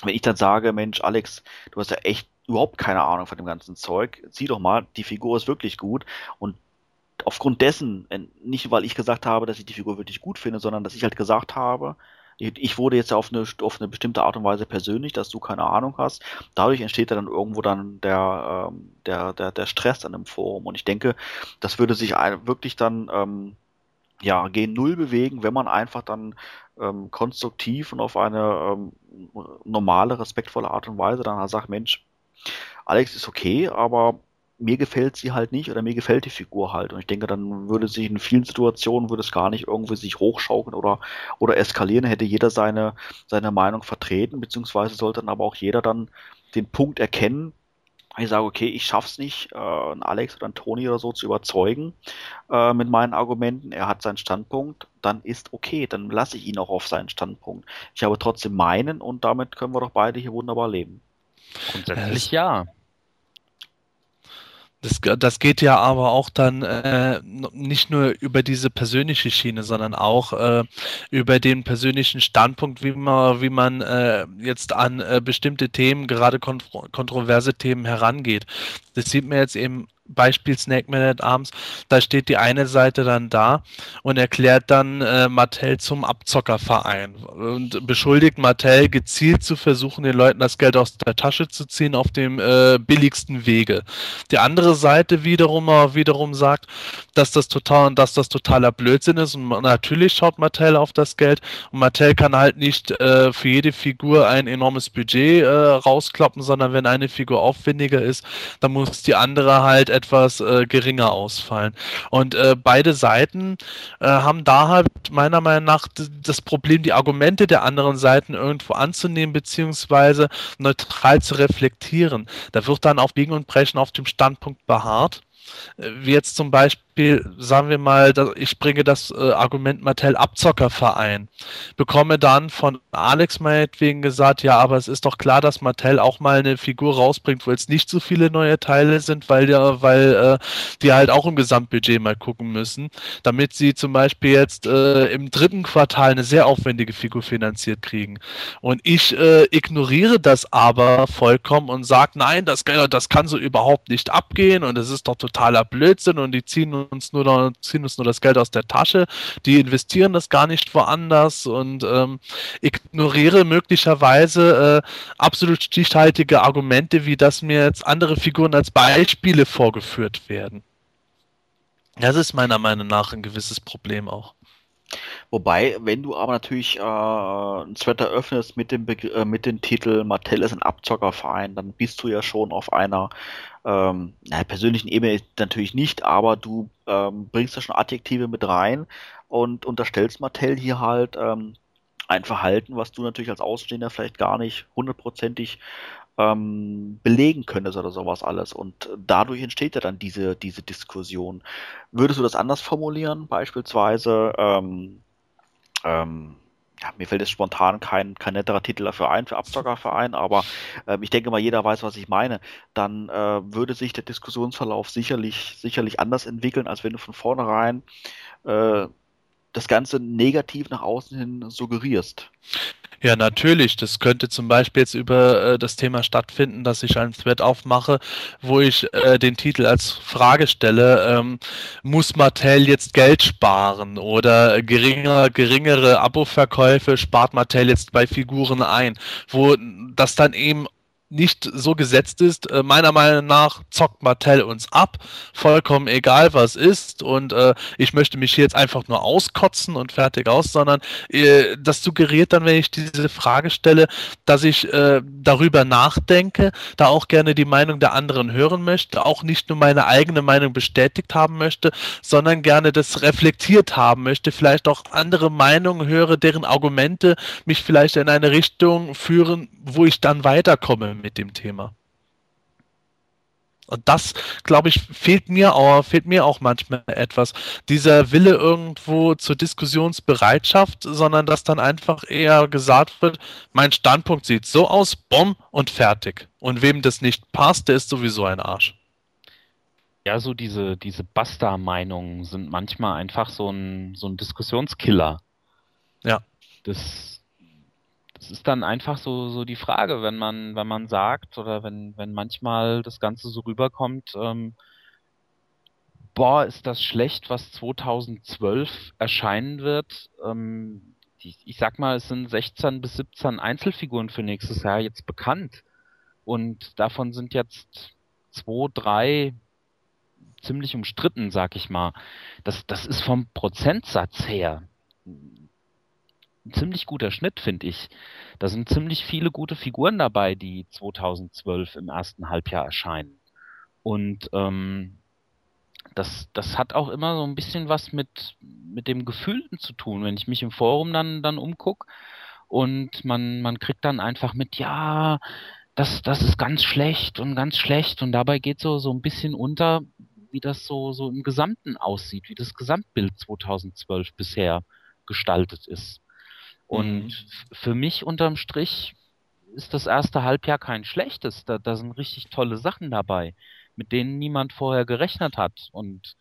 wenn ich dann sage, Mensch, Alex, du hast ja echt überhaupt keine Ahnung von dem ganzen Zeug, sieh doch mal, die Figur ist wirklich gut und aufgrund dessen, nicht weil ich gesagt habe, dass ich die Figur wirklich gut finde, sondern dass ich halt gesagt habe, ich wurde jetzt auf eine, auf eine bestimmte Art und Weise persönlich, dass du keine Ahnung hast. Dadurch entsteht dann irgendwo dann der, ähm, der, der, der Stress an dem Forum. Und ich denke, das würde sich wirklich dann ähm, ja, gegen Null bewegen, wenn man einfach dann ähm, konstruktiv und auf eine ähm, normale, respektvolle Art und Weise dann halt sagt, Mensch, Alex ist okay, aber mir gefällt sie halt nicht oder mir gefällt die Figur halt. Und ich denke, dann würde sich in vielen Situationen würde es gar nicht irgendwie sich hochschaukeln oder, oder eskalieren, hätte jeder seine, seine Meinung vertreten, beziehungsweise sollte dann aber auch jeder dann den Punkt erkennen, ich sage, okay, ich schaff's nicht, äh, einen Alex oder einen Toni oder so zu überzeugen äh, mit meinen Argumenten. Er hat seinen Standpunkt, dann ist okay, dann lasse ich ihn auch auf seinen Standpunkt. Ich habe trotzdem meinen und damit können wir doch beide hier wunderbar leben. Grundsätzlich ja. Das, das geht ja aber auch dann äh, nicht nur über diese persönliche Schiene, sondern auch äh, über den persönlichen Standpunkt, wie man, wie man äh, jetzt an äh, bestimmte Themen, gerade kontro kontroverse Themen herangeht. Das sieht man jetzt eben Beispiel Snake Man at Arms, da steht die eine Seite dann da und erklärt dann äh, Mattel zum Abzockerverein und beschuldigt Mattel gezielt zu versuchen, den Leuten das Geld aus der Tasche zu ziehen auf dem äh, billigsten Wege. Die andere Seite wiederum äh, wiederum sagt, dass das total dass das totaler Blödsinn ist und natürlich schaut Mattel auf das Geld und Mattel kann halt nicht äh, für jede Figur ein enormes Budget äh, rauskloppen, sondern wenn eine Figur aufwendiger ist, dann muss die andere halt etwas äh, geringer ausfallen. Und äh, beide Seiten äh, haben da halt meiner Meinung nach das Problem, die Argumente der anderen Seiten irgendwo anzunehmen, beziehungsweise neutral zu reflektieren. Da wird dann auf Biegen und Brechen auf dem Standpunkt beharrt. Äh, wie jetzt zum Beispiel Beispiel, sagen wir mal, ich bringe das äh, Argument Mattel Abzockerverein, bekomme dann von Alex meinetwegen gesagt, ja, aber es ist doch klar, dass Mattel auch mal eine Figur rausbringt, wo jetzt nicht so viele neue Teile sind, weil ja, weil äh, die halt auch im Gesamtbudget mal gucken müssen, damit sie zum Beispiel jetzt äh, im dritten Quartal eine sehr aufwendige Figur finanziert kriegen. Und ich äh, ignoriere das aber vollkommen und sage, nein, das, das kann so überhaupt nicht abgehen und es ist doch totaler Blödsinn und die ziehen uns nur, ziehen uns nur das Geld aus der Tasche, die investieren das gar nicht woanders und ähm, ignoriere möglicherweise äh, absolut stichhaltige Argumente, wie dass mir jetzt andere Figuren als Beispiele vorgeführt werden. Das ist meiner Meinung nach ein gewisses Problem auch. Wobei, wenn du aber natürlich äh, ein Thread öffnest mit dem, Be äh, mit dem Titel Mattel ist ein Abzockerverein, dann bist du ja schon auf einer ähm, na, persönlichen Ebene natürlich nicht, aber du ähm, bringst da schon Adjektive mit rein und unterstellst Mattel hier halt ähm, ein Verhalten, was du natürlich als Ausstehender vielleicht gar nicht hundertprozentig ähm, belegen könntest oder sowas alles. Und dadurch entsteht ja dann diese, diese Diskussion. Würdest du das anders formulieren? Beispielsweise, ähm, ähm, ja, mir fällt jetzt spontan kein, kein netterer Titel dafür ein, für Abzockerverein, aber äh, ich denke mal, jeder weiß, was ich meine. Dann äh, würde sich der Diskussionsverlauf sicherlich, sicherlich anders entwickeln, als wenn du von vornherein äh, das Ganze negativ nach außen hin suggerierst. Ja, natürlich. Das könnte zum Beispiel jetzt über äh, das Thema stattfinden, dass ich einen Thread aufmache, wo ich äh, den Titel als Frage stelle, ähm, muss Mattel jetzt Geld sparen oder geringer, geringere Abo-Verkäufe spart Mattel jetzt bei Figuren ein, wo das dann eben nicht so gesetzt ist. Äh, meiner Meinung nach zockt Mattel uns ab, vollkommen egal was ist und äh, ich möchte mich hier jetzt einfach nur auskotzen und fertig aus, sondern äh, das suggeriert dann, wenn ich diese Frage stelle, dass ich äh, darüber nachdenke, da auch gerne die Meinung der anderen hören möchte, auch nicht nur meine eigene Meinung bestätigt haben möchte, sondern gerne das reflektiert haben möchte, vielleicht auch andere Meinungen höre, deren Argumente mich vielleicht in eine Richtung führen, wo ich dann weiterkomme mit dem Thema. Und das, glaube ich, fehlt mir auch, fehlt mir auch manchmal etwas. Dieser Wille irgendwo zur Diskussionsbereitschaft, sondern dass dann einfach eher gesagt wird, mein Standpunkt sieht so aus, bumm und fertig. Und wem das nicht passt, der ist sowieso ein Arsch. Ja, so diese, diese Basta-Meinungen sind manchmal einfach so ein, so ein Diskussionskiller. Ja. Das, das ist dann einfach so, so die Frage, wenn man, wenn man sagt oder wenn, wenn manchmal das Ganze so rüberkommt, ähm, boah, ist das schlecht, was 2012 erscheinen wird. Ähm, die, ich sag mal, es sind 16 bis 17 Einzelfiguren für nächstes Jahr jetzt bekannt. Und davon sind jetzt zwei, drei ziemlich umstritten, sag ich mal. Das, das ist vom Prozentsatz her ein ziemlich guter Schnitt, finde ich. Da sind ziemlich viele gute Figuren dabei, die 2012 im ersten Halbjahr erscheinen. Und ähm, das, das hat auch immer so ein bisschen was mit, mit dem Gefühlten zu tun. Wenn ich mich im Forum dann, dann umgucke und man, man kriegt dann einfach mit, ja, das, das ist ganz schlecht und ganz schlecht und dabei geht so, so ein bisschen unter, wie das so, so im Gesamten aussieht, wie das Gesamtbild 2012 bisher gestaltet ist. Und mhm. für mich unterm Strich ist das erste Halbjahr kein schlechtes. Da, da sind richtig tolle Sachen dabei, mit denen niemand vorher gerechnet hat. Und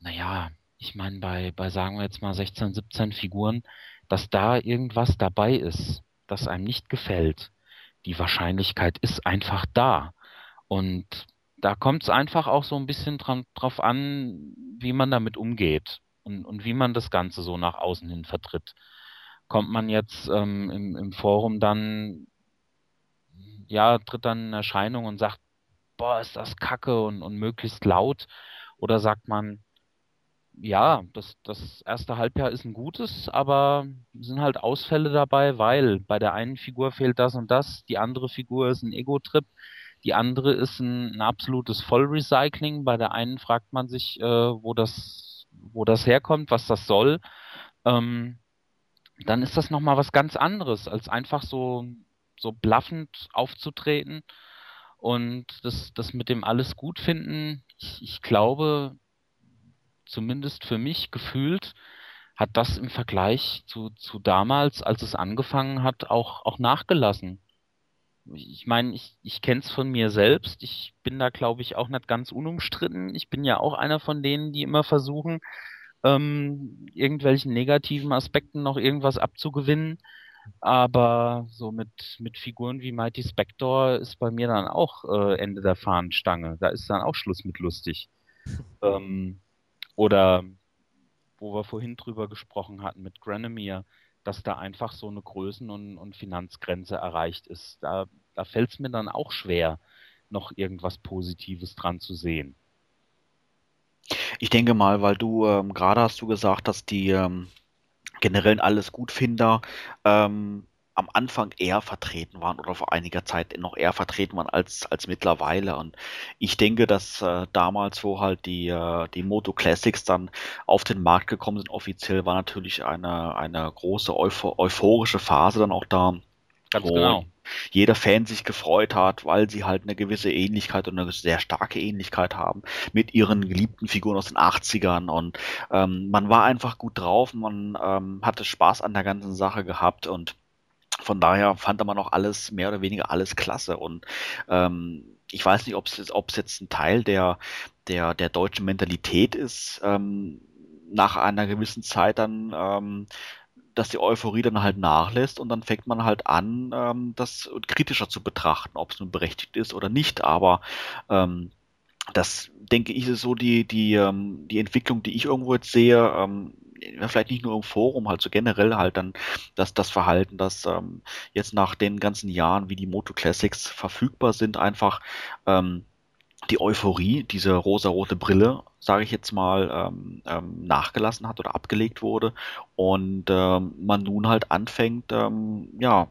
naja, ich meine, bei, bei sagen wir jetzt mal 16, 17 Figuren, dass da irgendwas dabei ist, das einem nicht gefällt. Die Wahrscheinlichkeit ist einfach da. Und da kommt es einfach auch so ein bisschen dran, drauf an, wie man damit umgeht und, und wie man das Ganze so nach außen hin vertritt kommt man jetzt ähm, im, im Forum dann, ja, tritt dann in Erscheinung und sagt, boah, ist das kacke und, und möglichst laut? Oder sagt man, ja, das, das erste Halbjahr ist ein gutes, aber sind halt Ausfälle dabei, weil bei der einen Figur fehlt das und das, die andere Figur ist ein Ego-Trip, die andere ist ein, ein absolutes Vollrecycling. Bei der einen fragt man sich, äh, wo das, wo das herkommt, was das soll. Ähm, dann ist das nochmal was ganz anderes, als einfach so, so blaffend aufzutreten. Und das, das mit dem alles gut finden, ich, ich glaube, zumindest für mich gefühlt, hat das im Vergleich zu, zu damals, als es angefangen hat, auch, auch nachgelassen. Ich meine, ich, ich kenne es von mir selbst. Ich bin da, glaube ich, auch nicht ganz unumstritten. Ich bin ja auch einer von denen, die immer versuchen, ähm, irgendwelchen negativen Aspekten noch irgendwas abzugewinnen. Aber so mit, mit Figuren wie Mighty Spector ist bei mir dann auch äh, Ende der Fahnenstange. Da ist dann auch Schluss mit lustig. ähm, oder wo wir vorhin drüber gesprochen hatten mit Granomir, dass da einfach so eine Größen- und, und Finanzgrenze erreicht ist. Da, da fällt es mir dann auch schwer, noch irgendwas Positives dran zu sehen. Ich denke mal, weil du ähm, gerade hast du gesagt, dass die ähm, generellen alles Gutfinder ähm, am Anfang eher vertreten waren oder vor einiger Zeit noch eher vertreten waren als, als mittlerweile. Und ich denke, dass äh, damals, wo halt die, äh, die Moto Classics dann auf den Markt gekommen sind, offiziell war natürlich eine, eine große Euph euphorische Phase dann auch da. Ganz genau. jeder Fan sich gefreut hat, weil sie halt eine gewisse Ähnlichkeit und eine sehr starke Ähnlichkeit haben mit ihren geliebten Figuren aus den 80ern und ähm, man war einfach gut drauf, man ähm, hatte Spaß an der ganzen Sache gehabt und von daher fand man auch alles, mehr oder weniger alles klasse. Und ähm, ich weiß nicht, ob es jetzt ein Teil der, der, der deutschen Mentalität ist, ähm, nach einer gewissen Zeit dann ähm, dass die Euphorie dann halt nachlässt und dann fängt man halt an, ähm, das kritischer zu betrachten, ob es nun berechtigt ist oder nicht. Aber ähm, das denke ich ist so die die ähm, die Entwicklung, die ich irgendwo jetzt sehe. Ähm, vielleicht nicht nur im Forum, halt so generell halt dann das, das Verhalten, dass ähm, jetzt nach den ganzen Jahren, wie die Moto Classics verfügbar sind, einfach ähm, die Euphorie, diese rosarote Brille, sage ich jetzt mal, ähm, ähm, nachgelassen hat oder abgelegt wurde und ähm, man nun halt anfängt, ähm, ja,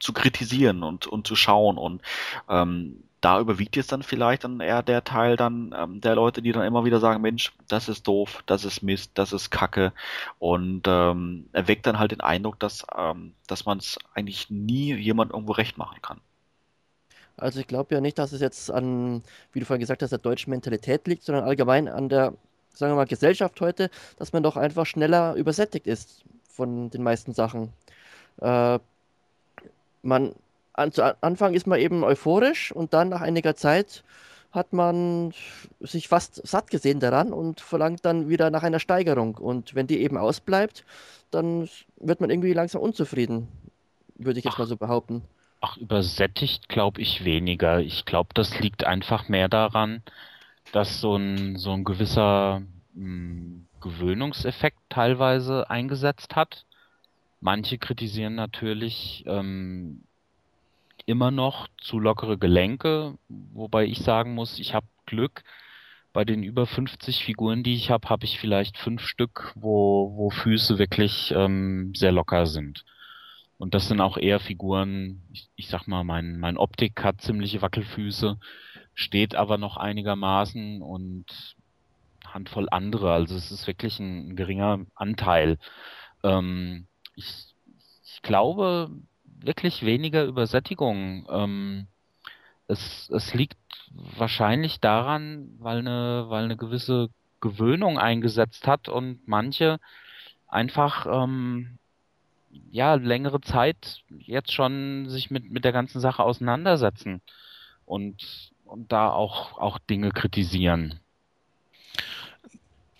zu kritisieren und, und zu schauen und ähm, da überwiegt jetzt dann vielleicht dann eher der Teil dann ähm, der Leute, die dann immer wieder sagen, Mensch, das ist doof, das ist Mist, das ist Kacke und ähm, erweckt dann halt den Eindruck, dass ähm, dass man es eigentlich nie jemand irgendwo recht machen kann. Also ich glaube ja nicht, dass es jetzt an, wie du vorhin gesagt hast, der deutschen Mentalität liegt, sondern allgemein an der, sagen wir mal, Gesellschaft heute, dass man doch einfach schneller übersättigt ist von den meisten Sachen. Äh, man an, zu Anfang ist man eben euphorisch und dann nach einiger Zeit hat man sich fast satt gesehen daran und verlangt dann wieder nach einer Steigerung. Und wenn die eben ausbleibt, dann wird man irgendwie langsam unzufrieden, würde ich jetzt mal so behaupten. Ach, übersättigt glaube ich weniger. Ich glaube, das liegt einfach mehr daran, dass so ein, so ein gewisser mh, Gewöhnungseffekt teilweise eingesetzt hat. Manche kritisieren natürlich ähm, immer noch zu lockere Gelenke, wobei ich sagen muss, ich habe Glück. Bei den über 50 Figuren, die ich habe, habe ich vielleicht fünf Stück, wo, wo Füße wirklich ähm, sehr locker sind. Und das sind auch eher Figuren, ich, ich sag mal, mein, mein Optik hat ziemliche Wackelfüße, steht aber noch einigermaßen und Handvoll andere. Also es ist wirklich ein, ein geringer Anteil. Ähm, ich, ich glaube wirklich weniger Übersättigung. Ähm, es, es liegt wahrscheinlich daran, weil eine, weil eine gewisse Gewöhnung eingesetzt hat und manche einfach ähm, ja längere Zeit jetzt schon sich mit mit der ganzen Sache auseinandersetzen und und da auch auch Dinge kritisieren.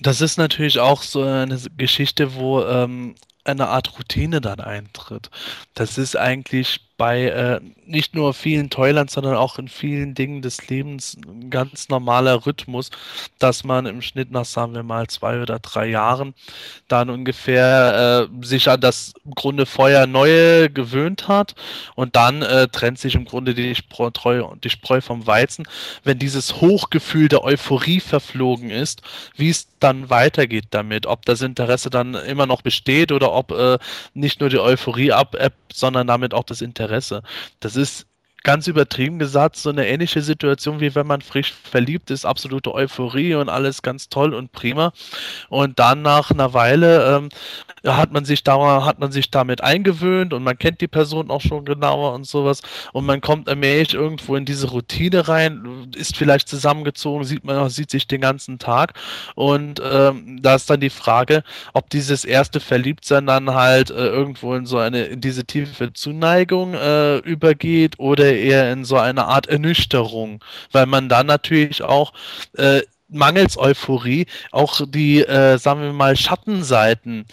Das ist natürlich auch so eine Geschichte, wo ähm, eine Art Routine dann eintritt. Das ist eigentlich bei äh, nicht nur vielen Toylands, sondern auch in vielen Dingen des Lebens ein ganz normaler Rhythmus, dass man im Schnitt nach, sagen wir mal, zwei oder drei Jahren dann ungefähr äh, sich an das im Grunde Feuer neue gewöhnt hat und dann äh, trennt sich im Grunde die Spreu, die Spreu vom Weizen. Wenn dieses Hochgefühl der Euphorie verflogen ist, wie es dann weitergeht damit, ob das Interesse dann immer noch besteht oder ob äh, nicht nur die Euphorie abebbt, sondern damit auch das Interesse Interesse. Das ist ganz übertrieben gesagt so eine ähnliche Situation, wie wenn man frisch verliebt ist, absolute Euphorie und alles ganz toll und prima. Und dann nach einer Weile ähm, hat man sich da hat man sich damit eingewöhnt und man kennt die Person auch schon genauer und sowas und man kommt allmählich irgendwo in diese Routine rein, ist vielleicht zusammengezogen, sieht man sieht sich den ganzen Tag und ähm, da ist dann die Frage, ob dieses erste Verliebtsein dann halt äh, irgendwo in so eine in diese tiefe Zuneigung äh, übergeht oder eher in so eine Art Ernüchterung, weil man dann natürlich auch äh, mangels Euphorie auch die, äh, sagen wir mal, Schattenseiten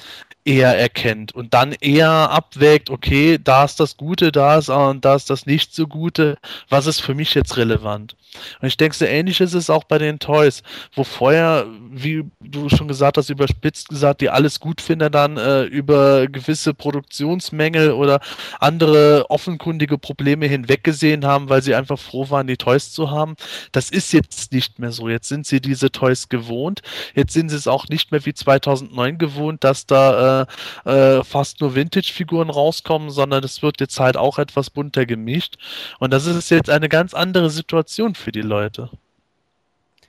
eher erkennt und dann eher abwägt, okay, da ist das Gute, da ist und da ist das nicht so Gute, was ist für mich jetzt relevant? Und ich denke, so ähnlich ist es auch bei den Toys, wo vorher, wie du schon gesagt hast, überspitzt gesagt, die alles gut finden, dann äh, über gewisse Produktionsmängel oder andere offenkundige Probleme hinweggesehen haben, weil sie einfach froh waren, die Toys zu haben. Das ist jetzt nicht mehr so. Jetzt sind sie diese Toys gewohnt. Jetzt sind sie es auch nicht mehr wie 2009 gewohnt, dass da äh, äh, fast nur Vintage-Figuren rauskommen, sondern es wird jetzt halt auch etwas bunter gemischt. Und das ist jetzt eine ganz andere Situation für die Leute.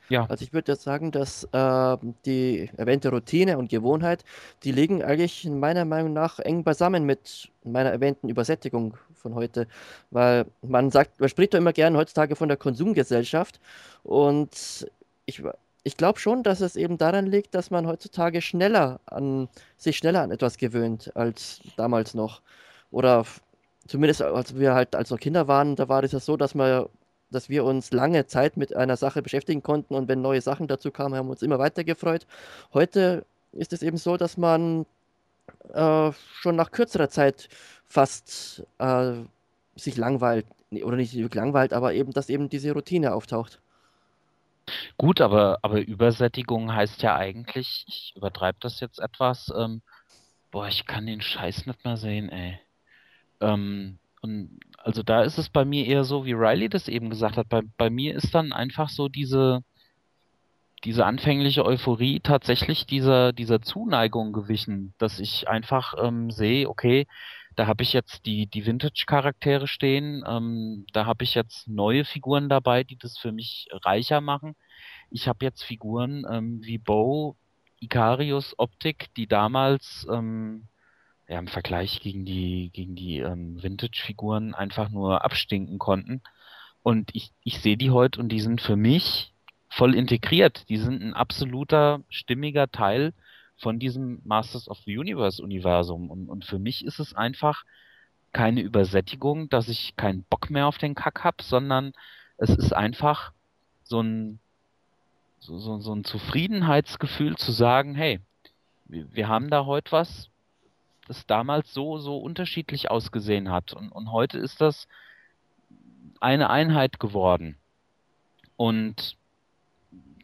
Ja. Also ich würde jetzt sagen, dass äh, die erwähnte Routine und Gewohnheit, die liegen eigentlich meiner Meinung nach eng beisammen mit meiner erwähnten Übersättigung von heute. Weil man sagt, man spricht doch immer gerne heutzutage von der Konsumgesellschaft und ich, ich glaube schon, dass es eben daran liegt, dass man heutzutage schneller an sich schneller an etwas gewöhnt als damals noch. Oder zumindest als wir halt als noch Kinder waren, da war es ja so, dass man dass wir uns lange Zeit mit einer Sache beschäftigen konnten und wenn neue Sachen dazu kamen, haben wir uns immer weiter gefreut. Heute ist es eben so, dass man äh, schon nach kürzerer Zeit fast äh, sich langweilt, oder nicht langweilt, aber eben, dass eben diese Routine auftaucht. Gut, aber, aber Übersättigung heißt ja eigentlich, ich übertreibe das jetzt etwas, ähm, boah, ich kann den Scheiß nicht mehr sehen, ey. Ähm, und also da ist es bei mir eher so, wie Riley das eben gesagt hat. Bei, bei mir ist dann einfach so diese, diese anfängliche Euphorie tatsächlich dieser, dieser Zuneigung gewichen, dass ich einfach ähm, sehe, okay, da habe ich jetzt die, die Vintage-Charaktere stehen, ähm, da habe ich jetzt neue Figuren dabei, die das für mich reicher machen. Ich habe jetzt Figuren ähm, wie Bo, Icarius, Optik, die damals ähm, ja, im Vergleich gegen die, gegen die ähm, Vintage-Figuren einfach nur abstinken konnten. Und ich, ich sehe die heute und die sind für mich voll integriert. Die sind ein absoluter, stimmiger Teil von diesem Masters of the Universe Universum. Und, und für mich ist es einfach keine Übersättigung, dass ich keinen Bock mehr auf den Kack hab, sondern es ist einfach so ein, so, so, so ein Zufriedenheitsgefühl zu sagen, hey, wir, wir haben da heute was, das damals so, so unterschiedlich ausgesehen hat. Und, und heute ist das eine Einheit geworden. Und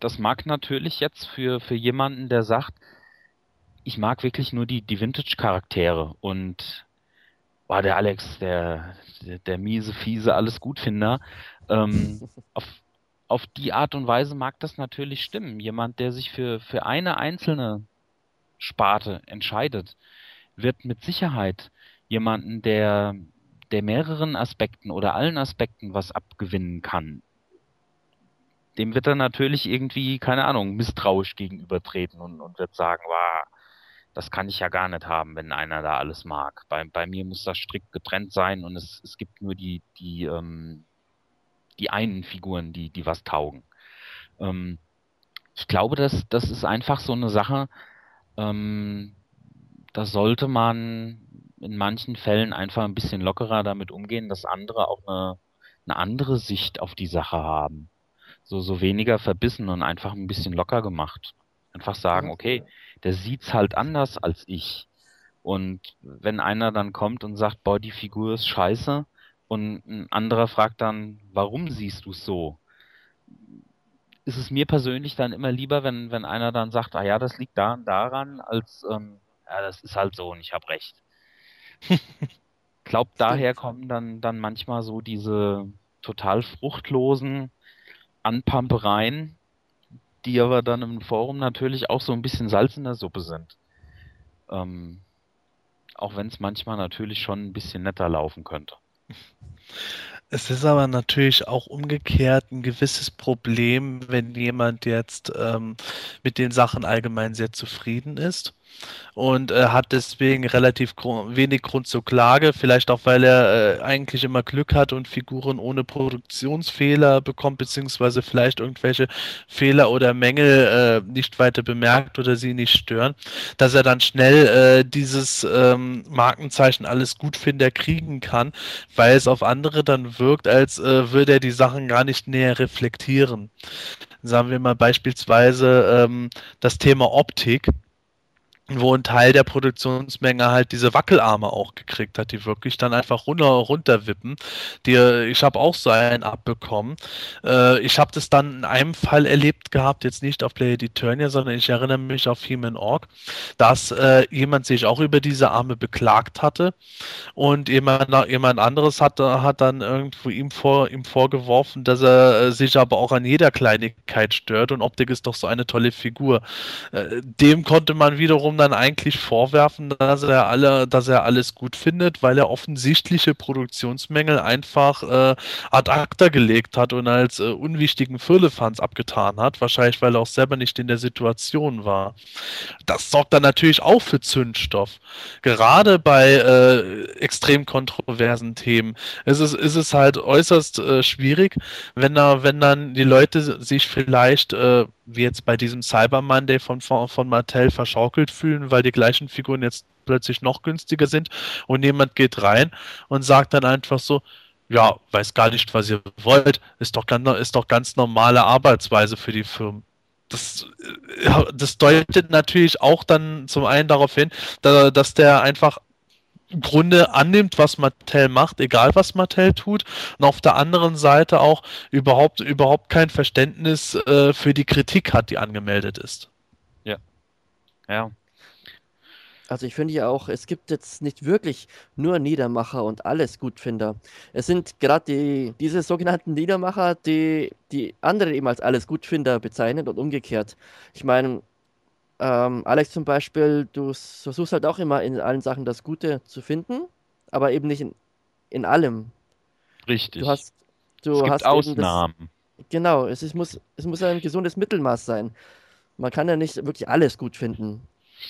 das mag natürlich jetzt für, für jemanden, der sagt, ich mag wirklich nur die, die Vintage-Charaktere und war der Alex, der, der, der, miese, fiese, alles Gutfinder. Ähm, auf, auf die Art und Weise mag das natürlich stimmen. Jemand, der sich für, für eine einzelne Sparte entscheidet, wird mit Sicherheit jemanden, der, der mehreren Aspekten oder allen Aspekten was abgewinnen kann dem wird er natürlich irgendwie, keine Ahnung, misstrauisch gegenübertreten und, und wird sagen, wow, das kann ich ja gar nicht haben, wenn einer da alles mag. Bei, bei mir muss das strikt getrennt sein und es, es gibt nur die, die, ähm, die einen Figuren, die, die was taugen. Ähm, ich glaube, das, das ist einfach so eine Sache, ähm, da sollte man in manchen Fällen einfach ein bisschen lockerer damit umgehen, dass andere auch eine, eine andere Sicht auf die Sache haben so, so weniger verbissen und einfach ein bisschen locker gemacht. Einfach sagen, okay, der sieht's halt anders als ich. Und wenn einer dann kommt und sagt, boah, die Figur ist scheiße, und ein anderer fragt dann, warum siehst du es so? Ist es mir persönlich dann immer lieber, wenn, wenn einer dann sagt, ah ja, das liegt da und daran, als ähm, ja, das ist halt so und ich habe recht. Glaubt, daher kommen dann, dann manchmal so diese total fruchtlosen, Anpampereien, die aber dann im Forum natürlich auch so ein bisschen Salz in der Suppe sind. Ähm, auch wenn es manchmal natürlich schon ein bisschen netter laufen könnte. Es ist aber natürlich auch umgekehrt ein gewisses Problem, wenn jemand jetzt ähm, mit den Sachen allgemein sehr zufrieden ist und äh, hat deswegen relativ gr wenig Grund zur Klage, vielleicht auch weil er äh, eigentlich immer Glück hat und Figuren ohne Produktionsfehler bekommt, beziehungsweise vielleicht irgendwelche Fehler oder Mängel äh, nicht weiter bemerkt oder sie nicht stören, dass er dann schnell äh, dieses ähm, Markenzeichen alles gut Gutfinder kriegen kann, weil es auf andere dann wirkt, als äh, würde er die Sachen gar nicht näher reflektieren. Sagen wir mal beispielsweise ähm, das Thema Optik wo ein Teil der Produktionsmenge halt diese Wackelarme auch gekriegt hat, die wirklich dann einfach runter runterwippen. Die, ich habe auch so einen abbekommen. Äh, ich habe das dann in einem Fall erlebt gehabt, jetzt nicht auf Play Eternia, sondern ich erinnere mich auf Human Org, dass äh, jemand sich auch über diese Arme beklagt hatte und jemand, jemand anderes hat, hat dann irgendwo ihm, vor, ihm vorgeworfen, dass er äh, sich aber auch an jeder Kleinigkeit stört und Optik ist doch so eine tolle Figur. Äh, dem konnte man wiederum dann eigentlich vorwerfen, dass er alle, dass er alles gut findet, weil er offensichtliche Produktionsmängel einfach äh, ad acta gelegt hat und als äh, unwichtigen Firlefanz abgetan hat. Wahrscheinlich, weil er auch selber nicht in der Situation war. Das sorgt dann natürlich auch für Zündstoff. Gerade bei äh, extrem kontroversen Themen ist es, ist es halt äußerst äh, schwierig, wenn da, wenn dann die Leute sich vielleicht wie jetzt bei diesem Cyber Monday von, von, von Mattel verschaukelt fühlen, weil die gleichen Figuren jetzt plötzlich noch günstiger sind und jemand geht rein und sagt dann einfach so, ja, weiß gar nicht, was ihr wollt, ist doch ganz, ist doch ganz normale Arbeitsweise für die Firmen. Das, äh, das deutet natürlich auch dann zum einen darauf hin, dass der einfach Grunde annimmt, was Mattel macht, egal was Mattel tut, und auf der anderen Seite auch überhaupt, überhaupt kein Verständnis äh, für die Kritik hat, die angemeldet ist. Ja. Ja. Also ich finde ja auch, es gibt jetzt nicht wirklich nur Niedermacher und alles Gutfinder. Es sind gerade die, diese sogenannten Niedermacher, die die andere eben als alles Gutfinder bezeichnen und umgekehrt. Ich meine, ähm, Alex zum Beispiel, du versuchst halt auch immer in allen Sachen das Gute zu finden, aber eben nicht in, in allem. Richtig. Du hast, du es gibt eben das, Ausnahmen. genau, es, ist, muss, es muss ein gesundes Mittelmaß sein. Man kann ja nicht wirklich alles gut finden.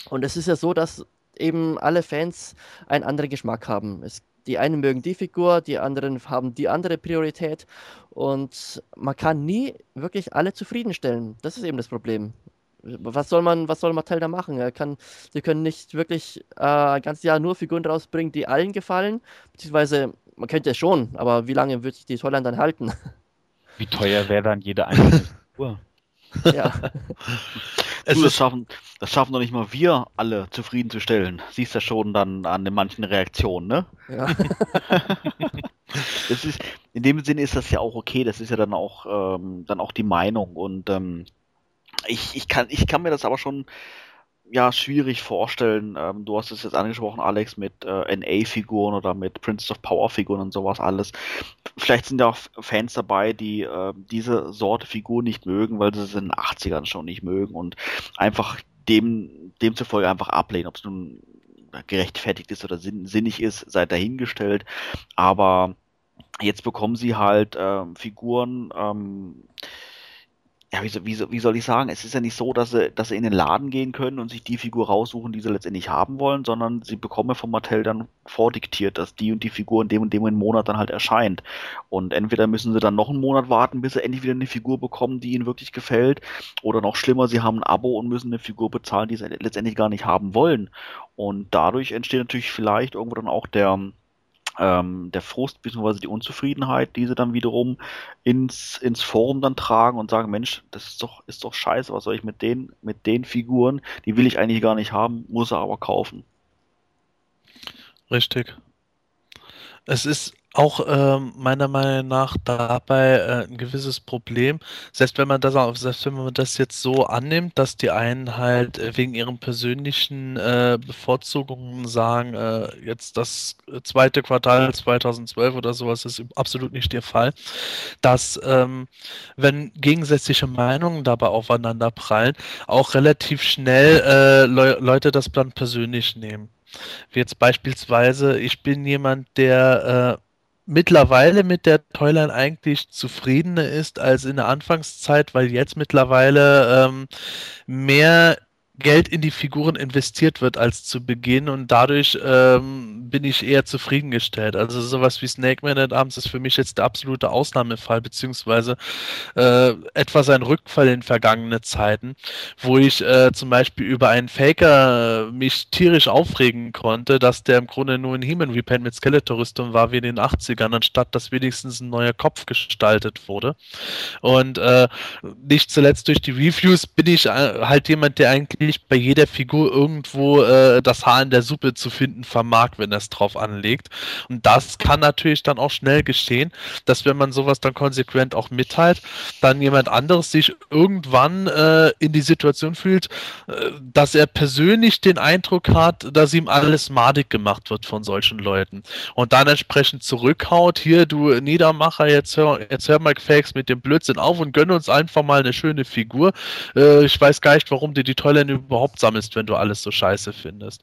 Und es ist ja so, dass eben alle Fans einen anderen Geschmack haben. Es, die einen mögen die Figur, die anderen haben die andere Priorität. Und man kann nie wirklich alle zufriedenstellen. Das ist eben das Problem. Was soll man, was soll Mattel da machen? Er kann, sie können nicht wirklich äh, ein ganzes Jahr nur Figuren rausbringen, die allen gefallen. Beziehungsweise, man könnte es schon, aber wie lange wird sich die Toyline dann halten? Wie teuer wäre dann jede einzelne Figur? ja. Es du, das, schaffen, das schaffen doch nicht mal wir alle zufriedenzustellen. Siehst du ja schon dann an den manchen Reaktionen, ne? ja. Das ist, in dem Sinne ist das ja auch okay, das ist ja dann auch, ähm, dann auch die Meinung und ähm, ich, ich, kann, ich kann mir das aber schon ja schwierig vorstellen. Ähm, du hast es jetzt angesprochen, Alex, mit äh, NA-Figuren oder mit Princess of Power-Figuren und sowas alles. Vielleicht sind ja auch Fans dabei, die äh, diese Sorte Figur nicht mögen, weil sie es in den 80ern schon nicht mögen und einfach dem, demzufolge einfach ablehnen, ob es nun gerechtfertigt ist oder sinn, sinnig ist, sei dahingestellt. Aber jetzt bekommen sie halt äh, Figuren, ähm, ja, wie, wie, wie soll ich sagen, es ist ja nicht so, dass sie, dass sie in den Laden gehen können und sich die Figur raussuchen, die sie letztendlich haben wollen, sondern sie bekommen von Mattel dann vordiktiert, dass die und die Figur in dem und dem Monat dann halt erscheint. Und entweder müssen sie dann noch einen Monat warten, bis sie endlich wieder eine Figur bekommen, die ihnen wirklich gefällt, oder noch schlimmer, sie haben ein Abo und müssen eine Figur bezahlen, die sie letztendlich gar nicht haben wollen. Und dadurch entsteht natürlich vielleicht irgendwo dann auch der, ähm, der Frust bzw. die Unzufriedenheit, die sie dann wiederum ins, ins Forum dann tragen und sagen, Mensch, das ist doch, ist doch scheiße, was soll ich mit den, mit den Figuren, die will ich eigentlich gar nicht haben, muss er aber kaufen. Richtig. Es ist auch ähm, meiner Meinung nach dabei äh, ein gewisses Problem. Selbst wenn man das auch, selbst wenn man das jetzt so annimmt, dass die einen halt äh, wegen ihren persönlichen äh, Bevorzugungen sagen, äh, jetzt das zweite Quartal 2012 oder sowas ist absolut nicht der Fall, dass ähm, wenn gegensätzliche Meinungen dabei aufeinander prallen, auch relativ schnell äh, Le Leute das dann persönlich nehmen. Wie jetzt beispielsweise, ich bin jemand, der äh, mittlerweile mit der Toyline eigentlich zufriedener ist als in der Anfangszeit, weil jetzt mittlerweile ähm, mehr Geld in die Figuren investiert wird als zu Beginn und dadurch ähm, bin ich eher zufriedengestellt. Also sowas wie Snake Man at Arms ist für mich jetzt der absolute Ausnahmefall, beziehungsweise äh, etwas ein Rückfall in vergangene Zeiten, wo ich äh, zum Beispiel über einen Faker mich tierisch aufregen konnte, dass der im Grunde nur ein Human Repent mit Skeletor-Rüstung war wie in den 80ern, anstatt dass wenigstens ein neuer Kopf gestaltet wurde. Und äh, nicht zuletzt durch die Reviews bin ich äh, halt jemand, der eigentlich nicht bei jeder Figur irgendwo äh, das Haar in der Suppe zu finden vermag, wenn er es drauf anlegt. Und das kann natürlich dann auch schnell geschehen, dass wenn man sowas dann konsequent auch mitteilt, dann jemand anderes sich irgendwann äh, in die Situation fühlt, äh, dass er persönlich den Eindruck hat, dass ihm alles madig gemacht wird von solchen Leuten. Und dann entsprechend zurückhaut, hier du Niedermacher, jetzt hör, jetzt hör mal Fakes mit dem Blödsinn auf und gönn uns einfach mal eine schöne Figur. Äh, ich weiß gar nicht, warum dir die Tolle überhaupt sammelst, wenn du alles so scheiße findest.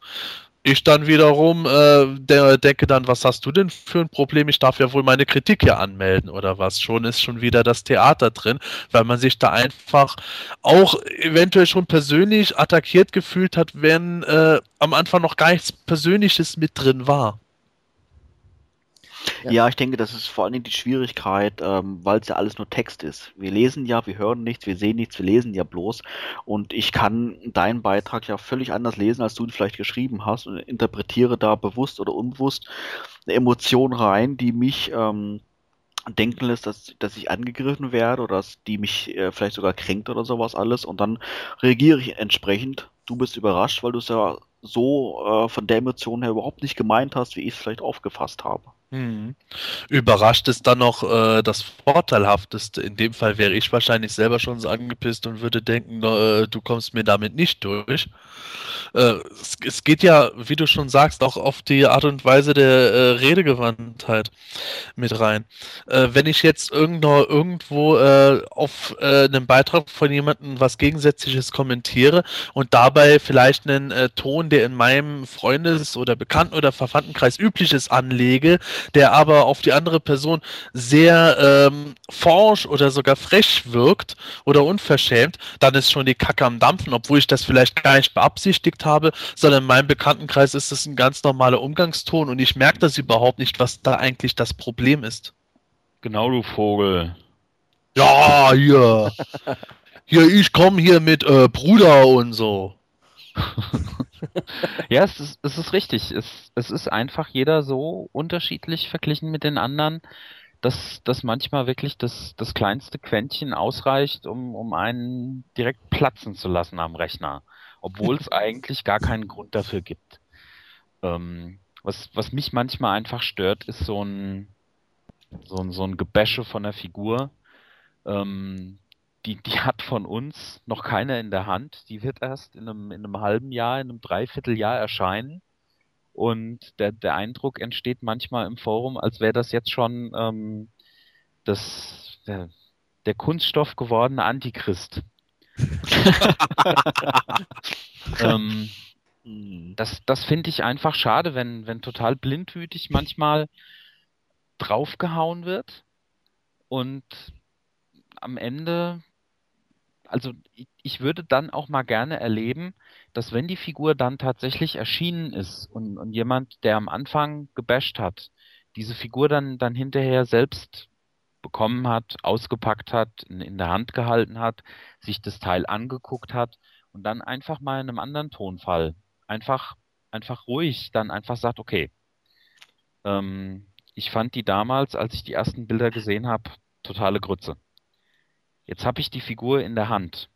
Ich dann wiederum äh, denke dann, was hast du denn für ein Problem? Ich darf ja wohl meine Kritik hier anmelden oder was. Schon ist schon wieder das Theater drin, weil man sich da einfach auch eventuell schon persönlich attackiert gefühlt hat, wenn äh, am Anfang noch gar nichts Persönliches mit drin war. Ja. ich denke, das ist vor allen Dingen die Schwierigkeit, ähm, weil es ja alles nur Text ist. Wir lesen ja, wir hören nichts, wir sehen nichts, wir lesen ja bloß. Und ich kann deinen Beitrag ja völlig anders lesen, als du ihn vielleicht geschrieben hast und interpretiere da bewusst oder unbewusst eine Emotion rein, die mich ähm, denken lässt, dass, dass ich angegriffen werde oder dass die mich äh, vielleicht sogar kränkt oder sowas alles. Und dann reagiere ich entsprechend. Du bist überrascht, weil du es ja so äh, von der Emotion her überhaupt nicht gemeint hast, wie ich es vielleicht aufgefasst habe. Mhm. Überrascht ist dann noch äh, das Vorteilhafteste. In dem Fall wäre ich wahrscheinlich selber schon so angepisst und würde denken, äh, du kommst mir damit nicht durch. Äh, es, es, geht ja, wie du schon sagst, auch auf die Art und Weise der äh, Redegewandtheit mit rein. Äh, wenn ich jetzt irgendwo, irgendwo äh, auf einem Beitrag von jemandem was Gegensätzliches kommentiere und dabei vielleicht einen Ton, der in meinem Freundes- oder Bekannten- oder Verwandtenkreis üblich ist, anlege, der aber auf die andere Person sehr ähm, forsch oder sogar frech wirkt oder unverschämt, dann ist schon die Kacke am Dampfen, obwohl ich das vielleicht gar nicht beabsichtigt habe, sondern in meinem Bekanntenkreis ist das ein ganz normaler Umgangston und ich merke das überhaupt nicht, was da eigentlich das Problem ist. Genau, du Vogel. Ja, hier. hier, ich komme hier mit äh, Bruder und so. ja, es ist, es ist richtig. Es, es ist einfach jeder so unterschiedlich verglichen mit den anderen, dass, dass manchmal wirklich das, das kleinste Quäntchen ausreicht, um, um einen direkt platzen zu lassen am Rechner. Obwohl es eigentlich gar keinen Grund dafür gibt. Ähm, was, was mich manchmal einfach stört, ist so ein, so ein, so ein Gebäsche von der Figur. Ähm, die, die hat von uns noch keiner in der Hand. Die wird erst in einem, in einem halben Jahr, in einem Dreivierteljahr erscheinen. Und der, der Eindruck entsteht manchmal im Forum, als wäre das jetzt schon ähm, das, der, der Kunststoff gewordene Antichrist. ähm, hm. das das finde ich einfach schade, wenn, wenn total blindwütig manchmal draufgehauen wird und am Ende also ich, würde dann auch mal gerne erleben, dass wenn die Figur dann tatsächlich erschienen ist und, und jemand, der am Anfang gebasht hat, diese Figur dann, dann hinterher selbst bekommen hat, ausgepackt hat, in, in der Hand gehalten hat, sich das Teil angeguckt hat und dann einfach mal in einem anderen Tonfall einfach, einfach ruhig dann einfach sagt, okay, ähm, ich fand die damals, als ich die ersten Bilder gesehen habe, totale Grütze. Jetzt habe ich die Figur in der Hand.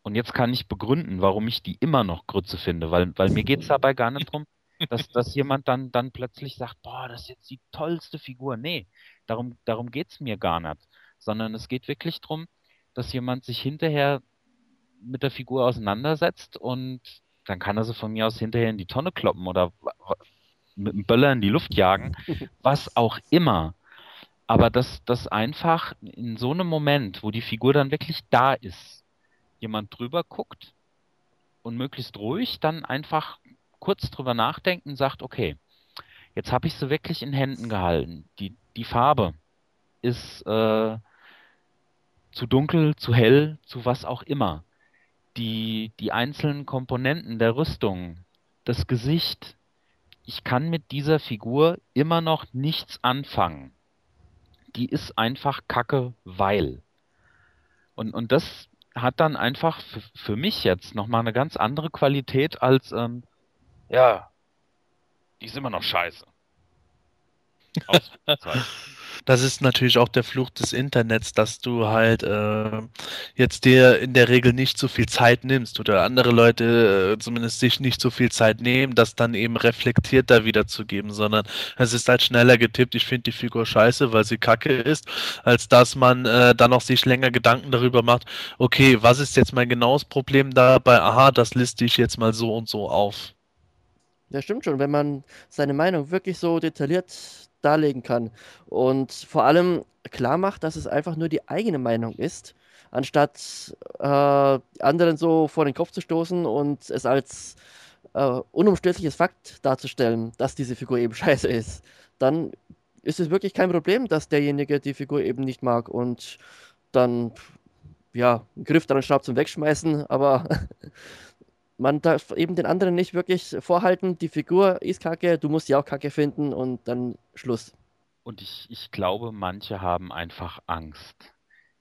Und jetzt kann ich begründen, warum ich die immer noch Grütze finde, weil, weil mir es dabei gar nicht darum, dass, dass jemand dann, dann plötzlich sagt, boah, das ist jetzt die tollste Figur. Nee, darum, darum es mir gar nicht. Sondern es geht wirklich darum, dass jemand sich hinterher mit der Figur auseinandersetzt und dann kann er sie von mir aus hinterher in die Tonne kloppen oder mit einem Böller in die Luft jagen, was auch immer. Aber dass das einfach in so einem Moment, wo die Figur dann wirklich da ist, jemand drüber guckt und möglichst ruhig dann einfach kurz drüber nachdenkt und sagt, okay, jetzt habe ich sie wirklich in Händen gehalten. Die, die Farbe ist äh, zu dunkel, zu hell, zu was auch immer. Die, die einzelnen Komponenten der Rüstung, das Gesicht. Ich kann mit dieser Figur immer noch nichts anfangen die ist einfach kacke, weil. Und, und das hat dann einfach für mich jetzt nochmal eine ganz andere Qualität als, ähm, ja, die ist immer noch scheiße. das ist natürlich auch der Fluch des Internets, dass du halt äh, jetzt dir in der Regel nicht so viel Zeit nimmst oder andere Leute äh, zumindest sich nicht so viel Zeit nehmen, das dann eben reflektiert da wiederzugeben, sondern es ist halt schneller getippt, ich finde die Figur scheiße, weil sie kacke ist, als dass man äh, dann noch sich länger Gedanken darüber macht, okay, was ist jetzt mein genaues Problem dabei? Aha, das liste ich jetzt mal so und so auf. Ja, stimmt schon. Wenn man seine Meinung wirklich so detailliert darlegen kann. Und vor allem klar macht, dass es einfach nur die eigene Meinung ist, anstatt äh, anderen so vor den Kopf zu stoßen und es als äh, unumstößliches Fakt darzustellen, dass diese Figur eben scheiße ist, dann ist es wirklich kein Problem, dass derjenige die Figur eben nicht mag und dann ja, einen Griff daran schraubt zum Wegschmeißen, aber man darf eben den anderen nicht wirklich vorhalten, die Figur ist kacke, du musst sie auch kacke finden und dann Schluss. Und ich, ich glaube, manche haben einfach Angst.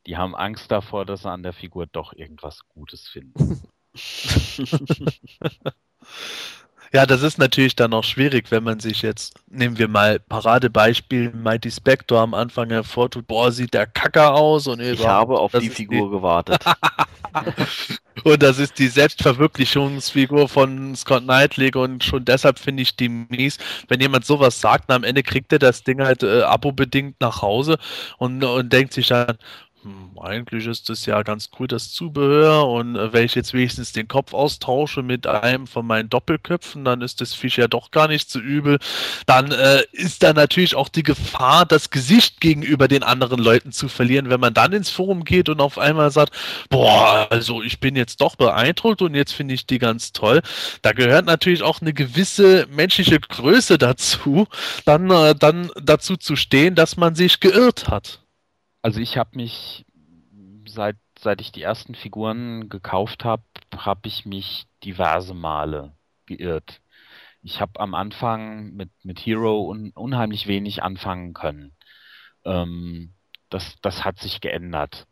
Die haben Angst davor, dass sie an der Figur doch irgendwas Gutes finden. Ja, das ist natürlich dann auch schwierig, wenn man sich jetzt, nehmen wir mal Paradebeispiel, Mighty Spector am Anfang hervortut, boah, sieht der Kacker aus und ich habe auf die Figur die... gewartet. und das ist die Selbstverwirklichungsfigur von Scott Knightley und schon deshalb finde ich die mies. Wenn jemand sowas sagt, und am Ende kriegt er das Ding halt äh, abo-bedingt nach Hause und, und denkt sich dann, hm, eigentlich ist das ja ganz cool, das Zubehör. Und äh, wenn ich jetzt wenigstens den Kopf austausche mit einem von meinen Doppelköpfen, dann ist das Fisch ja doch gar nicht so übel. Dann äh, ist da natürlich auch die Gefahr, das Gesicht gegenüber den anderen Leuten zu verlieren, wenn man dann ins Forum geht und auf einmal sagt, boah, also ich bin jetzt doch beeindruckt und jetzt finde ich die ganz toll. Da gehört natürlich auch eine gewisse menschliche Größe dazu, dann, äh, dann dazu zu stehen, dass man sich geirrt hat. Also ich habe mich seit seit ich die ersten Figuren gekauft habe, habe ich mich diverse Male geirrt. Ich habe am Anfang mit mit Hero un, unheimlich wenig anfangen können. Ähm, das das hat sich geändert.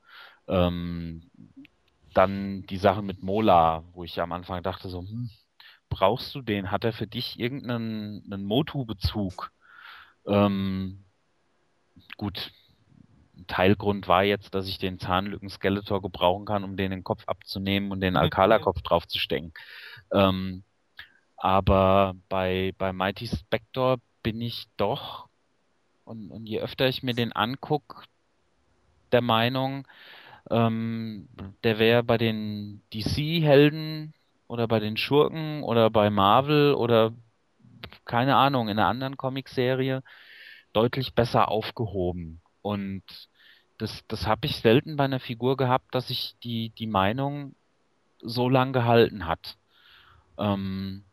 Ähm, dann die Sache mit Mola, wo ich am Anfang dachte so, hm, brauchst du den? Hat er für dich irgendeinen Motu-Bezug? Ähm, gut, Teilgrund war jetzt, dass ich den Zahnlücken-Skeletor gebrauchen kann, um den den Kopf abzunehmen und den mhm. Alcala-Kopf draufzustecken. Ähm, aber bei, bei Mighty Spector bin ich doch, und, und je öfter ich mir den angucke, der Meinung, ähm, der wäre bei den DC-Helden oder bei den Schurken oder bei Marvel oder keine Ahnung, in einer anderen Comicserie deutlich besser aufgehoben. Und das, das habe ich selten bei einer Figur gehabt, dass sich die, die Meinung so lang gehalten hat. Ähm,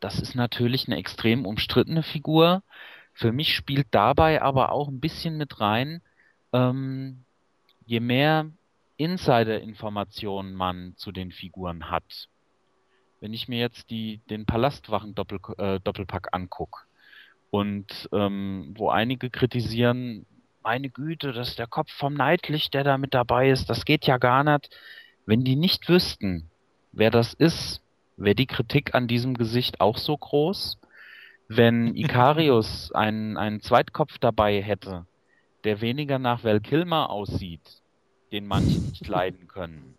das ist natürlich eine extrem umstrittene Figur. Für mich spielt dabei aber auch ein bisschen mit rein, ähm, je mehr Insider-Informationen man zu den Figuren hat. Wenn ich mir jetzt die, den Palastwachen-Doppelpack äh, angucke und ähm, wo einige kritisieren, meine Güte, das ist der Kopf vom Neidlicht, der da mit dabei ist, das geht ja gar nicht. Wenn die nicht wüssten, wer das ist, wäre die Kritik an diesem Gesicht auch so groß. Wenn Ikarius einen, einen Zweitkopf dabei hätte, der weniger nach Val Kilmer aussieht, den manche nicht leiden können,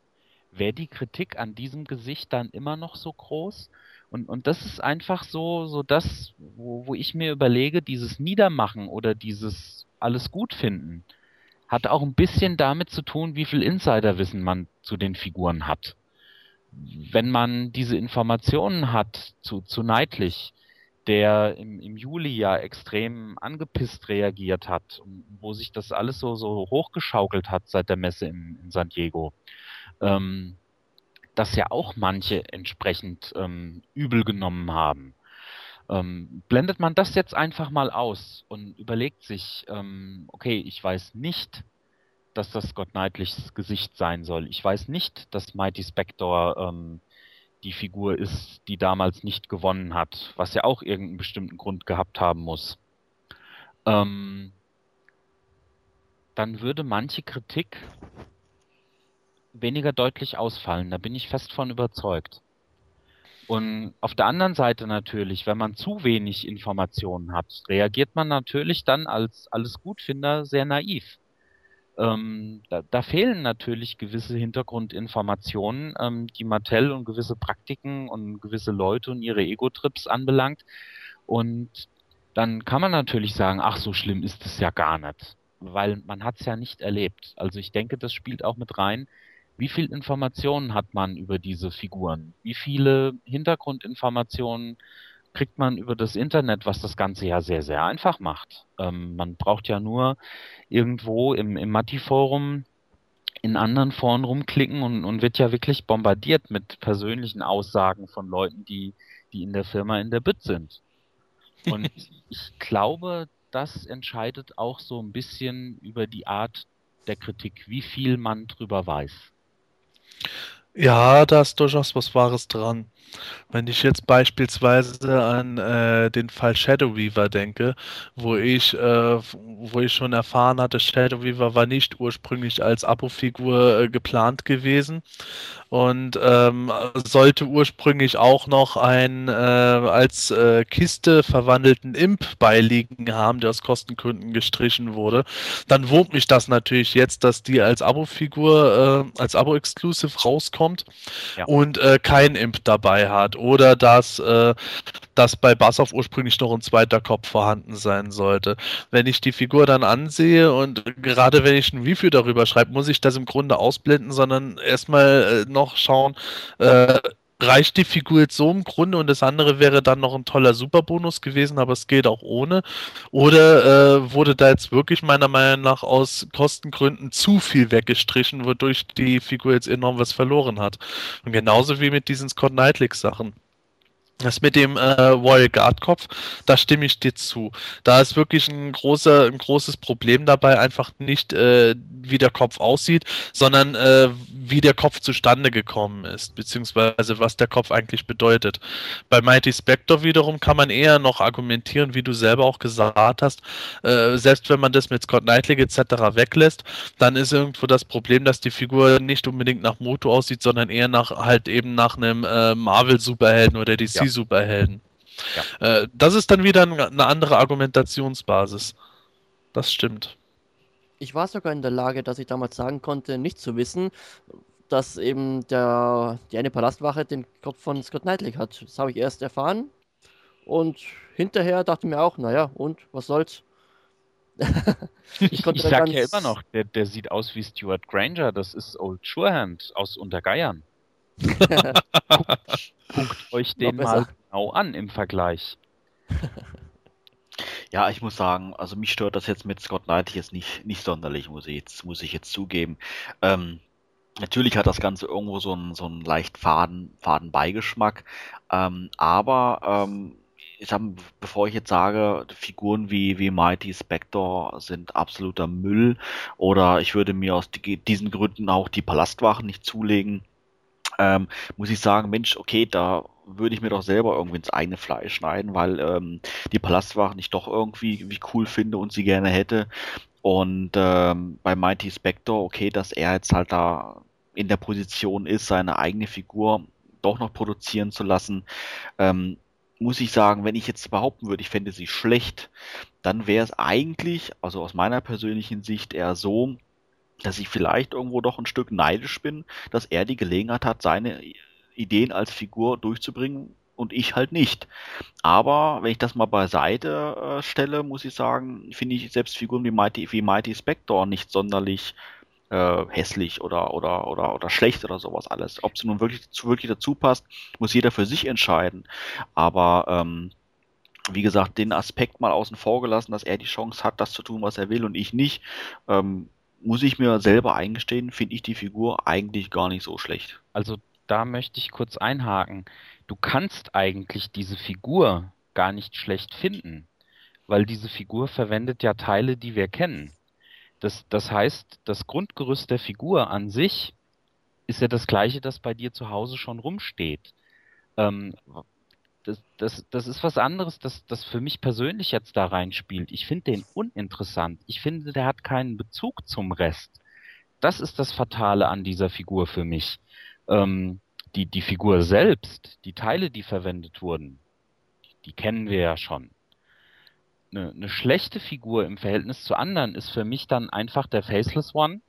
wäre die Kritik an diesem Gesicht dann immer noch so groß? Und, und das ist einfach so, so das, wo, wo ich mir überlege, dieses Niedermachen oder dieses alles gut finden, hat auch ein bisschen damit zu tun, wie viel Insiderwissen man zu den Figuren hat. Wenn man diese Informationen hat zu, zu Neidlich, der im, im Juli ja extrem angepisst reagiert hat, wo sich das alles so, so hochgeschaukelt hat seit der Messe in, in San Diego, ähm, dass ja auch manche entsprechend ähm, übel genommen haben. Ähm, blendet man das jetzt einfach mal aus und überlegt sich, ähm, okay, ich weiß nicht, dass das Scott Knightlichs Gesicht sein soll. Ich weiß nicht, dass Mighty Spector ähm, die Figur ist, die damals nicht gewonnen hat, was ja auch irgendeinen bestimmten Grund gehabt haben muss. Ähm, dann würde manche Kritik weniger deutlich ausfallen. Da bin ich fest von überzeugt. Und auf der anderen Seite natürlich, wenn man zu wenig Informationen hat, reagiert man natürlich dann als alles Gutfinder sehr naiv. Ähm, da, da, fehlen natürlich gewisse Hintergrundinformationen, ähm, die Mattel und gewisse Praktiken und gewisse Leute und ihre Ego-Trips anbelangt. Und dann kann man natürlich sagen, ach, so schlimm ist es ja gar nicht, weil man hat es ja nicht erlebt. Also ich denke, das spielt auch mit rein, wie viel Informationen hat man über diese Figuren? Wie viele Hintergrundinformationen kriegt man über das Internet, was das Ganze ja sehr, sehr einfach macht? Ähm, man braucht ja nur irgendwo im, im Matti-Forum in anderen Foren rumklicken und, und wird ja wirklich bombardiert mit persönlichen Aussagen von Leuten, die, die in der Firma in der Bütt sind. Und ich glaube, das entscheidet auch so ein bisschen über die Art der Kritik, wie viel man drüber weiß. Ja, da ist durchaus was Wahres dran. Wenn ich jetzt beispielsweise an äh, den Fall Shadow Weaver denke, wo ich, äh, wo ich schon erfahren hatte, Shadow Weaver war nicht ursprünglich als Abo-Figur äh, geplant gewesen und ähm, sollte ursprünglich auch noch einen äh, als äh, Kiste verwandelten Imp beiliegen haben, der aus Kostengründen gestrichen wurde. Dann wurmt mich das natürlich jetzt, dass die als Abo-Figur, äh, als Abo-Exclusive rauskommt ja. und kein Imp dabei hat. Oder dass, äh, dass bei Bassoff ursprünglich noch ein zweiter Kopf vorhanden sein sollte. Wenn ich die Figur dann ansehe und gerade wenn ich ein Review darüber schreibe, muss ich das im Grunde ausblenden, sondern erstmal äh, noch schauen, äh, reicht die Figur jetzt so im Grunde und das andere wäre dann noch ein toller Superbonus gewesen, aber es geht auch ohne. Oder äh, wurde da jetzt wirklich meiner Meinung nach aus Kostengründen zu viel weggestrichen, wodurch die Figur jetzt enorm was verloren hat. Und genauso wie mit diesen Scott Knightley Sachen. Das mit dem äh, Royal Guard Kopf, da stimme ich dir zu. Da ist wirklich ein großer, ein großes Problem dabei, einfach nicht äh, wie der Kopf aussieht, sondern äh, wie der Kopf zustande gekommen ist, beziehungsweise was der Kopf eigentlich bedeutet. Bei Mighty Spectre wiederum kann man eher noch argumentieren, wie du selber auch gesagt hast, äh, selbst wenn man das mit Scott Knightley etc. weglässt, dann ist irgendwo das Problem, dass die Figur nicht unbedingt nach Moto aussieht, sondern eher nach halt eben nach einem äh, Marvel-Superhelden oder DC ja. DC-Superhelden. Ja. Äh, das ist dann wieder eine andere Argumentationsbasis. Das stimmt. Ich war sogar in der Lage, dass ich damals sagen konnte, nicht zu wissen, dass eben der, die eine Palastwache den Kopf von Scott Knightley hat. Das habe ich erst erfahren. Und hinterher dachte ich mir auch, naja, und was soll's? ich, ich sag ja immer noch, der, der sieht aus wie Stuart Granger, das ist Old Surehand aus Untergeiern. Guckt, guckt euch den mal genau an im Vergleich. Ja, ich muss sagen, also mich stört das jetzt mit Scott Knight jetzt nicht, nicht sonderlich, muss ich jetzt, muss ich jetzt zugeben. Ähm, natürlich hat das Ganze irgendwo so einen, so einen leicht faden, faden Beigeschmack, ähm, aber ähm, ich sag, bevor ich jetzt sage, Figuren wie, wie Mighty Spector sind absoluter Müll oder ich würde mir aus die, diesen Gründen auch die Palastwachen nicht zulegen, ähm, muss ich sagen, Mensch, okay, da würde ich mir doch selber irgendwie ins eigene Fleisch schneiden, weil ähm, die Palastwachen ich doch irgendwie wie cool finde und sie gerne hätte. Und ähm, bei Mighty Spector, okay, dass er jetzt halt da in der Position ist, seine eigene Figur doch noch produzieren zu lassen, ähm, muss ich sagen, wenn ich jetzt behaupten würde, ich fände sie schlecht, dann wäre es eigentlich, also aus meiner persönlichen Sicht eher so, dass ich vielleicht irgendwo doch ein Stück neidisch bin, dass er die Gelegenheit hat, seine Ideen als Figur durchzubringen und ich halt nicht. Aber wenn ich das mal beiseite äh, stelle, muss ich sagen, finde ich selbst Figuren wie Mighty, wie Mighty Spector nicht sonderlich äh, hässlich oder, oder, oder, oder schlecht oder sowas alles. Ob sie nun wirklich, wirklich dazu passt, muss jeder für sich entscheiden. Aber ähm, wie gesagt, den Aspekt mal außen vor gelassen, dass er die Chance hat, das zu tun, was er will und ich nicht, ähm, muss ich mir selber eingestehen, finde ich die Figur eigentlich gar nicht so schlecht. Also da möchte ich kurz einhaken. Du kannst eigentlich diese Figur gar nicht schlecht finden, weil diese Figur verwendet ja Teile, die wir kennen. Das, das heißt, das Grundgerüst der Figur an sich ist ja das gleiche, das bei dir zu Hause schon rumsteht. Ähm, das, das, das ist was anderes, das, das für mich persönlich jetzt da reinspielt. Ich finde den uninteressant. Ich finde, der hat keinen Bezug zum Rest. Das ist das Fatale an dieser Figur für mich. Ähm, die, die Figur selbst, die Teile, die verwendet wurden, die, die kennen wir ja schon. Eine, eine schlechte Figur im Verhältnis zu anderen ist für mich dann einfach der Faceless One,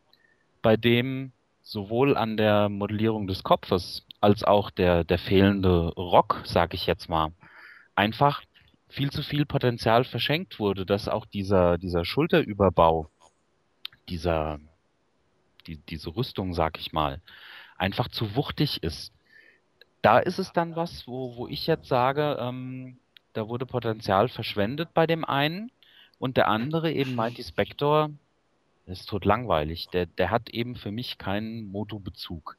bei dem sowohl an der Modellierung des Kopfes als auch der, der fehlende Rock, sag ich jetzt mal, einfach viel zu viel Potenzial verschenkt wurde, dass auch dieser, dieser Schulterüberbau, dieser, die, diese Rüstung, sag ich mal, einfach zu wuchtig ist. Da ist es dann was, wo, wo ich jetzt sage, ähm, da wurde Potenzial verschwendet bei dem einen und der andere eben Mighty Spector, ist tot langweilig. Der, der hat eben für mich keinen Moto-Bezug.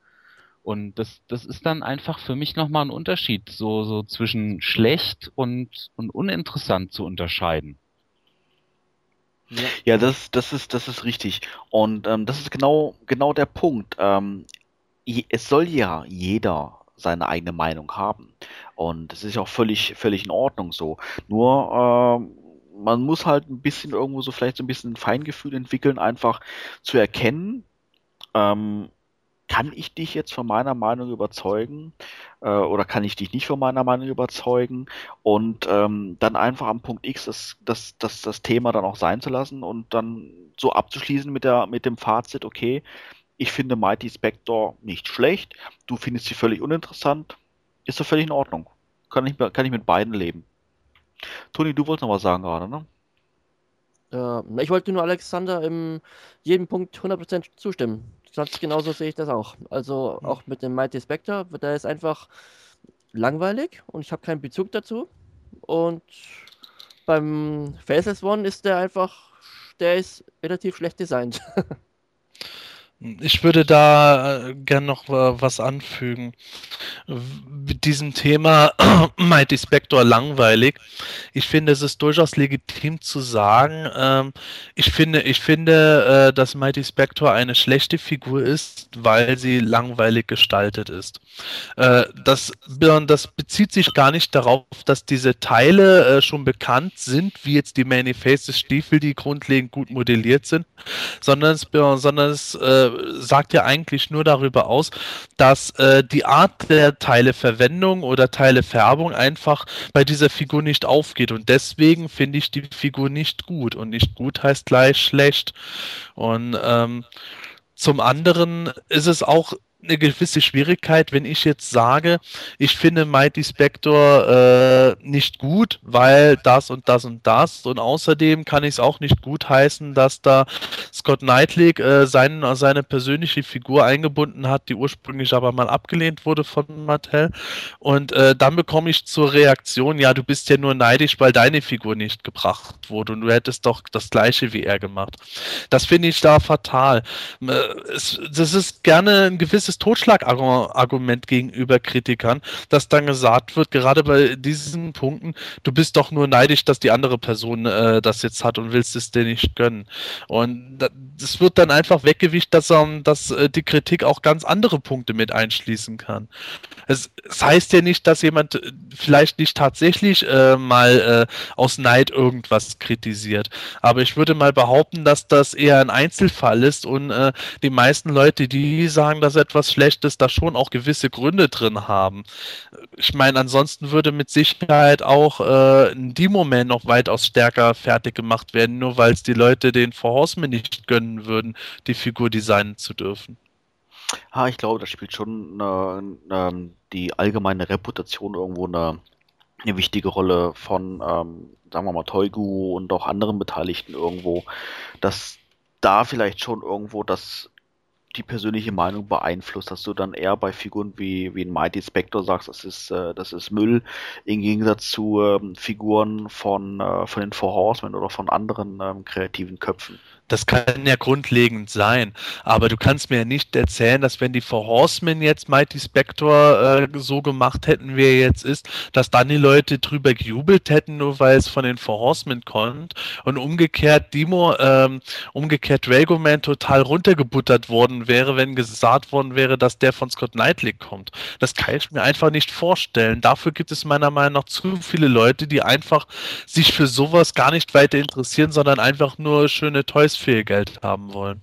Und das, das ist dann einfach für mich nochmal ein Unterschied, so, so zwischen schlecht und, und uninteressant zu unterscheiden. Ja, das, das, ist, das ist richtig. Und ähm, das ist genau, genau der Punkt. Ähm, es soll ja jeder seine eigene Meinung haben. Und es ist auch völlig, völlig in Ordnung so. Nur, äh, man muss halt ein bisschen irgendwo so vielleicht so ein bisschen ein Feingefühl entwickeln, einfach zu erkennen, ähm, kann ich dich jetzt von meiner Meinung überzeugen äh, oder kann ich dich nicht von meiner Meinung überzeugen und ähm, dann einfach am Punkt X das, das, das, das Thema dann auch sein zu lassen und dann so abzuschließen mit, der, mit dem Fazit, okay, ich finde Mighty Spector nicht schlecht, du findest sie völlig uninteressant, ist doch völlig in Ordnung. Kann ich, kann ich mit beiden leben. Toni, du wolltest noch was sagen gerade, ne? Äh, ich wollte nur Alexander in jedem Punkt 100% zustimmen. Ganz genauso sehe ich das auch. Also auch mit dem Mighty Spectre, der ist einfach langweilig und ich habe keinen Bezug dazu. Und beim Faceless One ist der einfach, der ist relativ schlecht designt. Ich würde da äh, gern noch äh, was anfügen. Mit diesem Thema Mighty Spector langweilig. Ich finde, es ist durchaus legitim zu sagen, ähm, ich finde, ich finde, äh, dass Mighty Spector eine schlechte Figur ist, weil sie langweilig gestaltet ist. Äh, das, das bezieht sich gar nicht darauf, dass diese Teile äh, schon bekannt sind, wie jetzt die Many Faces Stiefel, die grundlegend gut modelliert sind, sondern es, sondern es äh, sagt ja eigentlich nur darüber aus, dass äh, die Art der Teileverwendung oder Teilefärbung einfach bei dieser Figur nicht aufgeht. Und deswegen finde ich die Figur nicht gut. Und nicht gut heißt gleich schlecht. Und ähm, zum anderen ist es auch eine gewisse Schwierigkeit, wenn ich jetzt sage, ich finde Mighty Spector äh, nicht gut, weil das und das und das und außerdem kann ich es auch nicht gut heißen, dass da Scott Knightley äh, sein, seine persönliche Figur eingebunden hat, die ursprünglich aber mal abgelehnt wurde von Mattel und äh, dann bekomme ich zur Reaktion, ja, du bist ja nur neidisch, weil deine Figur nicht gebracht wurde und du hättest doch das gleiche wie er gemacht. Das finde ich da fatal. Äh, es, das ist gerne ein gewisses gutes Totschlagargument gegenüber Kritikern, dass dann gesagt wird, gerade bei diesen Punkten, du bist doch nur neidisch, dass die andere Person äh, das jetzt hat und willst es dir nicht gönnen. Und das wird dann einfach weggewischt, dass, ähm, dass äh, die Kritik auch ganz andere Punkte mit einschließen kann. Es, es heißt ja nicht, dass jemand äh, vielleicht nicht tatsächlich äh, mal äh, aus Neid irgendwas kritisiert. Aber ich würde mal behaupten, dass das eher ein Einzelfall ist und äh, die meisten Leute, die sagen, dass etwas schlecht ist, da schon auch gewisse Gründe drin haben. Ich meine, ansonsten würde mit Sicherheit auch äh, ein Demo-Man noch weitaus stärker fertig gemacht werden, nur weil es die Leute den For Horseman nicht gönnen würden, die Figur designen zu dürfen. Ah, ich glaube, das spielt schon äh, die allgemeine Reputation irgendwo eine, eine wichtige Rolle von, ähm, sagen wir mal, Toigu und auch anderen Beteiligten irgendwo, dass da vielleicht schon irgendwo das die persönliche Meinung beeinflusst, dass du dann eher bei Figuren wie, wie ein Mighty Spectre sagst, das ist, äh, das ist Müll, im Gegensatz zu ähm, Figuren von, äh, von den Four Horsemen oder von anderen ähm, kreativen Köpfen. Das kann ja grundlegend sein. Aber du kannst mir ja nicht erzählen, dass wenn die Four Horsemen jetzt Mighty Spector äh, so gemacht hätten, wie er jetzt ist, dass dann die Leute drüber gejubelt hätten, nur weil es von den Four Horsemen kommt. Und umgekehrt Demo, ähm, umgekehrt Dragoman total runtergebuttert worden wäre, wenn gesagt worden wäre, dass der von Scott Knightley kommt. Das kann ich mir einfach nicht vorstellen. Dafür gibt es meiner Meinung nach zu viele Leute, die einfach sich für sowas gar nicht weiter interessieren, sondern einfach nur schöne Toys viel Geld haben wollen.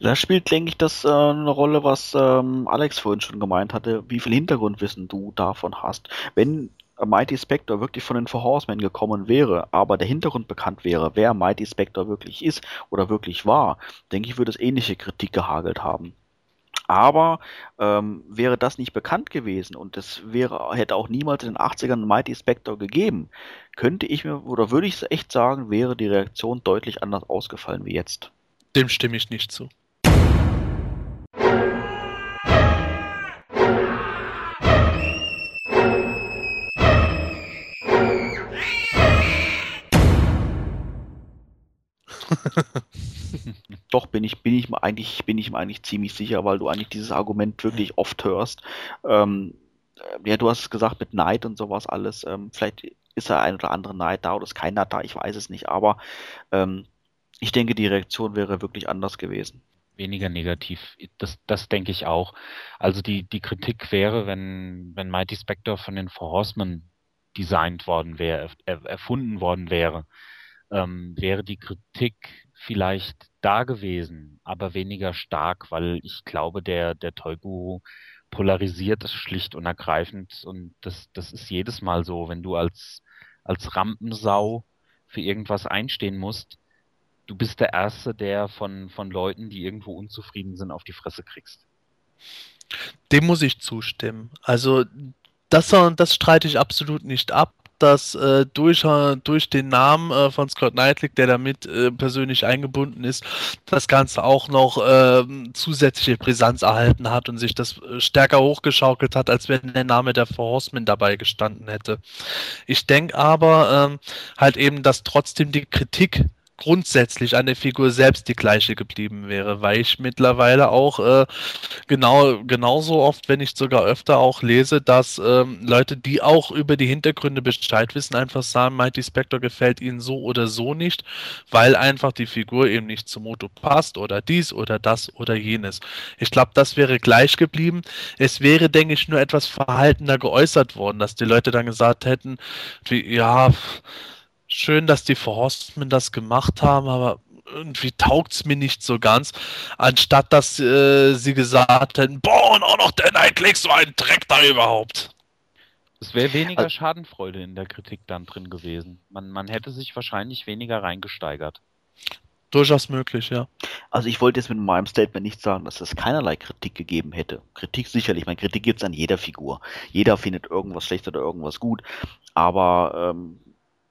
Da spielt, denke ich, das äh, eine Rolle, was ähm, Alex vorhin schon gemeint hatte, wie viel Hintergrundwissen du davon hast. Wenn Mighty Spectre wirklich von den Four Horsemen gekommen wäre, aber der Hintergrund bekannt wäre, wer Mighty Spectre wirklich ist oder wirklich war, denke ich, würde es ähnliche Kritik gehagelt haben. Aber ähm, wäre das nicht bekannt gewesen und es wäre, hätte auch niemals in den 80ern Mighty Spectre gegeben, könnte ich mir, oder würde ich echt sagen, wäre die Reaktion deutlich anders ausgefallen wie jetzt. Dem stimme ich nicht zu. Doch, bin ich, bin ich mir eigentlich, bin ich mir eigentlich ziemlich sicher, weil du eigentlich dieses Argument wirklich oft hörst. Ähm, äh, ja, du hast es gesagt mit Neid und sowas alles. Ähm, vielleicht ist da ein oder andere Neid da oder ist keiner da, ich weiß es nicht, aber ähm, ich denke, die Reaktion wäre wirklich anders gewesen. weniger negativ. Das, das denke ich auch. Also die, die Kritik wäre, wenn, wenn Mighty Spectre von den Four Horsemen designt worden wäre, er, erfunden worden wäre, ähm, wäre die Kritik vielleicht da gewesen, aber weniger stark, weil ich glaube, der, der Toy-Guru polarisiert es schlicht und ergreifend und das, das ist jedes Mal so, wenn du als, als Rampensau für irgendwas einstehen musst, du bist der Erste, der von, von Leuten, die irgendwo unzufrieden sind, auf die Fresse kriegst. Dem muss ich zustimmen. Also das, das streite ich absolut nicht ab dass äh, durch, durch den Namen äh, von Scott Knightley, der damit äh, persönlich eingebunden ist, das Ganze auch noch ähm, zusätzliche Brisanz erhalten hat und sich das äh, stärker hochgeschaukelt hat, als wenn der Name der Four Horsemen dabei gestanden hätte. Ich denke aber ähm, halt eben, dass trotzdem die Kritik grundsätzlich an der Figur selbst die gleiche geblieben wäre, weil ich mittlerweile auch äh, genau genauso oft, wenn nicht sogar öfter auch lese, dass ähm, Leute, die auch über die Hintergründe Bescheid wissen, einfach sagen, Mighty Spectre gefällt ihnen so oder so nicht, weil einfach die Figur eben nicht zum Motto passt oder dies oder das oder jenes. Ich glaube, das wäre gleich geblieben. Es wäre, denke ich, nur etwas verhaltener geäußert worden, dass die Leute dann gesagt hätten, wie, ja, schön, dass die Forstmen das gemacht haben, aber irgendwie taugt es mir nicht so ganz, anstatt dass äh, sie gesagt hätten, boah, und auch noch der Nightclick, so ein Dreck da überhaupt. Es wäre weniger also, Schadenfreude in der Kritik dann drin gewesen. Man, man hätte sich wahrscheinlich weniger reingesteigert. Durchaus möglich, ja. Also ich wollte jetzt mit meinem Statement nicht sagen, dass es keinerlei Kritik gegeben hätte. Kritik sicherlich, meine Kritik gibt es an jeder Figur. Jeder findet irgendwas schlecht oder irgendwas gut. Aber ähm,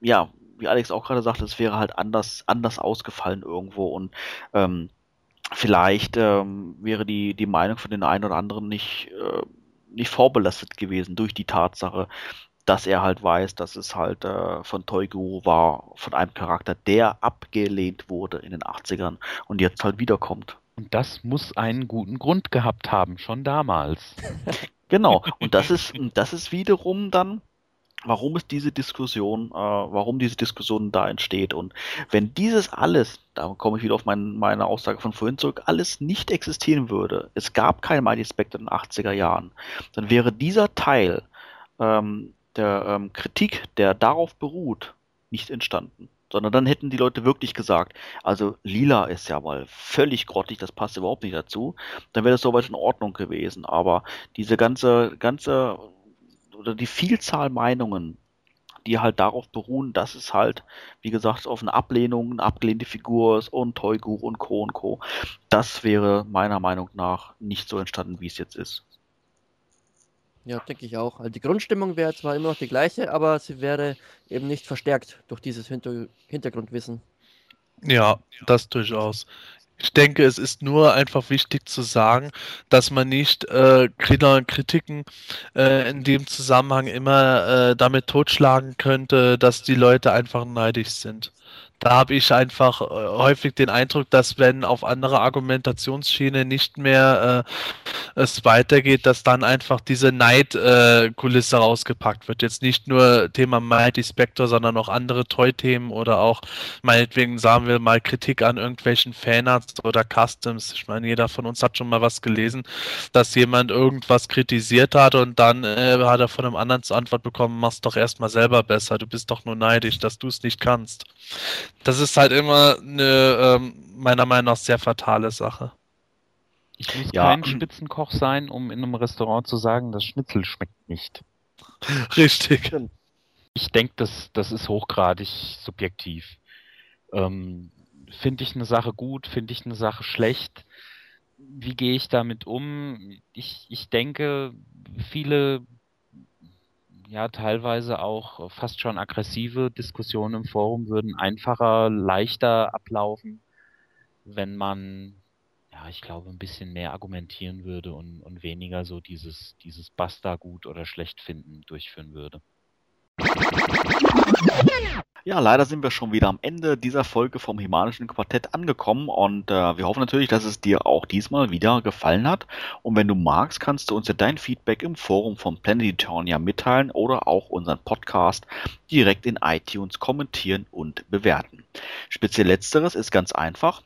ja, wie Alex auch gerade sagte, es wäre halt anders, anders ausgefallen irgendwo und ähm, vielleicht ähm, wäre die, die Meinung von den einen oder anderen nicht, äh, nicht vorbelastet gewesen durch die Tatsache, dass er halt weiß, dass es halt äh, von Toy Guru war, von einem Charakter, der abgelehnt wurde in den 80ern und jetzt halt wiederkommt. Und das muss einen guten Grund gehabt haben, schon damals. genau, und das ist, das ist wiederum dann warum es diese Diskussion, äh, warum diese Diskussion da entsteht. Und wenn dieses alles, da komme ich wieder auf mein, meine Aussage von vorhin zurück, alles nicht existieren würde, es gab kein Mighty Spectre in den 80er Jahren, dann wäre dieser Teil ähm, der ähm, Kritik, der darauf beruht, nicht entstanden. Sondern dann hätten die Leute wirklich gesagt, also lila ist ja mal völlig grottig, das passt überhaupt nicht dazu. Dann wäre das soweit in Ordnung gewesen. Aber diese ganze, ganze oder die Vielzahl Meinungen, die halt darauf beruhen, dass es halt, wie gesagt, auf eine Ablehnung, eine abgelehnte Figur ist und Toygur und Co. und Co. Das wäre meiner Meinung nach nicht so entstanden, wie es jetzt ist. Ja, denke ich auch. Also die Grundstimmung wäre zwar immer noch die gleiche, aber sie wäre eben nicht verstärkt durch dieses Hinter Hintergrundwissen. Ja, das durchaus. Ich denke, es ist nur einfach wichtig zu sagen, dass man nicht äh, Kritiken äh, in dem Zusammenhang immer äh, damit totschlagen könnte, dass die Leute einfach neidisch sind da habe ich einfach äh, häufig den Eindruck, dass wenn auf andere Argumentationsschiene nicht mehr äh, es weitergeht, dass dann einfach diese Neidkulisse äh, rausgepackt wird. Jetzt nicht nur Thema Mighty Spectre, sondern auch andere Toy-Themen oder auch meinetwegen sagen wir mal Kritik an irgendwelchen Fanarts oder Customs. Ich meine, jeder von uns hat schon mal was gelesen, dass jemand irgendwas kritisiert hat und dann äh, hat er von einem anderen zur Antwort bekommen, mach's doch erstmal selber besser, du bist doch nur neidisch, dass du es nicht kannst das ist halt immer eine ähm, meiner Meinung nach sehr fatale Sache. Ich muss ja. kein Spitzenkoch sein, um in einem Restaurant zu sagen, das Schnitzel schmeckt nicht. Richtig. Ich denke, das, das ist hochgradig subjektiv. Ähm, finde ich eine Sache gut, finde ich eine Sache schlecht? Wie gehe ich damit um? Ich, ich denke, viele ja teilweise auch fast schon aggressive Diskussionen im Forum würden einfacher, leichter ablaufen, wenn man, ja, ich glaube, ein bisschen mehr argumentieren würde und, und weniger so dieses, dieses Basta gut oder schlecht finden durchführen würde. Ja, leider sind wir schon wieder am Ende dieser Folge vom Himanischen Quartett angekommen und äh, wir hoffen natürlich, dass es dir auch diesmal wieder gefallen hat. Und wenn du magst, kannst du uns ja dein Feedback im Forum von Planetitonia mitteilen oder auch unseren Podcast direkt in iTunes kommentieren und bewerten. Speziell letzteres ist ganz einfach.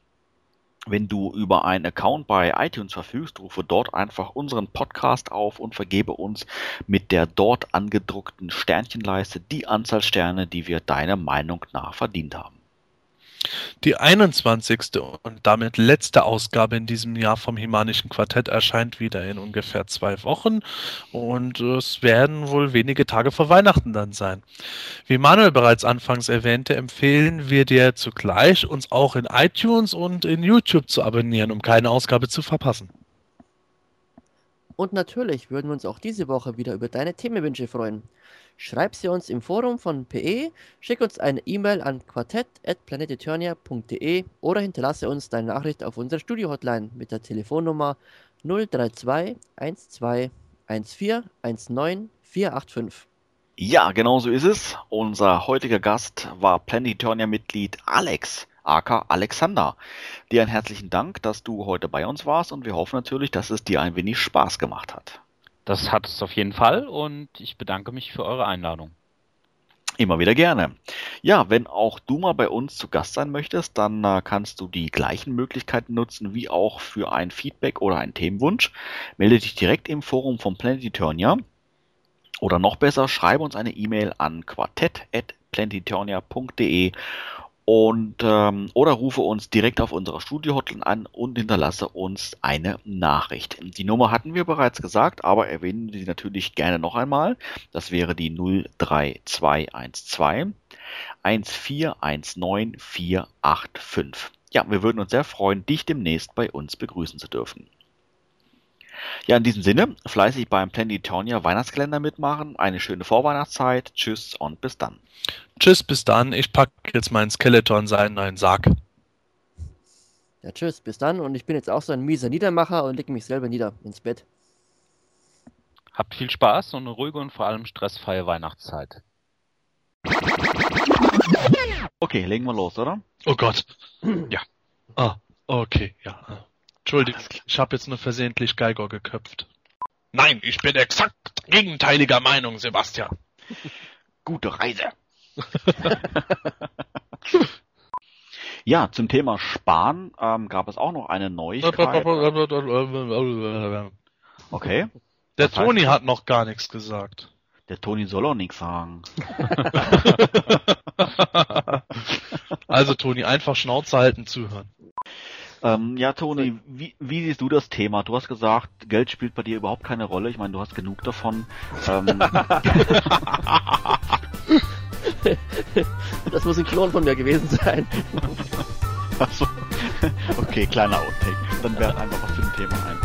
Wenn du über einen Account bei iTunes verfügst, rufe dort einfach unseren Podcast auf und vergebe uns mit der dort angedruckten Sternchenleiste die Anzahl Sterne, die wir deiner Meinung nach verdient haben. Die 21. und damit letzte Ausgabe in diesem Jahr vom Himanischen Quartett erscheint wieder in ungefähr zwei Wochen und es werden wohl wenige Tage vor Weihnachten dann sein. Wie Manuel bereits anfangs erwähnte, empfehlen wir dir zugleich, uns auch in iTunes und in YouTube zu abonnieren, um keine Ausgabe zu verpassen. Und natürlich würden wir uns auch diese Woche wieder über deine Themenwünsche freuen. Schreib sie uns im Forum von PE, schick uns eine E-Mail an quartett.planeteturnia.de oder hinterlasse uns deine Nachricht auf unserer Studio-Hotline mit der Telefonnummer 032 12 14 19 485. Ja, genau so ist es. Unser heutiger Gast war Planetonia-Mitglied Alex, aka Alexander. Dir einen herzlichen Dank, dass du heute bei uns warst und wir hoffen natürlich, dass es dir ein wenig Spaß gemacht hat. Das hat es auf jeden Fall und ich bedanke mich für eure Einladung. Immer wieder gerne. Ja, wenn auch du mal bei uns zu Gast sein möchtest, dann äh, kannst du die gleichen Möglichkeiten nutzen wie auch für ein Feedback oder einen Themenwunsch. Melde dich direkt im Forum von Planet Eternia oder noch besser, schreibe uns eine E-Mail an quartett.planeteturnia.de und ähm, oder rufe uns direkt auf unserer Studio-Hotline an und hinterlasse uns eine Nachricht. Die Nummer hatten wir bereits gesagt, aber erwähnen Sie natürlich gerne noch einmal. Das wäre die 03212 1419485. Ja, wir würden uns sehr freuen, dich demnächst bei uns begrüßen zu dürfen. Ja, in diesem Sinne, fleißig beim Planetonia Weihnachtskalender mitmachen. Eine schöne Vorweihnachtszeit. Tschüss und bis dann. Tschüss, bis dann. Ich packe jetzt meinen Skeleton seinen neuen Sarg. Ja, tschüss, bis dann. Und ich bin jetzt auch so ein mieser Niedermacher und lege mich selber nieder ins Bett. Habt viel Spaß und eine ruhige und vor allem stressfreie Weihnachtszeit. Okay, legen wir los, oder? Oh Gott. Ja. Ah, okay, ja. Entschuldigung, ich habe jetzt nur versehentlich Geigor geköpft. Nein, ich bin exakt gegenteiliger Meinung, Sebastian. Gute Reise. ja, zum Thema Sparen ähm, gab es auch noch eine Neuigkeit. Okay. Der Toni hat noch gar nichts gesagt. Der Toni soll auch nichts sagen. Also Toni, einfach Schnauze halten, zuhören. Ähm, ja, Toni, wie, wie siehst du das Thema? Du hast gesagt, Geld spielt bei dir überhaupt keine Rolle. Ich meine, du hast genug davon. Ähm, Das muss ein Klon von mir gewesen sein. achso. Okay, kleiner Outtake. Dann wäre einfach was für ein Thema ein.